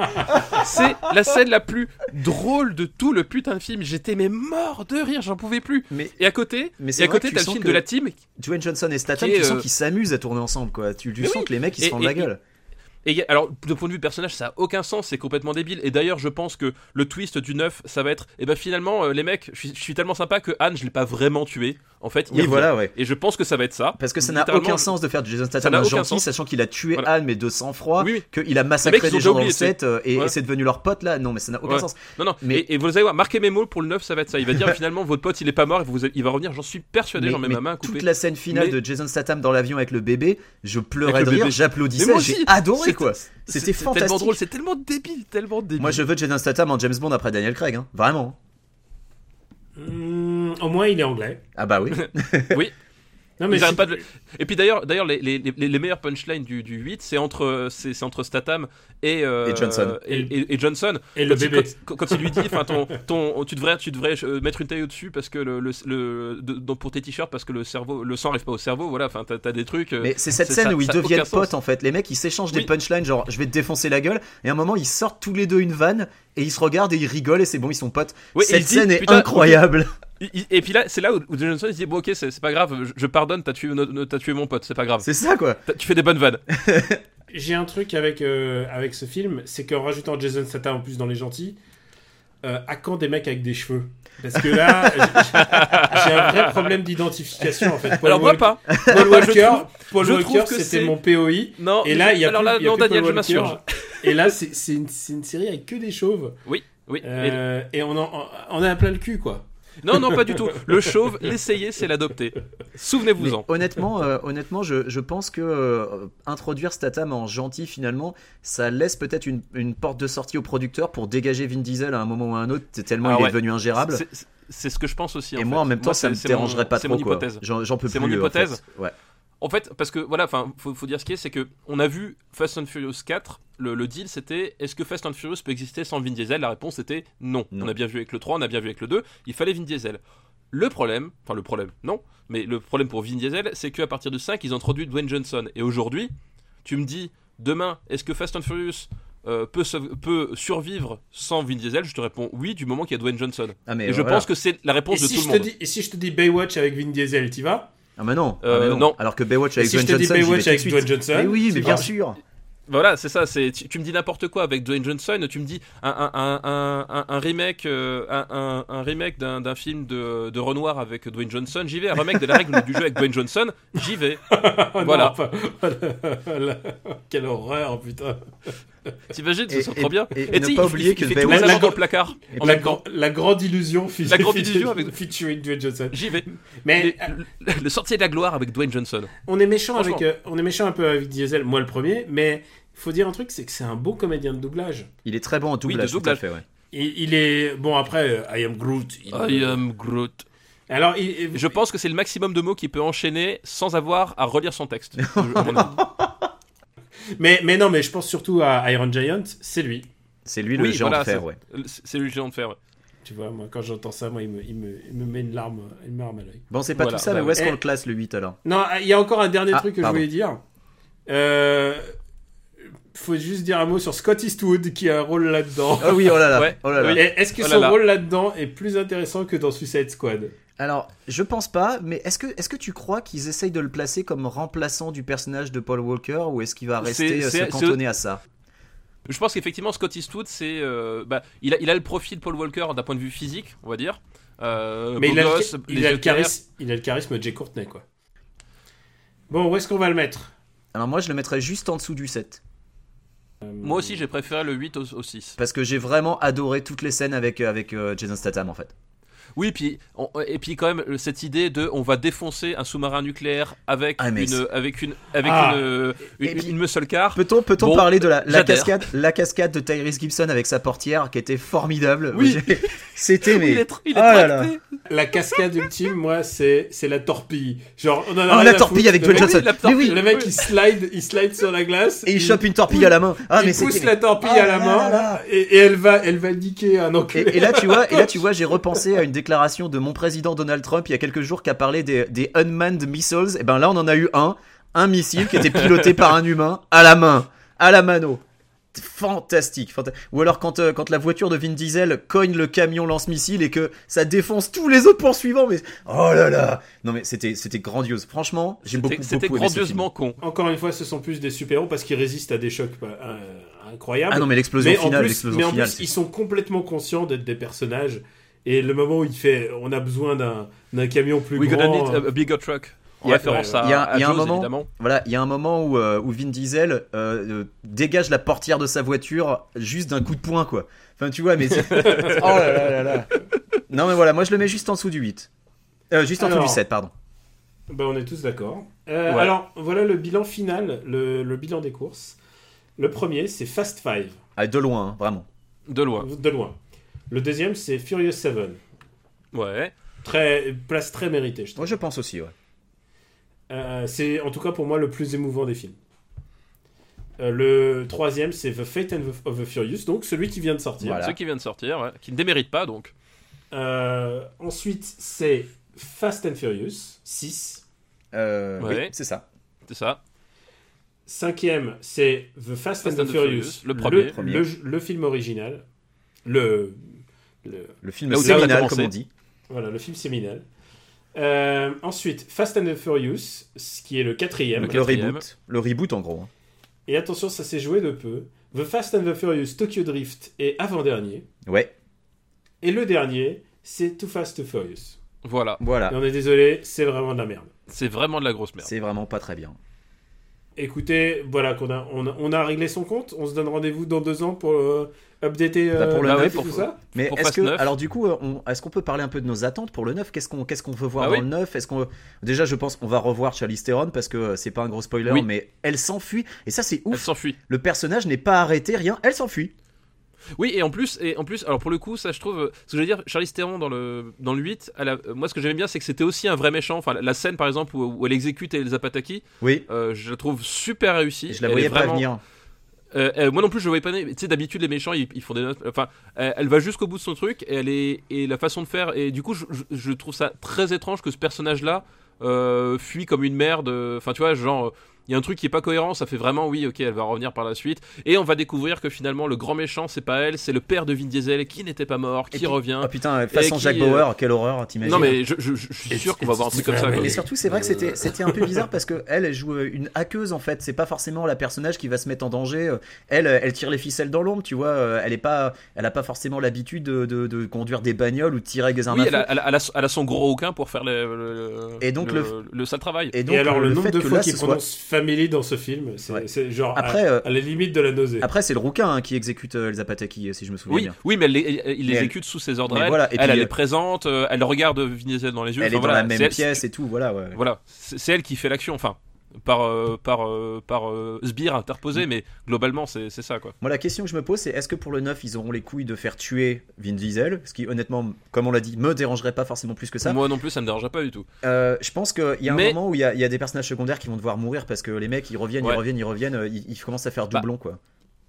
C'est la scène la plus drôle de tout le putain de film. J'étais mais mort de rire, j'en pouvais plus. Mais Et à côté, Mais et à côté t'as le film de la team. Dwayne Johnson et Statham, tu sens euh, qu'ils s'amusent à tourner ensemble, quoi. Tu, tu sens oui. que les mecs ils se Et- font de et- la gueule. Et alors, de point de vue personnage, ça a aucun sens, c'est complètement débile. Et d'ailleurs, je pense que le twist du 9, ça va être, et ben finalement, euh, les mecs, je suis- je suis tellement sympa que Anne, je l'ai pas vraiment tué. En fait, Oui, voilà, ouais. Et je pense que ça va être ça. Parce que ça n'a aucun sens de faire Jason Statham gentil, sens. sachant qu'il a tué Voilà. Anne, mais de sang-froid, Oui, oui. qu'il a massacré Les mecs, des gens dans le set, euh, et, Ouais. et c'est devenu leur pote là. Non, mais ça n'a aucun Ouais. sens. Non, non, Mais- et, et vous allez voir, marquez mes mots pour le 9, ça va être ça. Il va dire finalement, votre pote, il est pas mort, vous, il va revenir, j'en suis persuadé, j'en mets ma main à couper. toute la scène finale Mais- de Jason Statham dans l'avion avec le bébé, je pleurais de rire, j'applaudissais, j'ai adoré quoi. C'était tellement drôle, c'est tellement débile, tellement débile. Moi je veux Jason Statham en James Bond après Daniel Craig, hein. vraiment. Hmm, au moins, il est anglais. Ah bah oui. Oui. Non, mais Ils pas de Et puis d'ailleurs, d'ailleurs les, les, les, les meilleures punchlines du, du 8, c'est entre, c'est, c'est entre Statham et, euh, Et Johnson. Et, et- et Johnson. Et le il- bébé. Quand, quand il lui dit, enfin, ton, ton, tu devrais, tu devrais euh, mettre une taille au-dessus parce que le, le, le- de- donc pour tes t-shirts parce que le cerveau, le sang arrive pas au cerveau. Voilà, enfin, t'as, t'as des trucs. euh, Mais c'est cette c'est- scène ça- où ils deviennent sens. potes en fait. Les mecs ils s'échangent des punchlines genre je vais te défoncer la gueule et à un moment ils sortent tous les deux une vanne et ils se regardent et ils rigolent et c'est bon ils sont potes. Oui, et cette dit, scène est incroyable. Et puis là, c'est là où, Johnson dit bon ok, c'est, c'est pas grave, je, je pardonne, t'as tué, no- no- t'as tué mon pote, c'est pas grave. C'est ça quoi. T'as- Tu fais des bonnes vannes. J'ai un truc avec, euh, avec ce film, c'est qu'en rajoutant Jason Statham en plus dans les gentils, euh, à quand des mecs avec des cheveux? Parce que là, j'ai- j'ai un vrai problème d'identification en fait. Paul Alors moi Walker- pas. Paul Walker, trouve- Paul je Walker, trouve que c'était c'est- mon POI. Non. Et là, il y a alors plus, là, il y a non, plus Daniel, Paul je m'insurge. Et là, c'est c'est une, c'est une série avec que des chauves. Oui, oui. Et- Euh, et on en, on a plein le cul, quoi. Non, non, pas du tout. Le chauve, l'essayer, c'est l'adopter. Souvenez-vous-en. honnêtement, euh, honnêtement, je, je pense que euh, introduire Statham en gentil finalement, ça laisse peut-être une, une porte de sortie au producteur pour dégager Vin Diesel à un moment ou à un autre, tellement Ah il ouais. est devenu ingérable. C'est- c'est- C'est ce que je pense aussi. Et en moi fait. en même temps, ça c'est- me c'est mon- dérangerait pas c'est trop mon quoi. hypothèse. J'en peux C'est plus. mon en hypothèse. fait. Ouais. En fait, parce que voilà, enfin, faut, faut dire ce qui est, c'est que on a vu Fast and Furious 4. Le, le deal, c'était est-ce que Fast and Furious peut exister sans Vin Diesel? La réponse était non. Non. On a bien vu avec le 3, on a bien vu avec le 2. Il fallait Vin Diesel. Le problème, enfin le problème, non, mais le problème pour Vin Diesel, c'est qu'à partir de 5, ils ont introduit Dwayne Johnson. Et aujourd'hui, tu me dis, demain, est-ce que Fast and Furious euh, peut, survivre sans Vin Diesel? Je te réponds oui, du moment qu'il y a Dwayne Johnson. Ah mais Et je voilà. pense que c'est la Et réponse de si, tout je le te monde. dis, et si je te dis Baywatch avec Vin Diesel, t'y vas? Ah mais non. Euh, ah mais non. non. Alors que Baywatch avec si je Dwayne te dis Johnson, vais Baywatch avec. Dwayne Johnson Mais oui, mais bien sûr. Voilà, c'est ça. C'est tu, tu me dis n'importe quoi avec Dwayne Johnson. Tu me dis un, un, un, un, un- remake, euh, un, un, un remake d'un, d'un film de, de Renoir avec Dwayne Johnson. J'y vais. Un remake de la règle du jeu avec Dwayne Johnson. J'y vais. Voilà. non, enfin, Quelle horreur, putain. T'imagines, ce Et- et- trop bien. et tu ne sais, pas il- oublier que il fait tous les La- dans le placard. La, la grande illusion, La grande illusion avec- featuring Dwayne Johnson. J'y vais. Mais Le, le- le sorcier de la gloire avec Dwayne Johnson. on est méchant avec, euh, on est méchant un peu avec Diesel, moi le premier, mais il faut dire un truc, c'est que c'est un beau comédien de doublage. Il est très bon en doublage. de tout à doublage. fait, ouais. Il, il est bon après euh, I am Groot. il- I am Groot. Alors il- il- Je pense que c'est le maximum de mots qu'il peut enchaîner sans avoir à relire son texte. mais mais non, mais je pense surtout à Iron Giant, c'est lui. C'est lui le géant de fer, ouais. C'est le géant de fer. ouais. Tu vois, moi quand j'entends ça, moi il me, il me, il me met une larme, une larme à l'œil. Bon, c'est pas Voilà, tout ça, bah mais où est-ce ouais. qu'on le classe le 8 alors Non, il y a encore un dernier Ah, truc que pardon. je voulais dire. Euh, faut juste dire un mot sur Scott Eastwood qui a un rôle là-dedans. Ah oui, oh là là. Ouais, oh là là. Est-ce que Oh là son là. rôle là-dedans est plus intéressant que dans Suicide Squad? Alors, je pense pas, mais est-ce que, est-ce que tu crois qu'ils essayent de le placer comme remplaçant du personnage de Paul Walker ou est-ce qu'il va rester euh, se cantonner à ça? Je pense qu'effectivement, Scott Eastwood, c'est, euh, bah, il a, il a le profil Paul Walker d'un point de vue physique, on va dire. Euh, Mais il a, le- gosse, il a le charisme, il a le charisme de Jay Courtney, quoi. Bon, où est-ce qu'on va le mettre? Alors moi je le mettrais juste en dessous du 7. Moi aussi, j'ai préféré le 8 au, au 6. Parce que j'ai vraiment adoré toutes les scènes avec, avec euh, Jason Statham en fait. Oui, puis on- et puis quand même cette idée de on va défoncer un sous-marin nucléaire avec Ah, mais une avec une avec Ah. une, euh, une, puis- une muscle car. Peut-on peut Bon, parler de la, la cascade la cascade de Tyrese Gibson avec sa portière qui était formidable? Oui. C'était mais Il est, il est Oh là là. La cascade ultime, moi, c'est c'est la torpille. Genre, on en a Oh rien la torpille foutre. avec Dwayne Johnson. Mais torpille, oui. Le mec, il slide, il slide sur la glace. Et il chope une torpille à la main. Ah mais il pousse c'était la torpille Ah à la main et, elle va, elle va niquer un enculé. Et, et là, tu vois, et là, tu vois, j'ai repensé à une déclaration de mon président Donald Trump il y a quelques jours qui a parlé des, des unmanned missiles. Et ben là, on en a eu un, un missile qui était piloté par un humain à la main, à la mano. Fantastique, fanta- Ou alors quand, euh, quand la voiture de Vin Diesel cogne le camion lance-missile et que ça défonce tous les autres poursuivants. Mais oh là là, non mais c'était c'était grandiose. Franchement, j'ai beaucoup C'était- grandiosement con. Encore une fois, ce sont plus des super-héros parce qu'ils résistent à des chocs euh, incroyables. Ah non mais l'explosion finale, mais en finale. plus, ils sont complètement conscients d'être des personnages. Et le moment où il fait, on a besoin d'un camion plus We grand. gonna need a, a bigger truck. En Il y a- référence ouais, à, Il y a, à il y a un moment, évidemment. voilà, il y a un moment où, euh, où Vin Diesel euh, euh, dégage la portière de sa voiture juste d'un coup de poing, quoi. Enfin, tu vois, mais oh là là là là. Non, mais voilà, moi je le mets juste en dessous du 8. Euh, juste en dessous du 7, pardon. Ben, on est tous d'accord. Euh, Ouais. Alors, voilà le bilan final, le, le bilan des courses. Le premier, c'est Fast Five, Ah, de loin, hein, vraiment. De loin. de loin. Le deuxième, c'est Furious 7. Ouais. Très, place très méritée, je trouve. Moi je pense aussi, ouais. Euh, c'est en tout cas pour moi le plus émouvant des films. Euh, le troisième, c'est The Fate and the- of the Furious, donc celui qui vient de sortir. Voilà. Ceux qui viennent de sortir, ouais, qui ne déméritent pas donc. Euh, ensuite, c'est Fast and Furious 6. Euh, Ouais. Oui, c'est ça. C'est ça. Cinquième, c'est The Fast, and the, Furious, le premier. Premier. le, le film original. Le, le, Le film séminal, comme on dit. voilà, le film séminal. Euh, ensuite, Fast and the Furious, ce qui est le quatrième. Le quatrième. reboot. Le reboot en gros. hein. Et attention, ça s'est joué de peu. The Fast and the Furious Tokyo Drift est avant-dernier. Ouais, Et le dernier, c'est Too Fast, Too Furious. Voilà. voilà. Et on est désolé, c'est vraiment de la merde. C'est vraiment de la grosse merde. C'est vraiment pas très bien. Écoutez, voilà qu'on a, on a, on a réglé son compte. On se donne rendez-vous dans deux ans pour euh, updater Bah, pour le euh, neuf, tout pour- ça. Mais est-ce que, 9. alors du coup, euh, on- est-ce qu'on peut parler un peu de nos attentes pour le 9 Qu'est-ce qu'on qu'est-ce qu'on veut voir Ah dans oui. le 9 Est-ce qu'on déjà, je pense qu'on va revoir Charlize Theron parce que euh, c'est pas un gros spoiler, Oui. mais elle s'enfuit et ça c'est Elle ouf. s'enfuit. Le personnage n'est pas arrêté, rien, elle s'enfuit. Oui, et en plus, et en plus, alors pour le coup, ça je trouve, euh, ce que je veux dire, Charlize Theron dans le dans le 8, elle a- euh, moi ce que j'aimais bien, c'est que c'était aussi un vrai méchant. Enfin, la, la scène par exemple où, où elle exécute Elsa Pataki, Oui, euh, je la trouve super réussie. je la voyais pas vraiment- venir. Euh, euh, moi non plus, je le voyais pas. Tu sais, d'habitude les méchants, ils, ils font des notes. Enfin, euh, elle va jusqu'au bout de son truc et elle est et la façon de faire. Et du coup, je, je- je trouve ça très étrange que ce personnage-là fuit comme une merde. Enfin, tu vois, genre. Il y a un truc qui est pas cohérent, ça fait vraiment oui, ok, elle va revenir par la suite. Et on va découvrir que finalement le grand méchant c'est pas elle, c'est le père de Vin Diesel qui n'était pas mort, qui puis- revient. Ah putain, façon qui, Jack euh, Bauer, quelle horreur, t'imagines non mais je, je- je suis sûr qu'on va voir un truc comme ça. Et quoi. surtout, c'est vrai que c'était c'était un peu bizarre parce que elle, elle joue euh, une hackeuse en fait. C'est pas forcément la personnage qui va se mettre en danger. Euh, Elle, euh, elle tire les ficelles dans l'ombre, tu vois. Euh, Elle est pas, elle a pas forcément l'habitude de, de- de conduire des bagnoles ou de tirer avec des armes Oui, à elle a, elle a- elle a- elle a son gros aucun pour faire le, le- Et donc le, le- le sale travail. Et donc Et alors, le, nombre fait de fois qu'il soit- prononce family dans ce film, c'est Ouais. genre Après, à, euh, à la limite de la nausée. Après, c'est le rouquin hein, qui exécute euh, Elsa Pataki, si je me souviens Oui, bien. oui, mais elle, les- elle- il Mais l'exécute sous ses ordres. Elle, voilà, et elle, puis, elle euh, est présente, euh, elle regarde Vin Diesel dans les yeux. Elle enfin, est dans voilà, la même pièce et tout, voilà. Ouais. Voilà, c'est c'est elle qui fait l'action. Enfin, par euh, par euh, par euh, sbire interposé, Mm. mais globalement c'est c'est ça quoi. Moi, la question que je me pose, c'est est-ce que pour le 9, ils auront les couilles de faire tuer Vin Diesel? Ce qui, honnêtement, comme on l'a dit, me dérangerait pas forcément plus que ça. Moi non plus, ça me dérangerait pas du tout. Je pense qu'il y a un Mais- moment où il y, a, y a des personnages secondaires qui vont devoir mourir parce que les mecs, ils reviennent, Ouais. ils reviennent, ils reviennent, ils, ils commencent à faire Bah, doublon, quoi.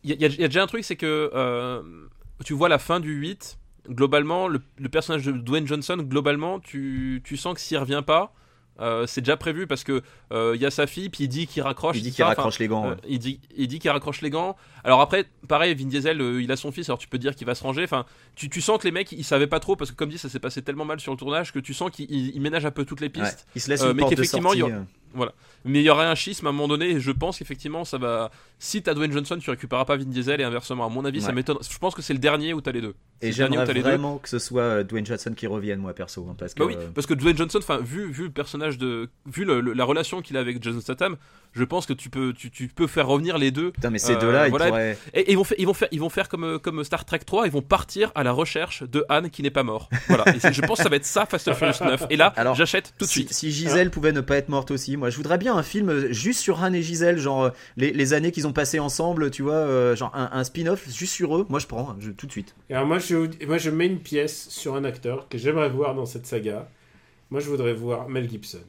Il y, a- y y déjà un truc, c'est que tu vois la fin du 8, globalement, le, le personnage de Dwayne Johnson, globalement, tu, tu sens que s'il revient pas, euh, c'est déjà prévu parce que euh, il y a sa fille, puis il dit qu'il raccroche. Il dit qu'il raccroche les gants. Euh, ouais. il dit, il dit qu'il raccroche les gants. Alors après, pareil, Vin Diesel, euh, il a son fils, alors tu peux dire qu'il va se ranger. Enfin, tu, tu sens que les mecs, ils savaient pas trop parce que comme dit, ça s'est passé tellement mal sur le tournage que tu sens qu'ils ils- ils ménagent un peu toutes les Ouais. pistes. Il se laisse Euh, une mais porte de sortie. il y euh. Voilà. Mais il y aurait un schisme à un moment donné, et je pense qu'effectivement, ça va. Si t'as Dwayne Johnson, tu récupéreras pas Vin Diesel, et inversement. À mon avis, ça m'étonne. Je pense que c'est le dernier où t'as les deux. Et j'aimerais deux. vraiment que ce soit euh, Dwayne Johnson qui revienne, moi perso. hein, parce que, Bah oui, parce que Dwayne Johnson, vu, vu le personnage de. Vu le- le- la relation qu'il a avec Jason Statham, je pense que tu peux, tu, tu peux faire revenir les deux. Putain, mais ces Euh, deux-là, ils voilà. pourraient. Et, et ils, vont faire, ils, vont faire, ils vont faire comme, euh, comme Star Trek 3, ils vont partir à la recherche de Han qui n'est pas mort. Voilà, et je pense que ça va être ça, Fast and Furious 9. Et là, j'achète tout de Si, suite. si Gisèle pouvait ne pas être morte aussi, moi je voudrais bien un film euh, juste sur Han et Gisèle, genre euh, les, les années qu'ils ont passées ensemble, tu vois, euh, genre un, un spin-off juste sur eux. Moi je prends, hein, je, tout de suite. Et alors moi je, moi, je mets une pièce sur un acteur que j'aimerais voir dans cette saga. Moi, je voudrais voir Mel Gibson.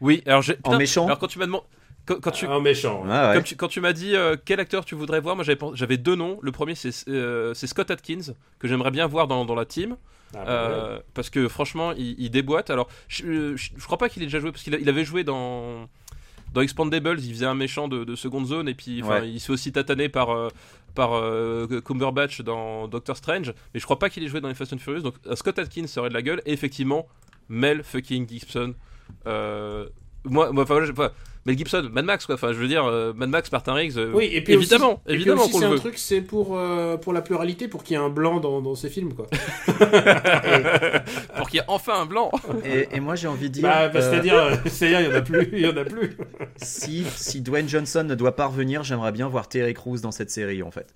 Oui, alors j'ai. putain, méchant Alors quand tu m'as demandé. Quand, quand tu, En méchant. ouais. Ah ouais. Comme tu- quand tu m'as dit euh, quel acteur tu voudrais voir, moi j'avais deux noms. Le premier c'est euh, Scott Atkins que j'aimerais bien voir dans, dans la team Ah, bah, ouais. euh, parce que franchement il, il déboîte. Alors je, je, je crois pas qu'il ait déjà joué parce qu'il avait joué dans dans Expandables, il faisait un méchant de, de seconde zone et puis Ouais. il se fait aussi tataner par euh, par euh, Cumberbatch dans Doctor Strange, mais je crois pas qu'il ait joué dans les Fast and Furious. Donc Scott Atkins serait de la gueule et effectivement Mel fucking Gibson. Euh, moi, moi, enfin, enfin, Mel Gibson, Mad Max quoi. Enfin, je veux dire, euh, Mad Max, Martin Riggs. euh, Oui, et puis évidemment, aussi, et puis évidemment c'est le un veut. truc, c'est pour, euh, pour la pluralité, pour qu'il y ait un blanc dans, dans ces films, quoi. pour qu'il y ait enfin un blanc. Et, et moi j'ai envie de dire, Bah, bah, euh, c'est-à-dire, euh, il y en a plus, il y en a plus. si, si Dwayne Johnson ne doit pas revenir, j'aimerais bien voir Terry Crews dans cette série en fait.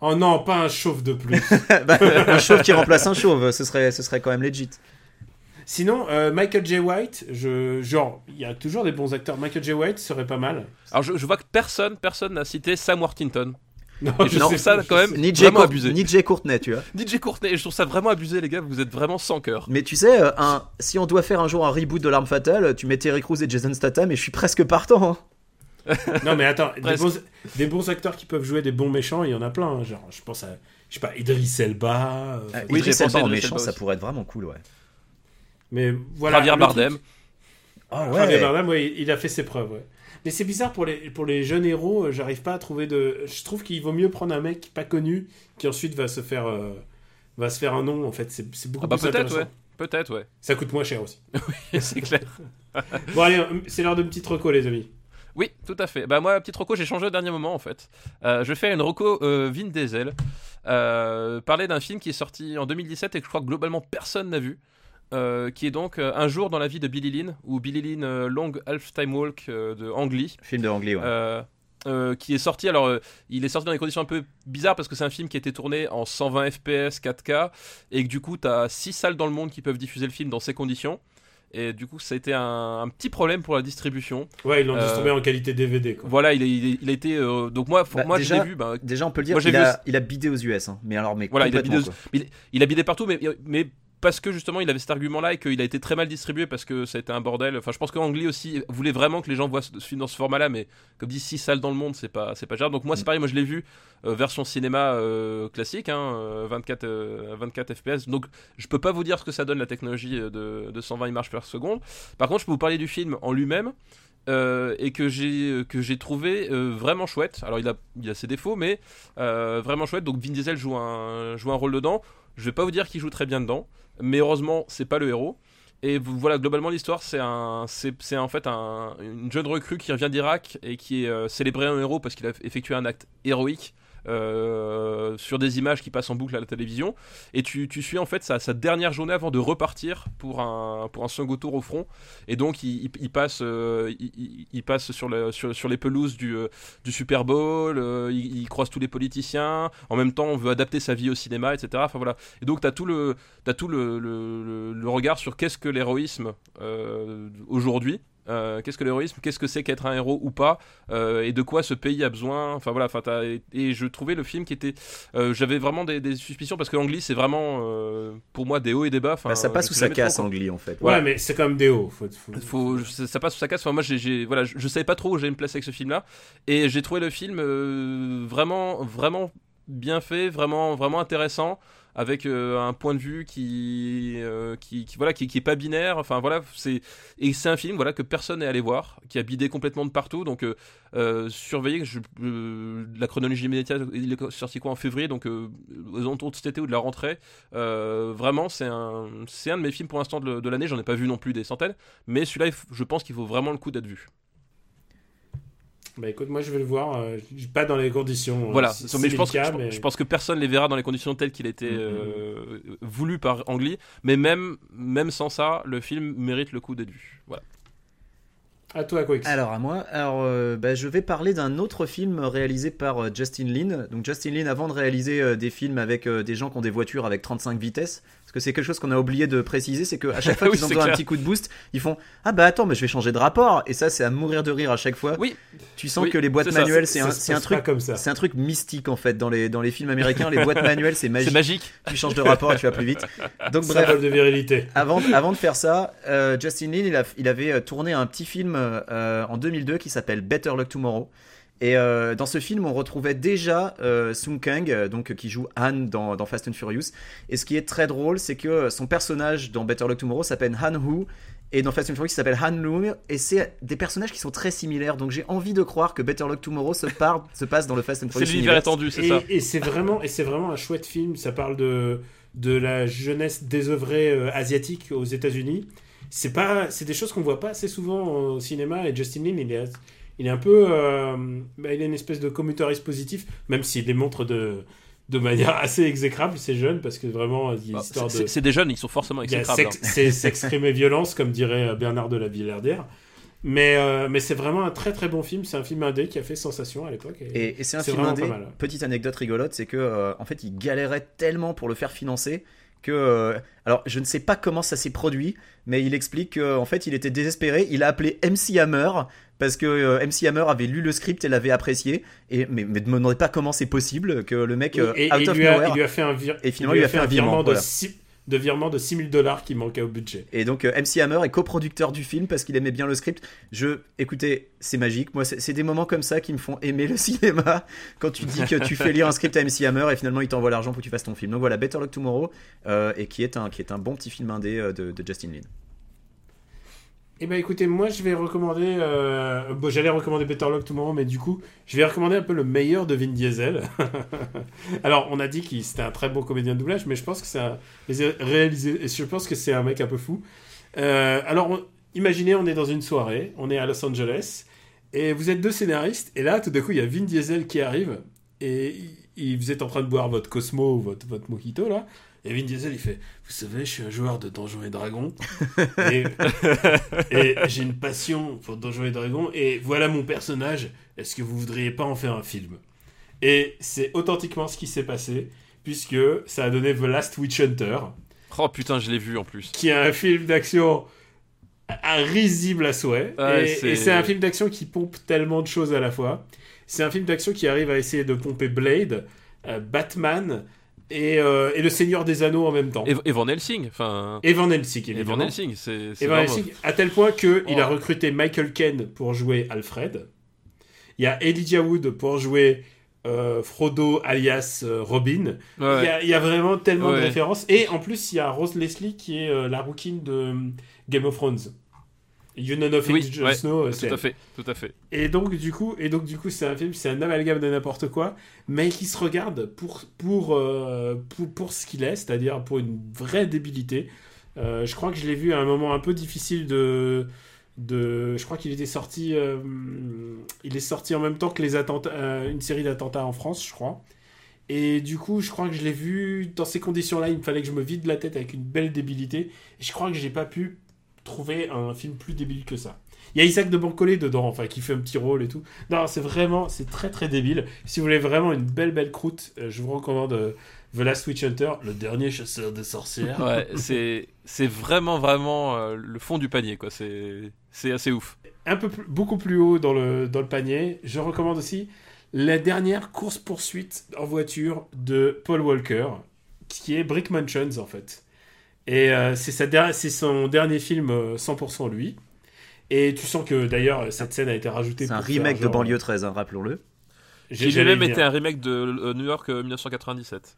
Oh non, pas un chauve de plus. Bah, un chauve qui remplace un chauve, ce serait, ce serait quand même legit. Sinon, euh, Michael J. White, je, genre, il y a toujours des bons acteurs. Michael J. White serait pas mal. Alors je, je vois que personne, personne n'a cité Sam Worthington. Non, Et je je trouve sais ça quand même. Ni Jay, vraiment Cour- abusé. ni Jay Courtney, tu vois. DJ Courtenay, et je trouve ça vraiment abusé les gars. Vous êtes vraiment sans cœur. Mais tu sais, euh, un, si on doit faire un jour un reboot de l'arme fatale, tu mets Terry Crews et Jason Statham et je suis presque partant. hein. Non, mais attends, des bons, des bons acteurs qui peuvent jouer des bons méchants, il y en a plein. hein. Genre, je pense à, je sais pas, Idris Elba. euh, Euh, Oui, Idris Elba en méchant, ça pourrait être vraiment cool, ouais. Mais voilà. Javier Bardem. Ah Javier Bardem, ouais, il a fait ses preuves, ouais. Mais c'est bizarre pour les, pour les jeunes héros, euh, j'arrive pas à trouver de. Je trouve qu'il vaut mieux prendre un mec pas connu qui ensuite va se faire, euh, va se faire un nom. En fait, c'est c'est beaucoup Ah bah plus peut-être intéressant. ouais. Peut-être ouais. Ça coûte moins cher aussi. c'est clair. Bon allez, euh, c'est l'heure de petite reco les amis. Oui, tout à fait. Bah moi, petite Rocco, j'ai changé au dernier moment en fait. Euh, je vais faire une Rocco euh, Vin Diesel. Euh, parler d'un film qui est sorti en 2017 et que je crois que globalement personne n'a vu. Euh, qui est donc euh, Un jour dans la vie de Billy Lynn, ou Billy Lynn euh, Long Half Time Walk euh, de Ang Lee. Film de Anglais, ouais. Euh, euh, qui est sorti. Alors, euh, il est sorti dans des conditions un peu bizarres parce que c'est un film qui a été tourné en 120 FPS 4K et que du coup, tu as 6 salles dans le monde qui peuvent diffuser le film dans ces conditions. Et du coup, ça a été un, un petit problème pour la distribution. Ouais, ils l'ont Euh, distribué en qualité DVD quoi. Voilà, il, est- il, est- il a été. euh, donc, moi, Bah, moi déjà- je vu. bah, Déjà, on peut le dire, Moi, j'ai il, vu- a, il a bidé aux US. hein. Mais alors, mais Voilà, il a bidé aux- il, il a bidé partout, mais, mais parce que justement il avait cet argument-là et qu'il a été très mal distribué parce que ça a été un bordel. Enfin, je pense qu'Angly aussi voulait vraiment que les gens voient ce ce film dans ce format-là, mais comme dit, 6 salles dans le monde, c'est pas, c'est pas gérable. Donc moi, c'est pareil, moi je l'ai vu euh, version cinéma euh, classique, hein, euh, 24, euh, 24 FPS. Donc je peux pas vous dire ce que ça donne la technologie euh, de, de 120 images par seconde. Par contre, je peux vous parler du film en lui-même. euh, et que j'ai que j'ai trouvé euh, vraiment chouette. Alors il a il a ses défauts, mais euh, vraiment chouette. Donc Vin Diesel joue un joue un rôle dedans. Je vais pas vous dire qu'il joue très bien dedans, mais heureusement c'est pas le héros. Et voilà, globalement l'histoire c'est un en fait un, une jeune recrue qui revient d'Irak et qui est euh, célébré un héros parce qu'il a effectué un acte héroïque. Euh, sur des images qui passent en boucle à la télévision et tu, tu suis en fait sa, dernière journée avant de repartir pour un, pour un second tour au front et donc il, il- il passe, euh, passe sur, le, sur, sur les pelouses du, euh, du Super Bowl, il, croise tous les politiciens, en même temps on veut adapter sa vie au cinéma, etc. Enfin voilà. Et donc tu as tout le, t'as tout le, le, le- regard sur qu'est-ce que l'héroïsme aujourd'hui. Euh, qu'est-ce que l'héroïsme? Qu'est-ce que c'est qu'être un héros ou pas? Euh, Et de quoi ce pays a besoin? Enfin voilà. Enfin, et, et je trouvais le film qui était. euh, J'avais vraiment des, des suspicions parce que l'anglais c'est vraiment euh, pour moi des hauts et des bas. Enfin, Bah, ça passe ou ça casse. Angli, en fait. Ouais, Voilà. mais c'est quand même des hauts. Faut, faut- Faut, ça, ça passe ou ça casse. Enfin, moi, j'ai, voilà, je, je savais pas trop où j'allais me placer avec ce film-là, et j'ai trouvé le film euh, vraiment, vraiment bien fait, vraiment, vraiment intéressant, avec euh, un point de vue qui, euh, qui, qui- voilà, qui, qui est pas binaire. Enfin, voilà, c'est et c'est un film, voilà, que personne n'est allé voir, qui a bidé complètement de partout. Donc, euh, surveillez la chronologie immédiate, il est sorti quoi en février, donc aux alentours de cet été ou de la rentrée. Vraiment, c'est un, c'est un de mes films pour l'instant de, l'année. J'en ai pas vu non plus des centaines. Mais celui-là, je pense qu'il vaut vraiment le coup d'être vu. Bah écoute, moi je vais le voir, euh, pas dans les conditions. euh, Voilà, si- mais je pense, que, 6000K, je, mais- je pense que personne les verra dans les conditions telles qu'il était Mhm. euh, voulu par Ang Lee, mais même, même sans ça, le film mérite le coup d'être vu. Voilà. À toi, Quix. Alors à moi, alors euh, bah, je vais parler d'un autre film réalisé par euh, Justin Lin. Donc Justin Lin, avant de réaliser euh, des films avec euh, des gens qui ont des voitures avec 35 vitesses, parce que c'est quelque chose qu'on a oublié de préciser, c'est qu'à chaque fois Oui, qu'ils ont c'est besoin d'un clair. petit coup de boost, ils font ah bah attends mais je vais changer de rapport et ça c'est à mourir de rire à chaque fois. Oui, Tu sens Oui, que les boîtes manuelles c'est un, un truc pas comme ça. c'est un truc mystique en fait dans les dans les films américains les boîtes manuelles c'est magique. c'est magique. Tu changes de rapport et tu vas plus vite. Donc bref, de virilité. avant, avant de faire ça, Justin Lin, il, a- il avait tourné un petit film euh, en 2002 qui s'appelle Better Luck Tomorrow. Et euh, dans ce film, on retrouvait déjà euh, Sung Kang, euh, donc qui joue Han dans, dans Fast and Furious. Et ce qui est très drôle, c'est que son personnage dans Better Luck Tomorrow s'appelle Han Hu. Et dans Fast and Furious, il s'appelle Han Lung. Et c'est des personnages qui sont très similaires. Donc j'ai envie de croire que Better Luck Tomorrow se, part, se passe dans le Fast and C'est Furious. l'univers universe. étendu, c'est Et, ça. et c'est vraiment, et c'est vraiment un chouette film. Ça parle de de la jeunesse désœuvrée euh, asiatique aux États-Unis. C'est pas, c'est des choses qu'on voit pas assez souvent au cinéma. Et Justin Lin, il est, il est un peu, euh, bah, il est une espèce de commutariste positif, même s'il les montre de de manière assez exécrable. C'est jeune parce que vraiment, il y a Bah, histoire de c'est des jeunes, ils sont forcément a exécrables. sexe, c'est et violence, comme dirait euh, Bernard de la Villardière. Mais, euh, mais c'est vraiment un très très bon film. C'est un film indé qui a fait sensation à l'époque. Et... Et, et c'est un C'est film indé. Petite anecdote rigolote, c'est que euh, en fait, il galérait tellement pour le faire financer que euh, alors je ne sais pas comment ça s'est produit, mais il explique qu'en fait, il était désespéré. Il a appelé MC Hammer parce que euh, MC Hammer avait lu le script et l'avait apprécié. Et mais, mais ne me demandez pas comment c'est possible que le mec euh, et, out et of lui a, nowhere. il lui a fait un, vir- Et finalement, il lui a fait un virement, de, voilà. six- de virement de 6000 dollars qui manquait au budget. Et donc euh, MC Hammer est coproducteur du film parce qu'il aimait bien le script. Je, écoutez, c'est magique. Moi, c'est des moments comme ça qui me font aimer le cinéma. Quand tu dis que tu fais lire un script à MC Hammer et finalement il t'envoie l'argent pour que tu fasses ton film. Donc voilà, Better Luck Tomorrow euh, et qui est un qui est un bon petit film indé euh, de, de Justin Lin. Eh ben écoutez, moi je vais recommander. euh, bon, j'allais recommander Better Luck Tomorrow, mais du coup, je vais recommander un peu le meilleur de Vin Diesel. Alors, on a dit qu'il c'était un très bon comédien de doublage, mais je pense que c'est un Je pense que c'est un mec un peu fou. Euh, alors, imaginez, on est dans une soirée, on est à Los Angeles, et vous êtes deux scénaristes, et là, tout d'un coup, il y a Vin Diesel qui arrive, et vous êtes en train de boire votre Cosmo ou votre, votre Mojito là. Et Vin Diesel, il fait Vous savez, je suis un joueur de Donjons et Dragons. et et j'ai une passion pour Donjons et Dragons. Et voilà mon personnage. Est-ce que vous voudriez pas en faire un film? Et c'est authentiquement ce qui s'est passé, puisque ça a donné The Last Witch Hunter, Oh putain, je l'ai vu en plus. qui est un film d'action à- risible à souhait. C'est- et c'est un film d'action qui pompe tellement de choses à la fois. C'est un film d'action qui arrive à essayer de pomper Blade, euh, Batman et, euh, et Le Seigneur des Anneaux en même temps. Et, et Van Helsing, enfin. Et Van Helsing, Et Van évidemment. Helsing, c'est. Et Van Helsing, à tel point qu'il il a Oh. recruté Michael Caine pour jouer Alfred. Il y a Elijah Wood pour jouer euh, Frodo alias euh, Robin. Ouais. Il, y a, il y a vraiment tellement de références. Et en plus, il y a Rose Leslie qui est la rouquine de Game of Thrones. You know nothing, Oui, Jon ouais, Snow, euh, Tout à fait, tout à fait. Et donc du coup, et donc du coup, c'est un film, c'est un amalgame de n'importe quoi, mais qui se regarde pour pour euh, pour, pour ce qu'il est, c'est-à-dire pour une vraie débilité. Euh, je crois que je l'ai vu à un moment un peu difficile de de. Je crois qu'il était sorti, euh, il est sorti en même temps que les attentats, une série d'attentats en France, je crois. Et du coup, je crois que je l'ai vu dans ces conditions-là. Il me fallait que je me vide la tête avec une belle débilité. Et je crois que j'ai pas pu trouver un film plus débile que ça. Il y a Isaac de Bancolé dedans, enfin, qui fait un petit rôle et tout. Non, c'est vraiment, c'est très très débile. Si vous voulez vraiment une belle belle croûte, euh, je vous recommande euh, The Last Witch Hunter, le dernier chasseur de sorcières. Ouais, c'est c'est vraiment vraiment euh, le fond du panier quoi. C'est c'est assez ouf. un peu plus- beaucoup plus haut dans le, dans le panier. Je recommande aussi la dernière course-poursuite en voiture de Paul Walker, qui est Brick Mansions en fait. Et euh, c'est sa der- c'est son dernier film euh, 100% lui. Et tu sens que d'ailleurs cette scène a été rajoutée. C'est un remake de genre- banlieue 13, hein, rappelons-le. J'ai même été un remake de euh, New York euh, 1997.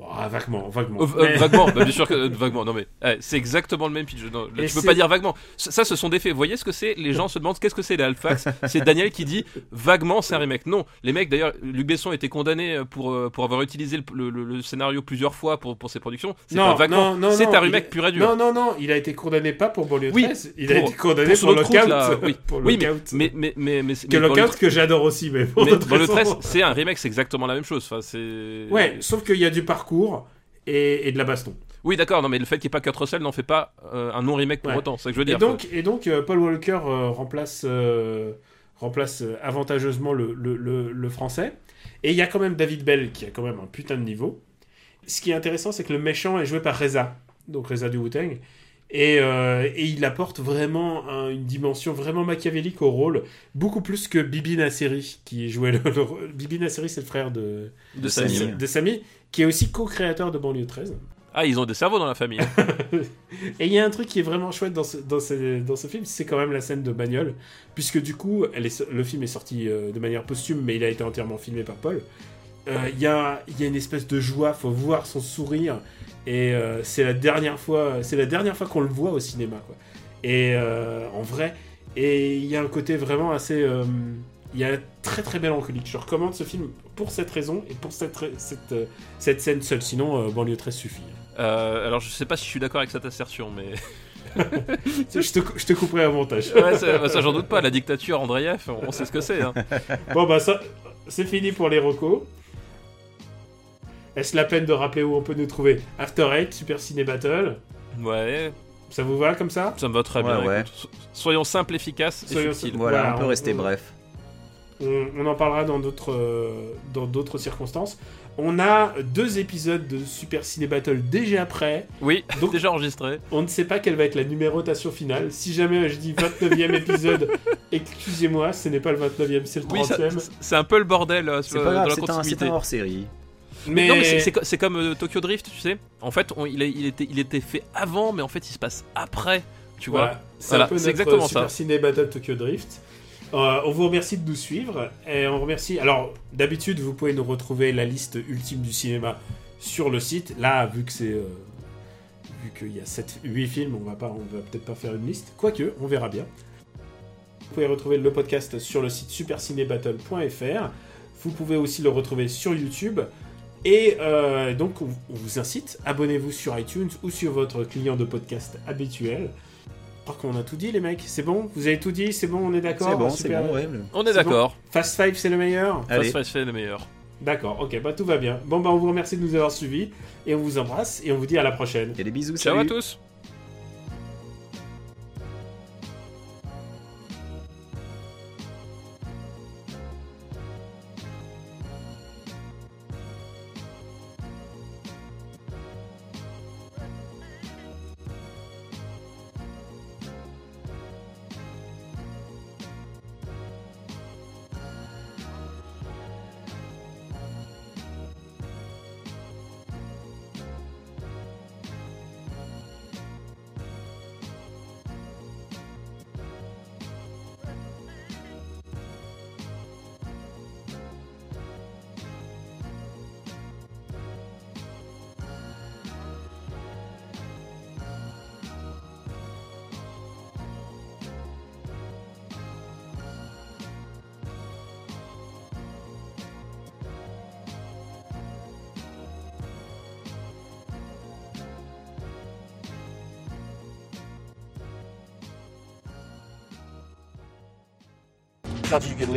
Ah, vaguement, vaguement. Euh, euh, Mais- vaguement, bah, bien sûr que euh, vaguement. Non mais eh, c'est exactement le même pitch. Non, Et tu peux pas dire vaguement. Ça, ça, ce sont des faits. Vous voyez ce que c'est? Les gens se demandent qu'est-ce que c'est les Alphax. C'est Daniel qui dit vaguement c'est un remake. Non, les mecs d'ailleurs, Luc Besson a été condamné pour euh, pour avoir utilisé le, le- le scénario plusieurs fois pour pour ses productions. C'est non, pas vaguement. non, non, C'est non, un remake il- pur et dur. Non, non, non, il a été condamné pas pour Banlieue Oui, 13, il a pour- été condamné pour pour, Lockout. route, là, oui. pour Oui, mais Lockout. mais mais mais mais, que mais Lockout que j'adore aussi, mais pour le raisons. 13, c'est un remake, c'est exactement la même chose. Enfin, c'est. Ouais, sauf qu'il y a du parcours et, et de la baston. Oui, d'accord. Non, mais le fait qu'il n'y ait pas Kurt Russell n'en fait pas euh, un non remake pour Ouais. autant. C'est ça que je veux Et dire. donc, et donc euh, Paul Walker euh, remplace, euh, remplace euh, avantageusement le, le, le- le français. Et il y a quand même David Bell qui a quand même un putain de niveau. Ce qui est intéressant, c'est que le méchant est joué par Reza, donc Reza du Wu-Tang. Et, euh, et il apporte vraiment un- une dimension vraiment machiavélique au rôle, beaucoup plus que Bibi Nasseri, qui jouait le, Bibi Nasseri, c'est le frère de, de. Samy. de Samy, qui est aussi co-créateur de Banlieue 13. Ah, ils ont des cerveaux dans la famille. Et il y a un truc qui est vraiment chouette dans ce, dans ce, dans ce film, c'est quand même la scène de bagnole, puisque du coup, elle est, le film est sorti euh, de manière posthume, mais il a été entièrement filmé par Paul. Euh, Il y, a, il y a une espèce de joie, faut voir son sourire, et euh, c'est la dernière fois, c'est la dernière fois qu'on le voit au cinéma, quoi. Et en vrai, et il y a un côté vraiment assez, il y a un très très mélancolique. Je recommande ce film pour cette raison et pour cette, cette, euh, cette scène seule. Sinon, euh, banlieue 13 suffit. Euh, alors, je sais pas si je suis d'accord avec cette assertion, mais. je, te, je te couperai un montage. ouais, ça, bah, ça, j'en doute pas. La dictature Andreev, on, on sait ce que c'est. Hein. Bon bah ça, c'est fini pour les recos. Est-ce la peine de rappeler où on peut nous trouver? After Eight, Super Ciné Battle. Ouais, Ça vous va comme ça? Ça me va très Ouais, bien. ouais. Soyons simples, efficaces et Soyons subtils. Voilà, Voilà, on peut on- rester on- bref. On, on en parlera dans d'autres euh, dans d'autres circonstances. On a deux épisodes de Super Ciné Battle déjà prêts. Oui, Donc- déjà enregistré. On ne sait pas quelle va être la numérotation finale. Si jamais je dis 29e épisode, excusez-moi, ce n'est pas le 29e, c'est le 30e. Oui, ça- c'est un peu le bordel euh, C'est sur- pas dans grave, la c'est un, c'est continuité. un hors-série. mais Non, mais c'est- c'est co- c'est comme euh, Tokyo Drift, tu sais. En fait, on- il, était, il était fait avant, mais en fait, il se passe après. Tu vois Voilà, c'est Voilà, exactement Super ça. Ciné Battle Tokyo Drift. Euh, on vous remercie de nous suivre et on remercie. Alors d'habitude, vous pouvez nous retrouver la liste ultime du cinéma sur le site. Là, vu que c'est euh, qu'il y a 7, 8 films, on va pas, va peut-être pas faire une liste. Quoique, on verra bien. Vous pouvez retrouver le podcast sur le site supercinébattle.fr. Vous pouvez aussi le retrouver sur YouTube. Et euh, donc, on on vous incite, abonnez-vous sur iTunes ou sur votre client de podcast habituel. Je crois qu'on a tout dit, les mecs. C'est bon? Vous avez tout dit? C'est bon On est d'accord? C'est bon, c'est bon, ouais. On est C'est d'accord. Fast Five, c'est le meilleur? Allez. Fast Fast fait le meilleur. D'accord, ok, bah tout va bien. Bon, bah on vous remercie de nous avoir suivis et on vous embrasse et on vous dit à la prochaine. Et des bisous, Ciao salut. à tous.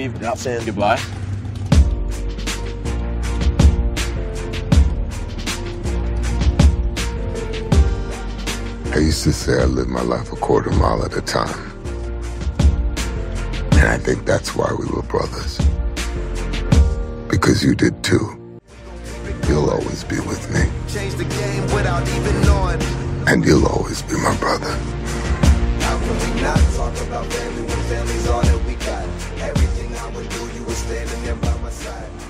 Leave without saying goodbye. I used to say I lived my life a quarter mile at a time. And I think that's why we were brothers. Because you did too. You'll always be with me. Change the game without even knowing. And you'll always be my brother. How can we not talk about family when side.